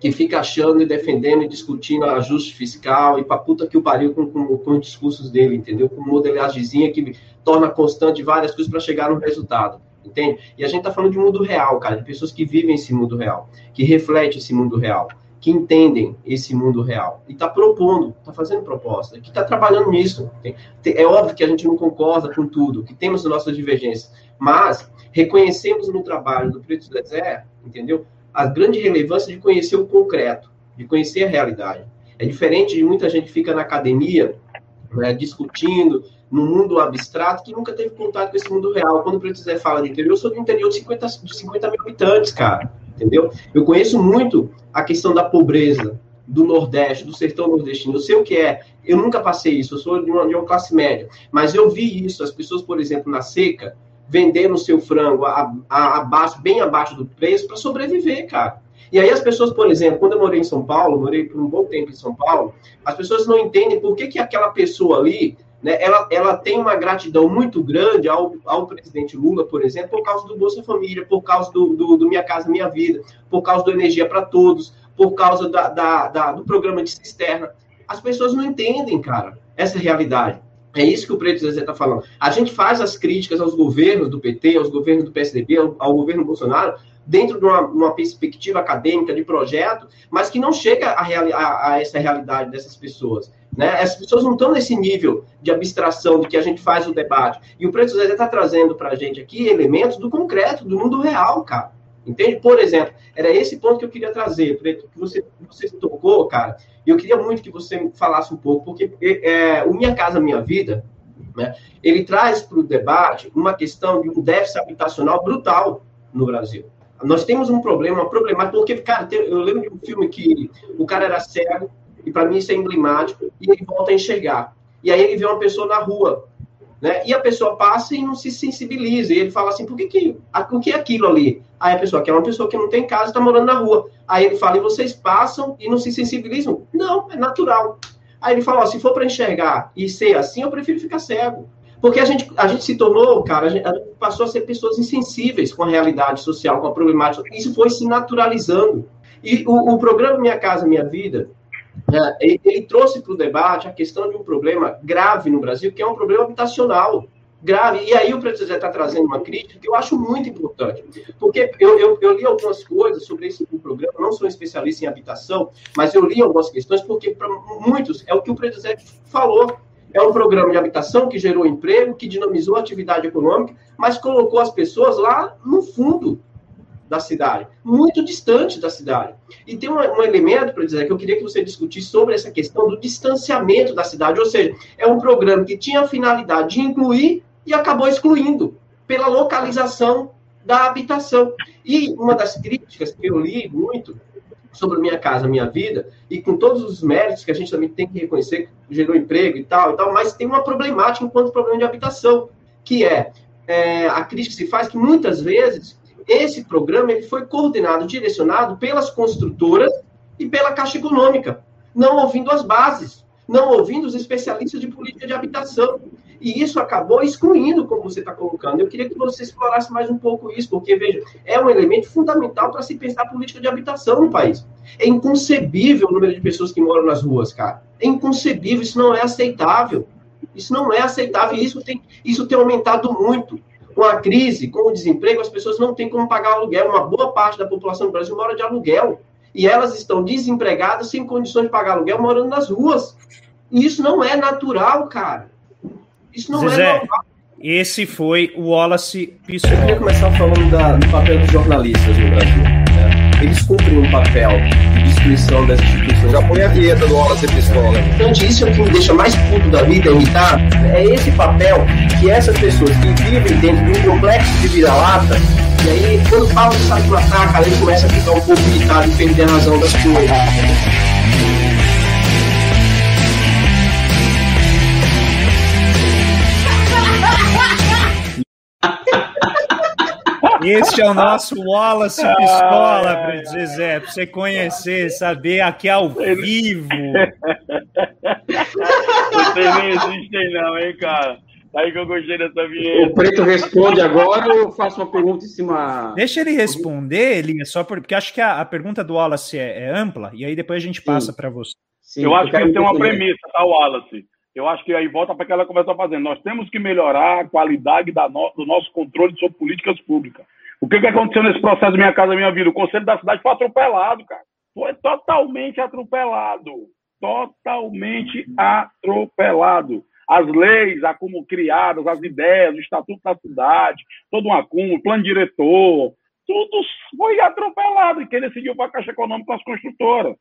que fica achando e defendendo e discutindo ajuste fiscal e pra puta que o pariu com, com, com os discursos dele, entendeu? Com modelagemzinha que torna constante várias coisas para chegar no resultado, entende? E a gente tá falando de mundo real, cara, de pessoas que vivem esse mundo real, que refletem esse mundo real que entendem esse mundo real e está propondo, está fazendo proposta, que está trabalhando nisso. É óbvio que a gente não concorda com tudo, que temos nossas divergências, mas reconhecemos no trabalho do Preto Zezé, entendeu? A grande relevância de conhecer o concreto, de conhecer a realidade. É diferente de muita gente que fica na academia né, discutindo no mundo abstrato que nunca teve contato com esse mundo real. Quando o Preto fala de interior, eu sou do interior de 50, de 50 mil habitantes, cara entendeu? Eu conheço muito a questão da pobreza do Nordeste, do sertão nordestino. Eu sei o que é. Eu nunca passei isso. Eu sou de uma, de uma classe média. Mas eu vi isso. As pessoas, por exemplo, na seca, vendendo o seu frango a, a, abaixo, bem abaixo do preço para sobreviver, cara. E aí as pessoas, por exemplo, quando eu morei em São Paulo, morei por um bom tempo em São Paulo, as pessoas não entendem por que, que aquela pessoa ali né, ela, ela tem uma gratidão muito grande ao, ao presidente Lula, por exemplo, por causa do Bolsa Família, por causa do, do, do Minha Casa Minha Vida, por causa do Energia para Todos, por causa da, da, da, do programa de cisterna. As pessoas não entendem, cara, essa realidade. É isso que o Preto Zezé está falando. A gente faz as críticas aos governos do PT, aos governos do PSDB, ao, ao governo Bolsonaro, dentro de uma, uma, perspectiva acadêmica, de projeto, mas que não chega a, a, a essa realidade dessas pessoas. Né? As pessoas não estão nesse nível de abstração de que a gente faz o debate. E o Preto Zezé está trazendo para a gente aqui elementos do concreto, do mundo real, cara. Entende? Por exemplo, era esse ponto que eu queria trazer, Preto, que você, você tocou, cara. E eu queria muito que você falasse um pouco, porque é, o Minha Casa Minha Vida, né, ele traz para o debate uma questão de um déficit habitacional brutal no Brasil. Nós temos um problema, uma problemática, porque, cara, eu lembro de um filme que o cara era cego, e para mim isso é emblemático, e ele volta a enxergar. E aí ele vê uma pessoa na rua, né? E a pessoa passa e não se sensibiliza. E ele fala assim: por que, que o que é aquilo ali? Aí a pessoa, que é uma pessoa que não tem casa, está morando na rua. Aí ele fala: e vocês passam e não se sensibilizam? Não, é natural. Aí ele fala: ó, se for para enxergar e ser assim, eu prefiro ficar cego. Porque a gente, a gente se tornou, cara, a gente, a gente passou a ser pessoas insensíveis com a realidade social, com a problemática. Isso foi se naturalizando. E o, o programa Minha Casa Minha Vida, ele, ele trouxe para o debate a questão de um problema grave no Brasil, que é um problema habitacional grave. E aí o Zé está trazendo uma crítica que eu acho muito importante. Porque eu, eu, eu, li algumas coisas sobre esse programa, não sou especialista em habitação, mas eu li algumas questões, porque para muitos é o que o Zé falou. É um programa de habitação que gerou emprego, que dinamizou a atividade econômica, mas colocou as pessoas lá no fundo da cidade, muito distante da cidade. E tem um, um elemento para dizer que eu queria que você discutisse sobre essa questão do distanciamento da cidade, ou seja, é um programa que tinha a finalidade de incluir e acabou excluindo pela localização da habitação. E uma das críticas que eu li muito sobre Minha Casa Minha Vida, e com todos os méritos que a gente também tem que reconhecer, que gerou emprego e tal, e tal, mas tem uma problemática enquanto problema de habitação, que é, é a crítica que se faz que muitas vezes esse programa ele foi coordenado, direcionado pelas construtoras e pela Caixa Econômica, não ouvindo as bases, não ouvindo os especialistas de política de habitação. E isso acabou excluindo, como você está colocando. Eu queria que você explorasse mais um pouco isso, porque, veja, é um elemento fundamental para se pensar política de habitação no país. É inconcebível o número de pessoas que moram nas ruas, cara. É inconcebível, isso não é aceitável. Isso não é aceitável e isso tem, isso tem aumentado muito. Com a crise, com o desemprego, as pessoas não têm como pagar aluguel. Uma boa parte da população do Brasil mora de aluguel. E elas estão desempregadas, sem condições de pagar aluguel, morando nas ruas. E isso não é natural, cara. Isso não Zezé, é normal. Esse foi o Wallace Pissou. Eu queria começar falando da, do papel dos jornalistas no Brasil. Eles cumprem um papel de destruição das instituições. Já põe a vinheta do Wallace Pistola. Então, isso é o que me deixa mais puto da vida, imitar. É esse papel que essas pessoas que vivem dentro de um complexo de vira-lata, e aí, quando falam de saco ataca, ele começa a ficar um pouco irritado e perder a razão das coisas. Esse é o nosso Wallace Pistola, para dizer, Zé, para você conhecer, saber aqui ao vivo. Vocês nem existem, não, hein, cara? Aí que eu gostei dessa vinheta. O Preto responde agora ou eu faço uma pergunta em cima. Deixa ele responder, Elias, só porque acho que a, a pergunta do Wallace é, é, ampla, e aí depois a gente passa para você. Sim, eu acho que ele tem uma premissa, tá, Wallace? Eu acho que aí volta para aquela que ela começou fazendo. Nós temos que melhorar a qualidade da no, do nosso controle sobre políticas públicas. O que, que aconteceu nesse processo Minha Casa Minha Vida? O Conselho da Cidade foi atropelado, cara. Foi totalmente atropelado. Totalmente atropelado. As leis como criadas, as ideias, o Estatuto da Cidade, todo um acúmulo, plano diretor, tudo foi atropelado. E quem decidiu foi a Caixa Econômica com as construtoras.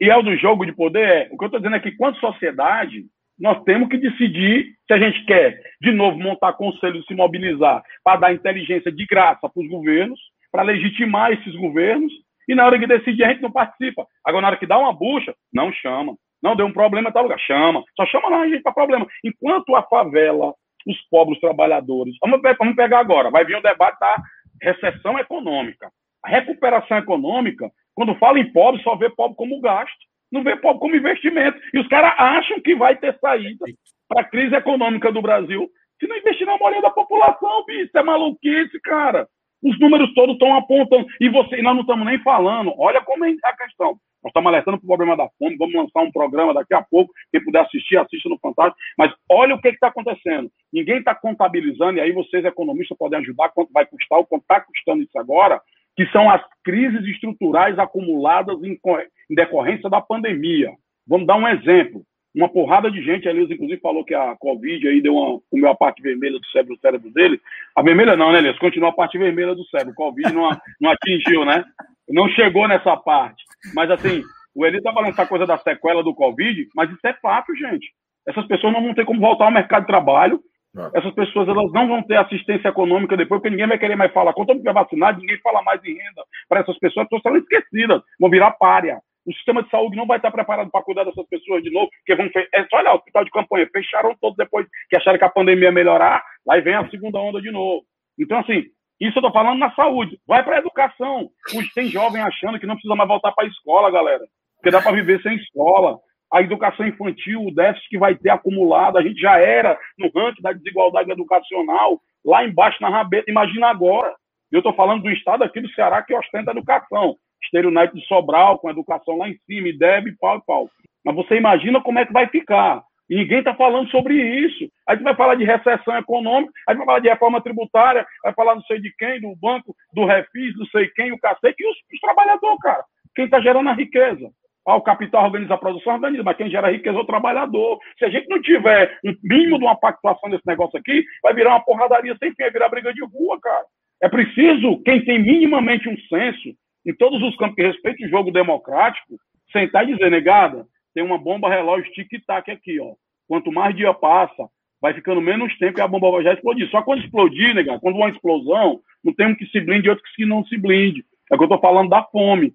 E é o do jogo de poder? O que eu estou dizendo é que, quanto sociedade, nós temos que decidir se a gente quer, de novo, montar conselho, se mobilizar para dar inteligência de graça para os governos, para legitimar esses governos, e na hora que decidir a gente não participa. Agora, na hora que dá uma bucha, não chama. Não deu um problema em tal lugar, chama. Só chama lá a gente para problema. Enquanto a favela, os pobres trabalhadores. Vamos, vamos pegar agora, vai vir um debate da recessão econômica. A recuperação econômica, quando fala em pobre, só vê pobre como gasto não vê pobre como investimento. E os caras acham que vai ter saída para a crise econômica do Brasil se não investir na maioria da população, bicho. É maluquice, cara. Os números todos estão apontando. E você, nós não estamos nem falando. Olha como é a questão. Nós estamos alertando para o problema da fome. Vamos lançar um programa daqui a pouco. Quem puder assistir, assista no Fantástico. Mas olha o que está acontecendo. Ninguém está contabilizando, e aí vocês, economistas, podem ajudar quanto vai custar, o quanto está custando isso agora que são as crises estruturais acumuladas em, em decorrência da pandemia. Vamos dar um exemplo. Uma porrada de gente, a Elisa, inclusive, falou que a Covid aí deu uma, comeu a parte vermelha do cérebro, do cérebro dele. A vermelha não, né, Elisa? Continua a parte vermelha do cérebro. O Covid não, não atingiu, né? Não chegou nessa parte. Mas, assim, o Eli está falando essa coisa da sequela do Covid, mas isso é fato, gente. Essas pessoas não vão ter como voltar ao mercado de trabalho essas pessoas elas não vão ter assistência econômica depois, porque ninguém vai querer mais falar. Quando todo mundo é vacinado, ninguém fala mais em renda para essas pessoas, as pessoas serão esquecidas, vão virar párea. O sistema de saúde não vai estar preparado para cuidar dessas pessoas de novo, porque vão é só olhar o hospital de campanha, fecharam todos depois que acharam que a pandemia ia melhorar, aí vem a segunda onda de novo. Então, assim, isso eu estou falando na saúde. Vai para a educação. Tem jovem achando que não precisa mais voltar para a escola, galera. Porque dá para viver sem escola a educação infantil, o déficit que vai ter acumulado, a gente já era no ranking da desigualdade educacional, lá embaixo na rabeta, imagina agora. Eu estou falando do estado aqui do Ceará que ostenta a educação. Estéreo United de Sobral, com educação lá em cima, IDEB, pau e pau. Mas você imagina como é que vai ficar. E ninguém está falando sobre isso. A gente vai falar de recessão econômica, aí vai falar de reforma tributária, vai falar não sei de quem, do banco, do refis, não sei quem, o cacete, e os, os trabalhadores, cara. Quem está gerando a riqueza? Ah, o capital organiza a produção, organiza, mas quem gera riqueza é o trabalhador. Se a gente não tiver um mínimo de uma pactuação desse negócio aqui, vai virar uma porradaria sem fim, vai virar briga de rua, cara. É preciso, quem tem minimamente um senso, em todos os campos que respeitam o jogo democrático, sentar e dizer, negada, tem uma bomba relógio tic-tac aqui, ó. Quanto mais dia passa, vai ficando menos tempo e a bomba vai já explodir. Só quando explodir, negada, quando uma explosão, não tem um que se blinde e outro que não se blinde. É o que eu tô falando da fome.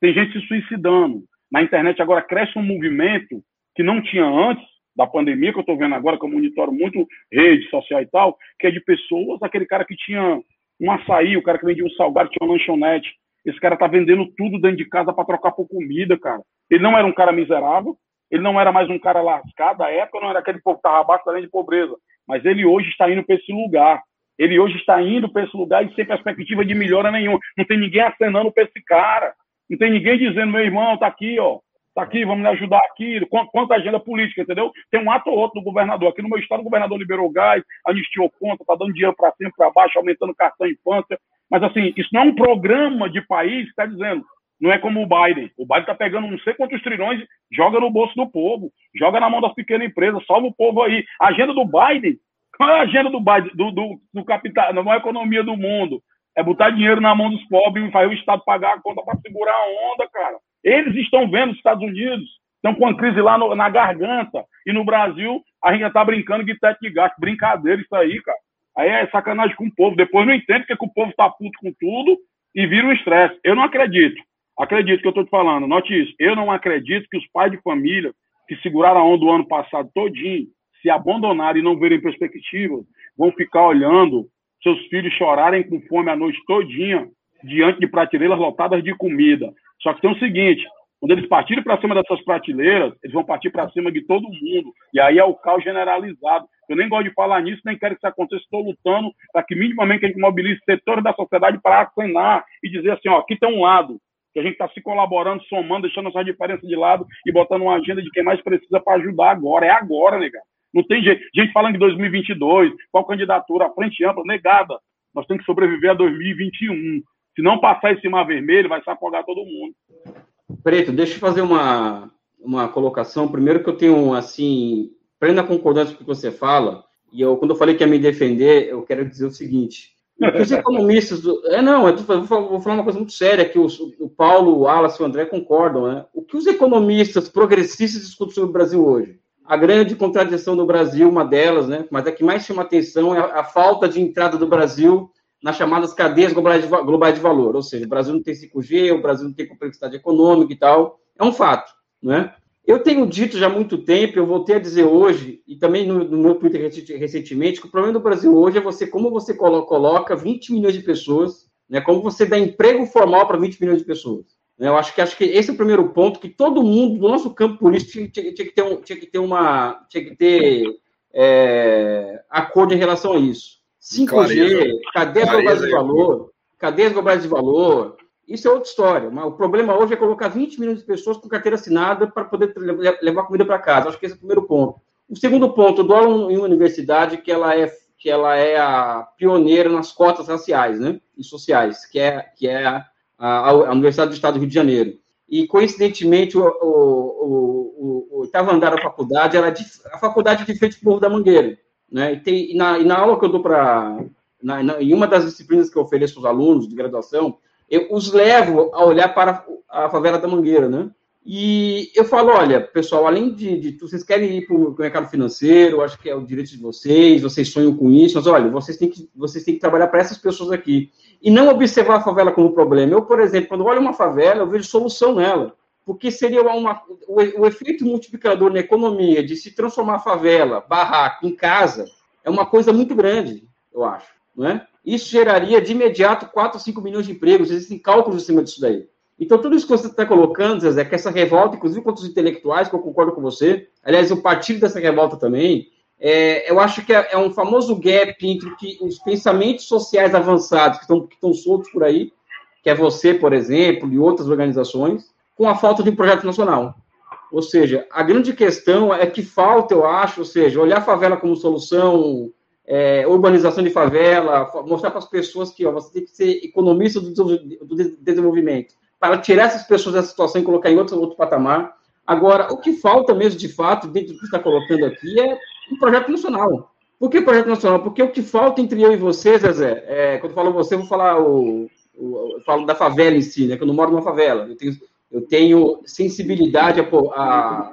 Tem gente se suicidando. Na internet agora cresce um movimento que não tinha antes da pandemia, que eu estou vendo agora, que eu monitoro muito rede social e tal, que é de pessoas, aquele cara que tinha um açaí, o cara que vendia um salgado, tinha uma lanchonete. Esse cara tá vendendo tudo dentro de casa para trocar por comida, cara. Ele não era um cara miserável, ele não era mais um cara lascado, à época não era aquele povo que estava abaixo da linha de pobreza, mas ele hoje está indo para esse lugar. Ele hoje está indo para esse lugar e sem perspectiva de melhora nenhuma. Não tem ninguém acenando para esse cara. Não tem ninguém dizendo, meu irmão, tá aqui, ó. Tá aqui, vamos me ajudar aqui. Quanto agenda política, entendeu? Tem um ato ou outro do governador. Aqui no meu estado, o governador liberou gás, anistiou conta, tá dando dinheiro para cima, para baixo, aumentando cartão infância. Mas, assim, isso não é um programa de país que está dizendo. Não é como o Biden. O Biden está pegando não sei quantos trilhões, joga no bolso do povo, joga na mão das pequenas empresas, salva o povo aí. A agenda do Biden, qual é a agenda do Biden, do, do, do capital, da maior economia do mundo? É botar dinheiro na mão dos pobres e fazer o Estado pagar a conta para segurar a onda, cara. Eles estão vendo os Estados Unidos, estão com a crise lá no, na garganta. E no Brasil, a gente já está brincando de teto de gasto. Brincadeira isso aí, cara. Aí é sacanagem com o povo. Depois não entende porque que o povo está puto com tudo e vira um estresse. Eu não acredito. Acredito que eu estou te falando. Note isso. Eu não acredito que os pais de família que seguraram a onda do ano passado todinho, se abandonarem e não verem perspectiva, vão ficar olhando seus filhos chorarem com fome a noite todinha diante de prateleiras lotadas de comida. Só que tem o seguinte, quando eles partirem para cima dessas prateleiras, eles vão partir para cima de todo mundo. E aí é o caos generalizado. Eu nem gosto de falar nisso, nem quero que isso aconteça. Estou lutando para que minimamente a gente mobilize setores da sociedade para acenar e dizer assim, ó, aqui tem um lado, que a gente está se colaborando, somando, deixando essa diferença de lado e botando uma agenda de quem mais precisa para ajudar agora. É agora, negado. Não tem jeito. Gente falando de 2022, qual candidatura, a frente ampla, negada. Nós temos que sobreviver a 2021. Se não passar esse mar vermelho, vai safogar todo mundo. Preto, deixa eu fazer uma, uma colocação. Primeiro que eu tenho, assim, plena concordância com o que você fala. E eu, quando eu falei que ia me defender, eu quero dizer o seguinte os economistas. Do... É, não, eu vou falar uma coisa muito séria, que o, Paulo, o Wallace e o André concordam. Né? O que os economistas progressistas discutem sobre o Brasil hoje? A grande contradição do Brasil, uma delas, né? mas a que mais chama atenção é a, a falta de entrada do Brasil nas chamadas cadeias globais de, globais de valor. Ou seja, o Brasil não tem 5G, o Brasil não tem complexidade econômica e tal. É um fato. Não é? Eu tenho dito já há muito tempo, eu voltei a dizer hoje, e também no, no meu Twitter recentemente, que o problema do Brasil hoje é você como você coloca 20 milhões de pessoas, né, como você dá emprego formal para 20 milhões de pessoas. Né, eu acho que acho que esse é o primeiro ponto que todo mundo do nosso campo político tinha, tinha, tinha que ter um, tinha que ter uma tinha que ter é, acordo em relação a isso. 5G, cadeias globais de valor, cadeias globais de valor, isso é outra história. Mas o problema hoje é colocar 20 milhões de pessoas com carteira assinada para poder levar comida para casa. Acho que esse é o primeiro ponto. O segundo ponto, eu dou em uma universidade que ela é que ela é a pioneira nas cotas raciais, né, e sociais, que é que é a, a, Universidade do Estado do Rio de Janeiro. E coincidentemente o, o, o, oitavo andar da faculdade era de, a faculdade de frente para o da Mangueira, né? E, tem, e, na, e na aula que eu dou para em uma das disciplinas que eu ofereço aos alunos de graduação, eu os levo a olhar para a favela da Mangueira, né? E eu falo, olha, pessoal, além de, de vocês querem ir para o mercado financeiro, acho que é o direito de vocês, vocês sonham com isso, mas olha, vocês têm que, vocês têm que trabalhar para essas pessoas aqui. E não observar a favela como problema. Eu, por exemplo, quando olho uma favela, eu vejo solução nela. Porque seria uma, o, o efeito multiplicador na economia de se transformar a favela, barraco, em casa, é uma coisa muito grande, eu acho. Não é? Isso geraria de imediato 4 ou 5 milhões de empregos. Existem cálculos em cima disso daí. Então, tudo isso que você está colocando, Zé, que essa revolta, inclusive contra os intelectuais, que eu concordo com você, aliás, eu partilho dessa revolta também, é, eu acho que é, é, um famoso gap entre que os pensamentos sociais avançados que estão, que estão soltos por aí, que é você, por exemplo, e outras organizações, com a falta de um projeto nacional. Ou seja, a grande questão é que falta, eu acho, ou seja, olhar a favela como solução, é, urbanização de favela, mostrar para as pessoas que ó, você tem que ser economista do, desenvolvimento, para tirar essas pessoas dessa situação e colocar em outro, outro patamar. Agora, o que falta mesmo, de fato, dentro do que está colocando aqui, é um projeto nacional. Por que projeto nacional? Porque o que falta entre eu e você, Zezé, é, quando eu falo você, eu vou falar o, o, falo da favela em si, né, que eu não moro numa favela. Eu tenho, eu tenho sensibilidade a, a,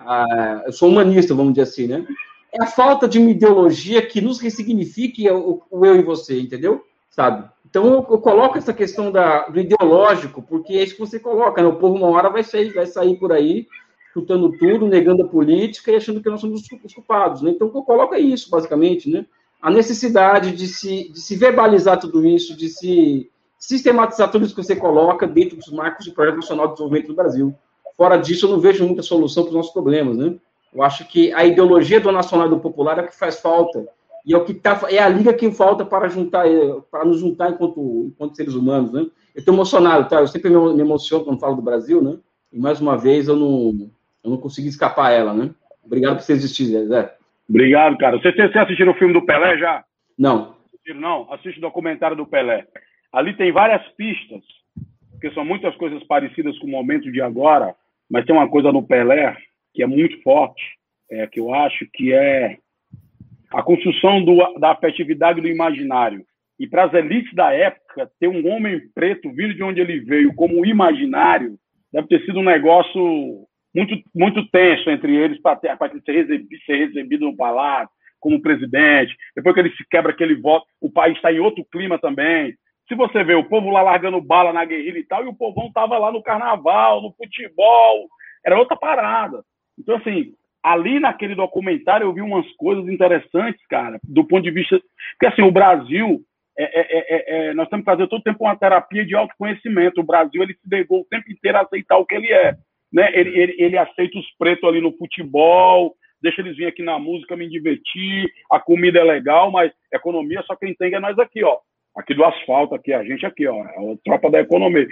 a, eu sou humanista, vamos dizer assim, né? É a falta de uma ideologia que nos ressignifique o, o eu e você, entendeu? Sabe? Então eu, eu coloco essa questão da, do ideológico, porque é isso que você coloca, né? O povo uma hora vai sair, vai sair por aí chutando tudo, negando a política e achando que nós somos os culpados, né? Então o que eu coloco é isso, basicamente, né? A necessidade de se, de se verbalizar tudo isso, de se sistematizar tudo isso que você coloca dentro dos marcos do Projeto Nacional de Desenvolvimento do Brasil. Fora disso, eu não vejo muita solução para os nossos problemas, né? Eu acho que a ideologia do nacional e do popular é o que faz falta E é o que tá, é a liga que falta para juntar, para nos juntar enquanto, enquanto seres humanos, né? Eu estou emocionado, tá? Eu sempre me emociono quando falo do Brasil, né? E mais uma vez eu não, eu não consegui escapar ela, né? Obrigado por você existir, Zé. Obrigado, cara. Você, você assistiu o filme do Pelé já? Não. Não, assiste o documentário do Pelé. Ali tem várias pistas, porque são muitas coisas parecidas com o momento de agora, mas tem uma coisa no Pelé que é muito forte, é, que eu acho que é a construção do, da afetividade do imaginário. E para as elites da época, ter um homem preto vindo de onde ele veio como imaginário deve ter sido um negócio muito, muito tenso entre eles para ser recebido, ser recebido no palácio como presidente. Depois que ele se quebra aquele voto, o país está em outro clima também. Se você vê o povo lá largando bala na guerrilha e tal, e o povão estava lá no carnaval, no futebol, era outra parada. Então, assim, ali naquele documentário eu vi umas coisas interessantes, cara, do ponto de vista. Porque, assim, o Brasil. É, é, é, é, nós temos que fazer todo tempo uma terapia de autoconhecimento. O Brasil ele se negou o tempo inteiro a aceitar o que ele é. Né? Ele, ele, ele aceita os pretos ali no futebol, deixa eles virem aqui na música, me divertir, a comida é legal, mas economia só quem tem é nós aqui, ó. Aqui do asfalto, aqui, a gente aqui, ó, a tropa da economia.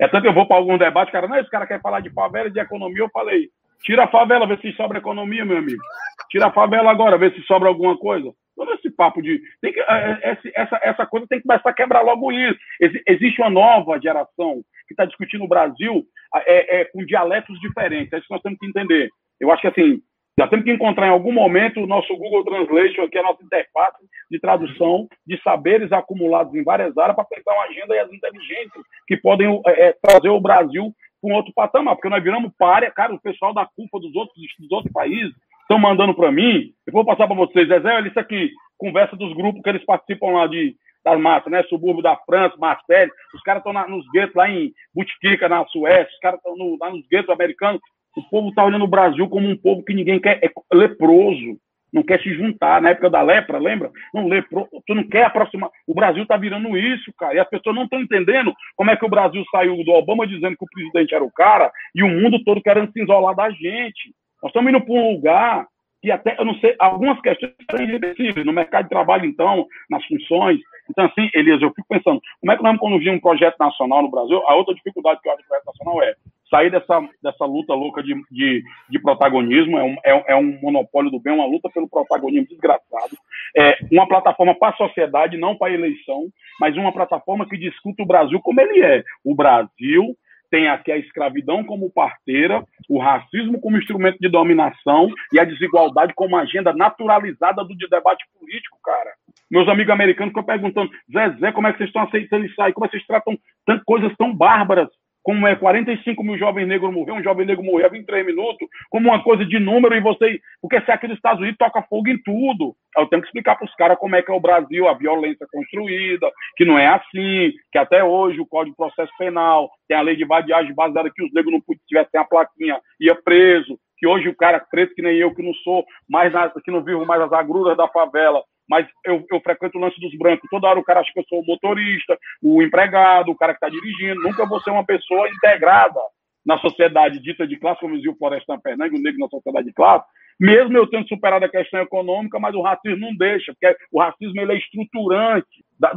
É tanto que eu vou para algum debate, cara, não, esse cara quer falar de favela e de economia, eu falei, tira a favela, vê se sobra economia, meu amigo. Tira a favela agora, vê se sobra alguma coisa. Todo esse papo de. Tem que, é, é, essa, essa coisa tem que começar a quebrar logo isso. Existe uma nova geração que está discutindo o Brasil é, é, com dialetos diferentes. É isso que nós temos que entender. Eu acho que assim, já temos que encontrar em algum momento o nosso Google Translation, que é a nossa interface de tradução de saberes acumulados em várias áreas para pensar uma agenda e as inteligências que podem é trazer o Brasil um outro patamar, porque nós viramos párea, cara, o pessoal da culpa dos outros, dos outros países estão mandando para mim, eu vou passar para vocês, Zezé, olha isso aqui, conversa dos grupos que eles participam lá de, das massas, né? Subúrbio da França, Marseille, os caras estão nos guetos lá em Boutiquica, na Suécia, os caras estão no, lá nos guetos americanos, o povo está olhando o Brasil como um povo que ninguém quer, é leproso, não quer se juntar. Na época da lepra, lembra? Não, lepro, tu não quer aproximar. O Brasil está virando isso, cara. E as pessoas não estão entendendo como é que o Brasil saiu do Obama dizendo que o presidente era o cara e o mundo todo querendo se isolar da gente. Nós estamos indo para um lugar que até, eu não sei, algumas questões são irreversíveis. No mercado de trabalho, então, nas funções. Então, assim, Elias, eu fico conduzir como é que nós vamos conduzir um projeto nacional no Brasil? A outra dificuldade que eu acho do projeto nacional é sair dessa, dessa luta louca de, de, de protagonismo, é um, é, é, um monopólio do bem, uma luta pelo protagonismo desgraçado, é uma plataforma para a sociedade, não para a eleição, mas uma plataforma que discute o Brasil como ele é. O Brasil tem aqui a escravidão como parteira, o racismo como instrumento de dominação e a desigualdade como agenda naturalizada do debate político, cara. Meus amigos americanos ficam perguntando, Zé, como é que vocês estão aceitando isso aí? Como é que vocês tratam coisas tão bárbaras como é 45 mil jovens negros morreram, um jovem negro morreu em 3 minutos, como uma coisa de número, e você. Porque se aqui nos Estados Unidos toca fogo em tudo. Eu tenho que explicar para os caras como é que é o Brasil, a violência construída, que não é assim, que até hoje o Código de Processo Penal tem a lei de vadiagem baseada que os negros não tivessem a plaquinha, ia preso, que hoje o cara preto que nem eu, que não sou mais nada, que não vivo mais as agruras da favela, mas eu, eu, frequento o lance dos brancos. Toda hora o cara acha que eu sou o motorista, o empregado, o cara que está dirigindo. Nunca vou ser uma pessoa integrada na sociedade dita de classe, como dizia o Florestan Fernandes, o negro na sociedade de classe, mesmo eu tendo superado a questão econômica, mas o racismo não deixa, porque o racismo ele é estruturante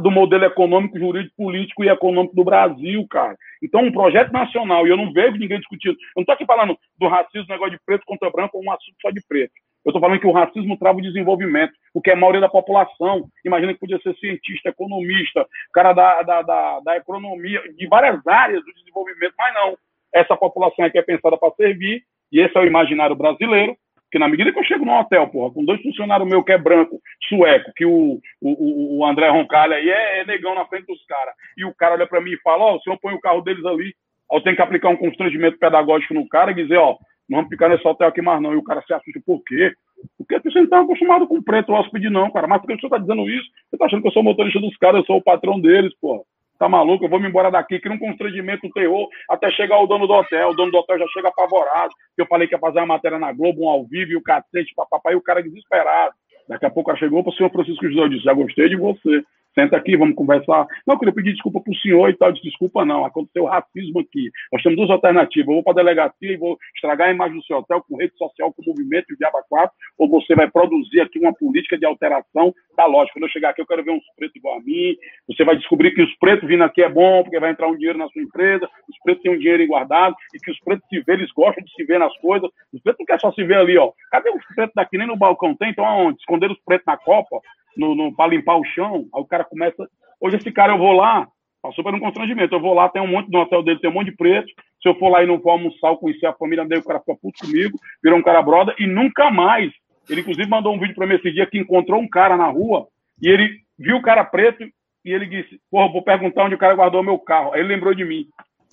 do modelo econômico, jurídico, político e econômico do Brasil, cara. Então, um projeto nacional, e eu não vejo ninguém discutindo, eu não estou aqui falando do racismo, negócio de preto contra branco, ou um assunto só de preto. Eu estou falando que o racismo trava o desenvolvimento, porque a maioria da população, imagina que podia ser cientista, economista, cara da, da, da, da economia, de várias áreas do desenvolvimento, mas não. Essa população aqui é pensada para servir, e esse é o imaginário brasileiro, que na medida que eu chego num hotel, porra, com dois funcionários meus que é branco, sueco, que o, o, o André Roncalha aí é, é negão na frente dos caras, e o cara olha para mim e fala, ó, oh, o senhor põe o carro deles ali, eu tenho que aplicar um constrangimento pedagógico no cara e dizer, ó, não vamos ficar nesse hotel aqui mais não. E o cara se assusta, por quê? Porque você não está acostumado com preto hóspede não, cara. Mas por que você está dizendo isso? Você está achando que eu sou motorista dos caras, eu sou o patrão deles, pô. Tá maluco? Eu vou me embora daqui, cria um constrangimento, um terror, até chegar o dono do hotel. O dono do hotel já chega apavorado. Eu falei que ia fazer uma matéria na Globo, um ao vivo, e o cacete, papapá, e o cara desesperado. Daqui a pouco chegou para o senhor Francisco José e disse, já gostei de você. Senta aqui, vamos conversar. Não, eu queria pedir desculpa para o senhor e tal. Disse, desculpa não, aconteceu racismo aqui. Nós temos duas alternativas. Eu vou para a delegacia e vou estragar a imagem do seu hotel com rede social, com movimento de Diaba 4, ou você vai produzir aqui uma política de alteração da lógica. Quando eu chegar aqui, eu quero ver uns pretos igual a mim. Você vai descobrir que os pretos vindo aqui é bom, porque vai entrar um dinheiro na sua empresa, os pretos têm um dinheiro guardado, e que os pretos se vê, eles gostam de se ver nas coisas. Os pretos não querem só se ver ali, ó. Cadê os pretos daqui? Nem no balcão tem, então aonde? Esconder os pretos na Copa? No, no para limpar o chão, aí o cara começa. Hoje esse cara eu vou lá, passou por um constrangimento. Eu vou lá, tem um monte no hotel dele, tem um monte de preto. Se eu for lá e não for almoçar ou conhecer a família dele, o cara fica puto comigo, virou um cara brother e nunca mais. Ele, inclusive, mandou um vídeo para mim esse dia que encontrou um cara na rua e ele viu o cara preto e ele disse: Porra, vou perguntar onde o cara guardou meu carro. Aí ele lembrou de mim.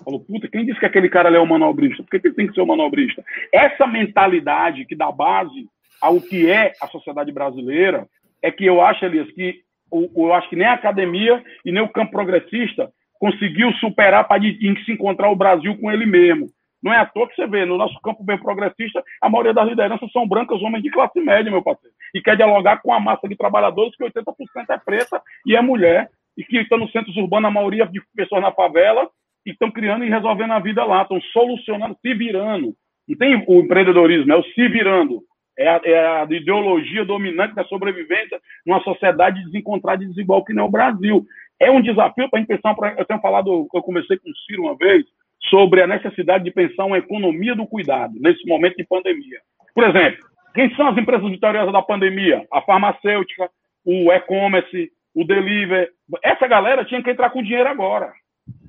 Falou, puta, quem disse que aquele cara é o manobrista? Por que ele tem que ser o manobrista? Essa mentalidade que dá base ao que é a sociedade brasileira é que eu acho, Elias, que eu acho que nem a academia e nem o campo progressista conseguiu superar para se encontrar o Brasil com ele mesmo. Não é à toa que você vê, no nosso campo bem progressista, a maioria das lideranças são brancas, homens de classe média, meu parceiro. E quer dialogar com a massa de trabalhadores, que 80% é preta e é mulher, e que estão nos centros urbanos, a maioria de pessoas na favela, e estão criando e resolvendo a vida lá, estão solucionando, se virando. Não tem o empreendedorismo, é o se virando. É a, é a, ideologia dominante da sobrevivência numa sociedade desencontrada e desigual que não é o Brasil. É um desafio para a gente pensar. Eu tenho falado, eu conversei com o Ciro uma vez, sobre a necessidade de pensar uma economia do cuidado nesse momento de pandemia. Por exemplo, quem são as empresas vitoriosas da pandemia? A farmacêutica, o e-commerce, o delivery. Essa galera tinha que entrar com dinheiro agora.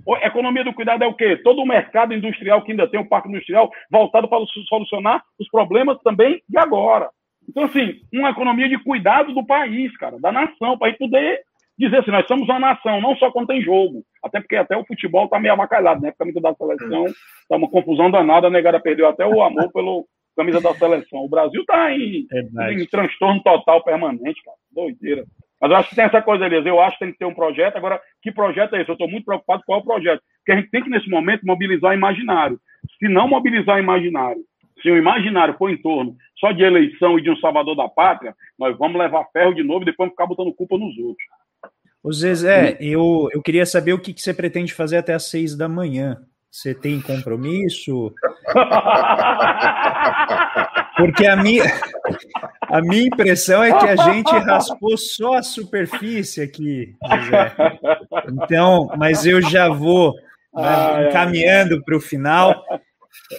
A economia do cuidado é o quê? Todo o mercado industrial que ainda tem o um parque industrial voltado para solucionar os problemas também de agora. Então, assim, uma economia de cuidado do país, cara, da nação, para a gente poder dizer assim, nós somos uma nação, não só quando tem jogo. Até porque até o futebol está meio abacalhado, né? Camisa da seleção, está uma confusão danada, a negada perdeu até o amor pelo camisa da seleção. O Brasil está em, em transtorno total permanente, cara. Doideira. Mas eu acho que tem essa coisa, Elias. Eu acho que tem que ter um projeto. Agora, que projeto é esse? Eu estou muito preocupado com qual é o projeto. Porque a gente tem que, nesse momento, mobilizar imaginário. Se não mobilizar imaginário, se o imaginário for em torno só de eleição e de um salvador da pátria, nós vamos levar ferro de novo e depois ficar botando culpa nos outros. Ô Zezé, eu, eu queria saber o que, que você pretende fazer até às seis da manhã. Você tem compromisso? Porque a minha, a minha impressão é que a gente raspou só a superfície aqui, José. Então, mas eu já vou né, encaminhando para o final.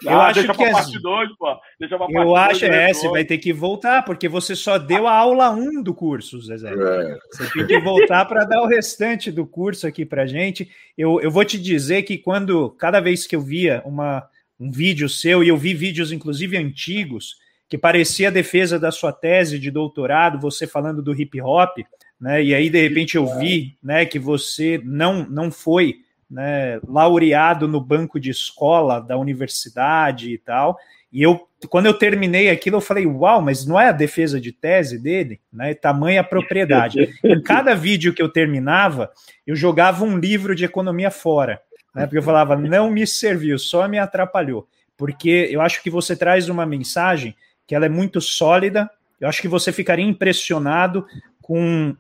Eu ah, acho que as... dois, pô. Deixa eu acho é, você vai ter que voltar, porque você só deu a aula 1 um do curso, Zezé. É. Você tem que voltar para dar o restante do curso aqui para gente. Eu, eu vou te dizer que quando cada vez que eu via uma, um vídeo seu, e eu vi vídeos inclusive antigos, que parecia a defesa da sua tese de doutorado, você falando do hip hop, né? E aí de repente eu vi, né, que você não não foi né, laureado no banco de escola da universidade e tal. E eu, quando eu terminei aquilo, eu falei, uau, mas não é a defesa de tese dele, né? Tamanha propriedade. em cada (laughs) vídeo que eu terminava, eu jogava um livro de economia fora, né? Porque eu falava, não me serviu, só me atrapalhou. Porque eu acho que você traz uma mensagem que ela é muito sólida. Eu acho que você ficaria impressionado com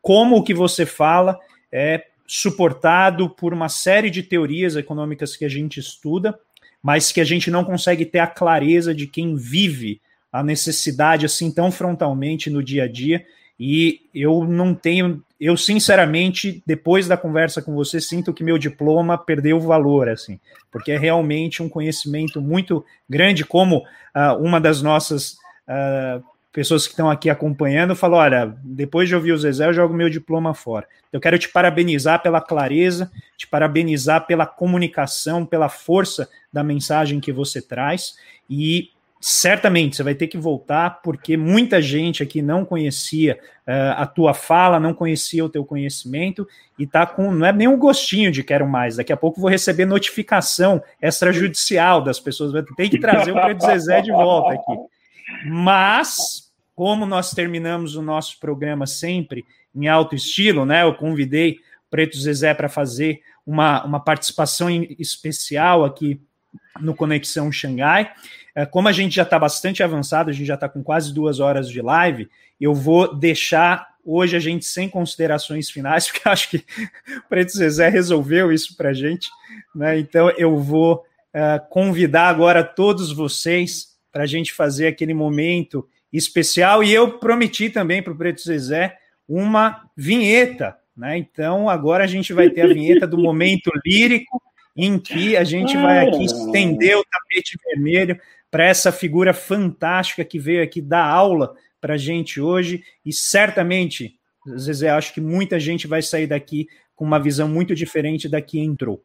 como o que você fala é suportado por uma série de teorias econômicas que a gente estuda, mas que a gente não consegue ter a clareza de quem vive a necessidade assim tão frontalmente no dia a dia. E eu não tenho, eu sinceramente, depois da conversa com você, sinto que meu diploma perdeu valor, assim, porque é realmente um conhecimento muito grande, como uh, uma das nossas uh, pessoas que estão aqui acompanhando falou: olha, depois de ouvir o Zezé, eu jogo meu diploma fora. Eu quero te parabenizar pela clareza, te parabenizar pela comunicação, pela força da mensagem que você traz e certamente você vai ter que voltar porque muita gente aqui não conhecia uh, a tua fala, não conhecia o teu conhecimento e tá com não é nem um gostinho de quero mais. Daqui a pouco vou receber notificação extrajudicial das pessoas, ter que trazer o Pedro Zezé de volta aqui. Mas, como nós terminamos o nosso programa sempre em alto estilo, né? Eu convidei Preto Zezé para fazer uma, uma participação especial aqui no Conexão Xangai. É, como a gente já está bastante avançado, a gente já está com quase duas horas de live, eu vou deixar hoje a gente sem considerações finais, (laughs) porque acho que Preto Zezé resolveu isso para a gente. Né? Então eu vou uh, convidar agora todos vocês para a gente fazer aquele momento especial. E eu prometi também para o Preto Zezé uma vinheta. Né? Então agora a gente vai ter a vinheta do momento (laughs) lírico, em que a gente vai aqui estender o tapete vermelho para essa figura fantástica que veio aqui dar aula para a gente hoje e certamente, Zezé, acho que muita gente vai sair daqui com uma visão muito diferente da que entrou.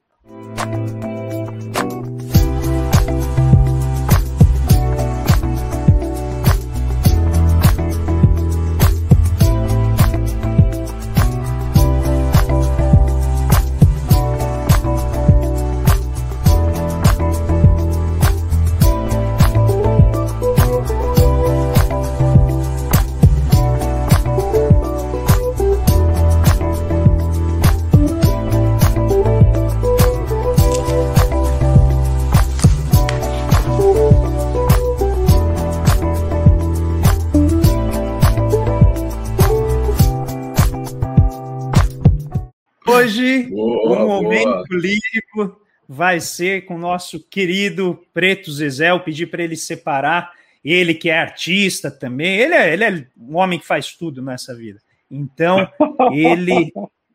Hoje, boa, o momento boa. lírico vai ser com o nosso querido Preto Zezé. Eu pedi para ele separar, ele que é artista também. Ele é, ele é um homem que faz tudo nessa vida. Então, (laughs) ele.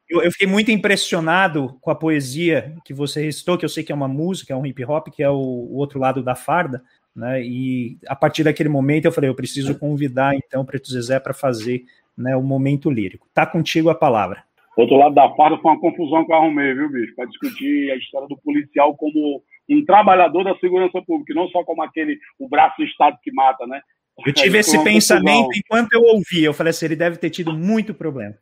Eu, eu, fiquei muito impressionado com a poesia que você recitou, que eu sei que é uma música, é um hip hop, que é o, o outro lado da farda. Né? E a partir daquele momento eu falei, eu preciso convidar então o Preto Zezé para fazer né, o momento lírico. Tá contigo a palavra. Outro lado da farda foi uma confusão que eu arrumei, viu, bicho? Para discutir a história do policial como um trabalhador da segurança pública, não só como aquele, o braço do Estado que mata, né? Eu tive esse pensamento confusão. enquanto eu ouvia. Eu falei assim, ele deve ter tido muito problema.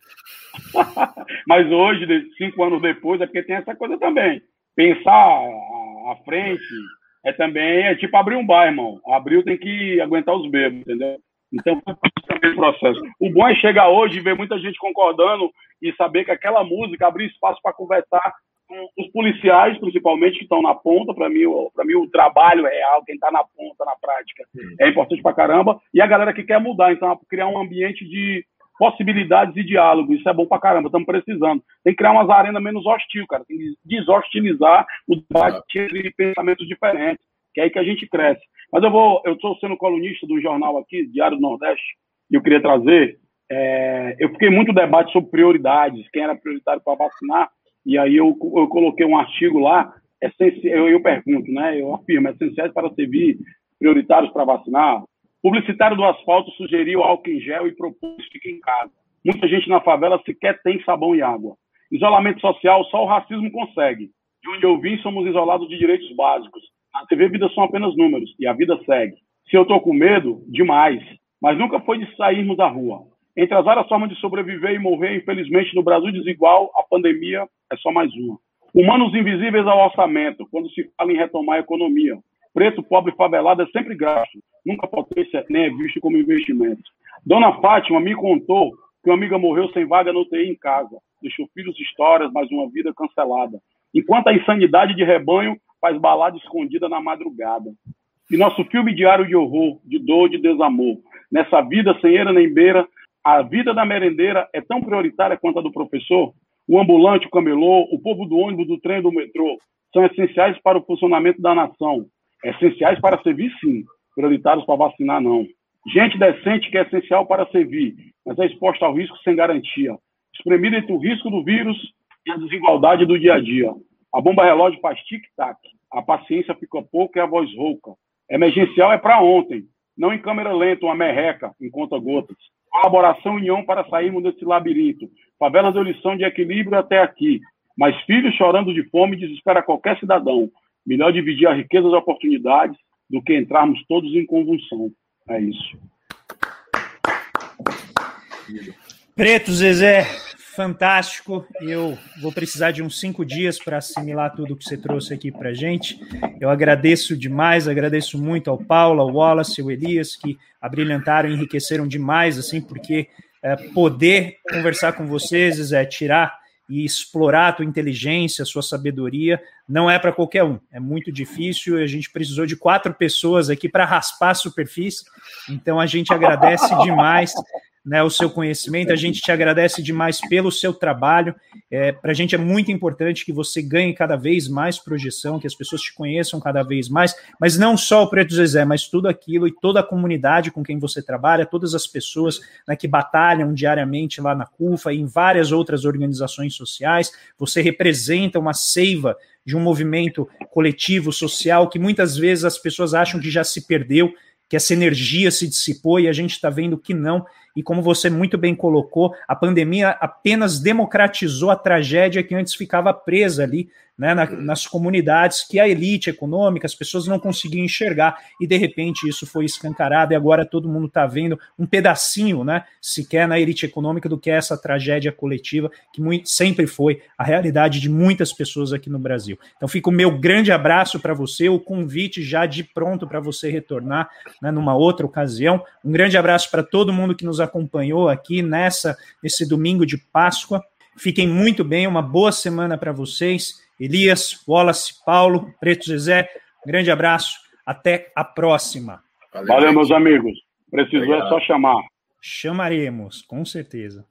(laughs) Mas hoje, cinco anos depois, é porque tem essa coisa também. Pensar à frente é também, é tipo abrir um bar, irmão. Abriu tem que aguentar os bebos, entendeu? Então, também processo. O bom é chegar hoje e ver muita gente concordando e saber que aquela música abriu espaço para conversar com os policiais, principalmente, que estão na ponta. Para mim, para mim, o trabalho real, quem está na ponta, na prática, é importante para caramba. E a galera que quer mudar, então, criar um ambiente de possibilidades e diálogo. Isso é bom para caramba, estamos precisando. Tem que criar umas arenas menos hostil, cara. Tem que desostilizar o debate entre pensamentos diferentes, que é aí que a gente cresce. Mas eu vou, eu estou sendo colunista do jornal aqui, Diário do Nordeste, e eu queria trazer. É, eu fiquei muito debate sobre prioridades, quem era prioritário para vacinar, e aí eu, eu coloquei um artigo lá, eu, eu pergunto, né? Eu afirmo, essenciais para servir prioritários para vacinar. Publicitário do asfalto sugeriu álcool em gel e propôs fique em casa. Muita gente na favela sequer tem sabão e água. Isolamento social, só o racismo consegue. De onde eu vim, somos isolados de direitos básicos. Na TV, vida são apenas números e a vida segue. Se eu tô com medo, demais. Mas nunca foi de sairmos da rua. Entre as várias formas de sobreviver e morrer, infelizmente, no Brasil desigual, a pandemia é só mais uma. Humanos invisíveis ao orçamento, quando se fala em retomar a economia. Preto, pobre, favelado é sempre gasto. Nunca potência nem é visto como investimento. Dona Fátima me contou que uma amiga morreu sem vaga no UTI em casa. Deixou filhos histórias, mas uma vida cancelada. Enquanto a insanidade de rebanho faz balada escondida na madrugada. E nosso filme diário de horror, de dor, de desamor. Nessa vida sem eira nem beira, a vida da merendeira é tão prioritária quanto a do professor? O ambulante, o camelô, o povo do ônibus, do trem, do metrô são essenciais para o funcionamento da nação. Essenciais para servir, sim. Prioritários para vacinar, não. Gente decente que é essencial para servir, mas é exposta ao risco sem garantia. Espremida entre o risco do vírus e a desigualdade do dia a dia. A bomba relógio faz tic-tac. A paciência fica pouco e a voz rouca. Emergencial é para ontem, não em câmera lenta, uma merreca em conta-gotas. Colaboração e união para sairmos desse labirinto. Favelas deu lição de equilíbrio até aqui. Mas filhos chorando de fome desespera qualquer cidadão. Melhor dividir a riqueza das oportunidades do que entrarmos todos em convulsão. É isso. Preto, Zezé, fantástico. Eu vou precisar de uns cinco dias para assimilar tudo que você trouxe aqui para gente. Eu agradeço demais, agradeço muito ao Paulo, ao Wallace, ao Elias, que abrilhantaram, enriqueceram demais, assim, porque é, poder conversar com vocês é tirar e explorar a tua inteligência, a sua sabedoria, não é para qualquer um. É muito difícil. A gente precisou de quatro pessoas aqui para raspar a superfície. Então a gente agradece demais né, o seu conhecimento. A gente te agradece demais pelo seu trabalho. É, Para a gente é muito importante que você ganhe cada vez mais projeção, que as pessoas te conheçam cada vez mais, mas não só o Preto Zezé, mas tudo aquilo e toda a comunidade com quem você trabalha, todas as pessoas né, que batalham diariamente lá na CUFA e em várias outras organizações sociais. Você representa uma seiva de um movimento coletivo, social, que muitas vezes as pessoas acham que já se perdeu, que essa energia se dissipou e a gente está vendo que não e como você muito bem colocou, a pandemia apenas democratizou a tragédia que antes ficava presa ali né, na, nas comunidades que a elite econômica, as pessoas não conseguiam enxergar, e de repente isso foi escancarado, e agora todo mundo está vendo um pedacinho, né, sequer na elite econômica, do que é essa tragédia coletiva, que muito, sempre foi a realidade de muitas pessoas aqui no Brasil. Então fica o meu grande abraço para você, o convite já de pronto para você retornar né, numa outra ocasião. Um grande abraço para todo mundo que nos acompanhou aqui nessa nesse domingo de Páscoa. Fiquem muito bem, uma boa semana para vocês. Elias, Wallace, Paulo, Preto Zezé, grande abraço, até a próxima. Valeu, Valeu meus amigos. Precisou Obrigado. é só chamar. Chamaremos, com certeza.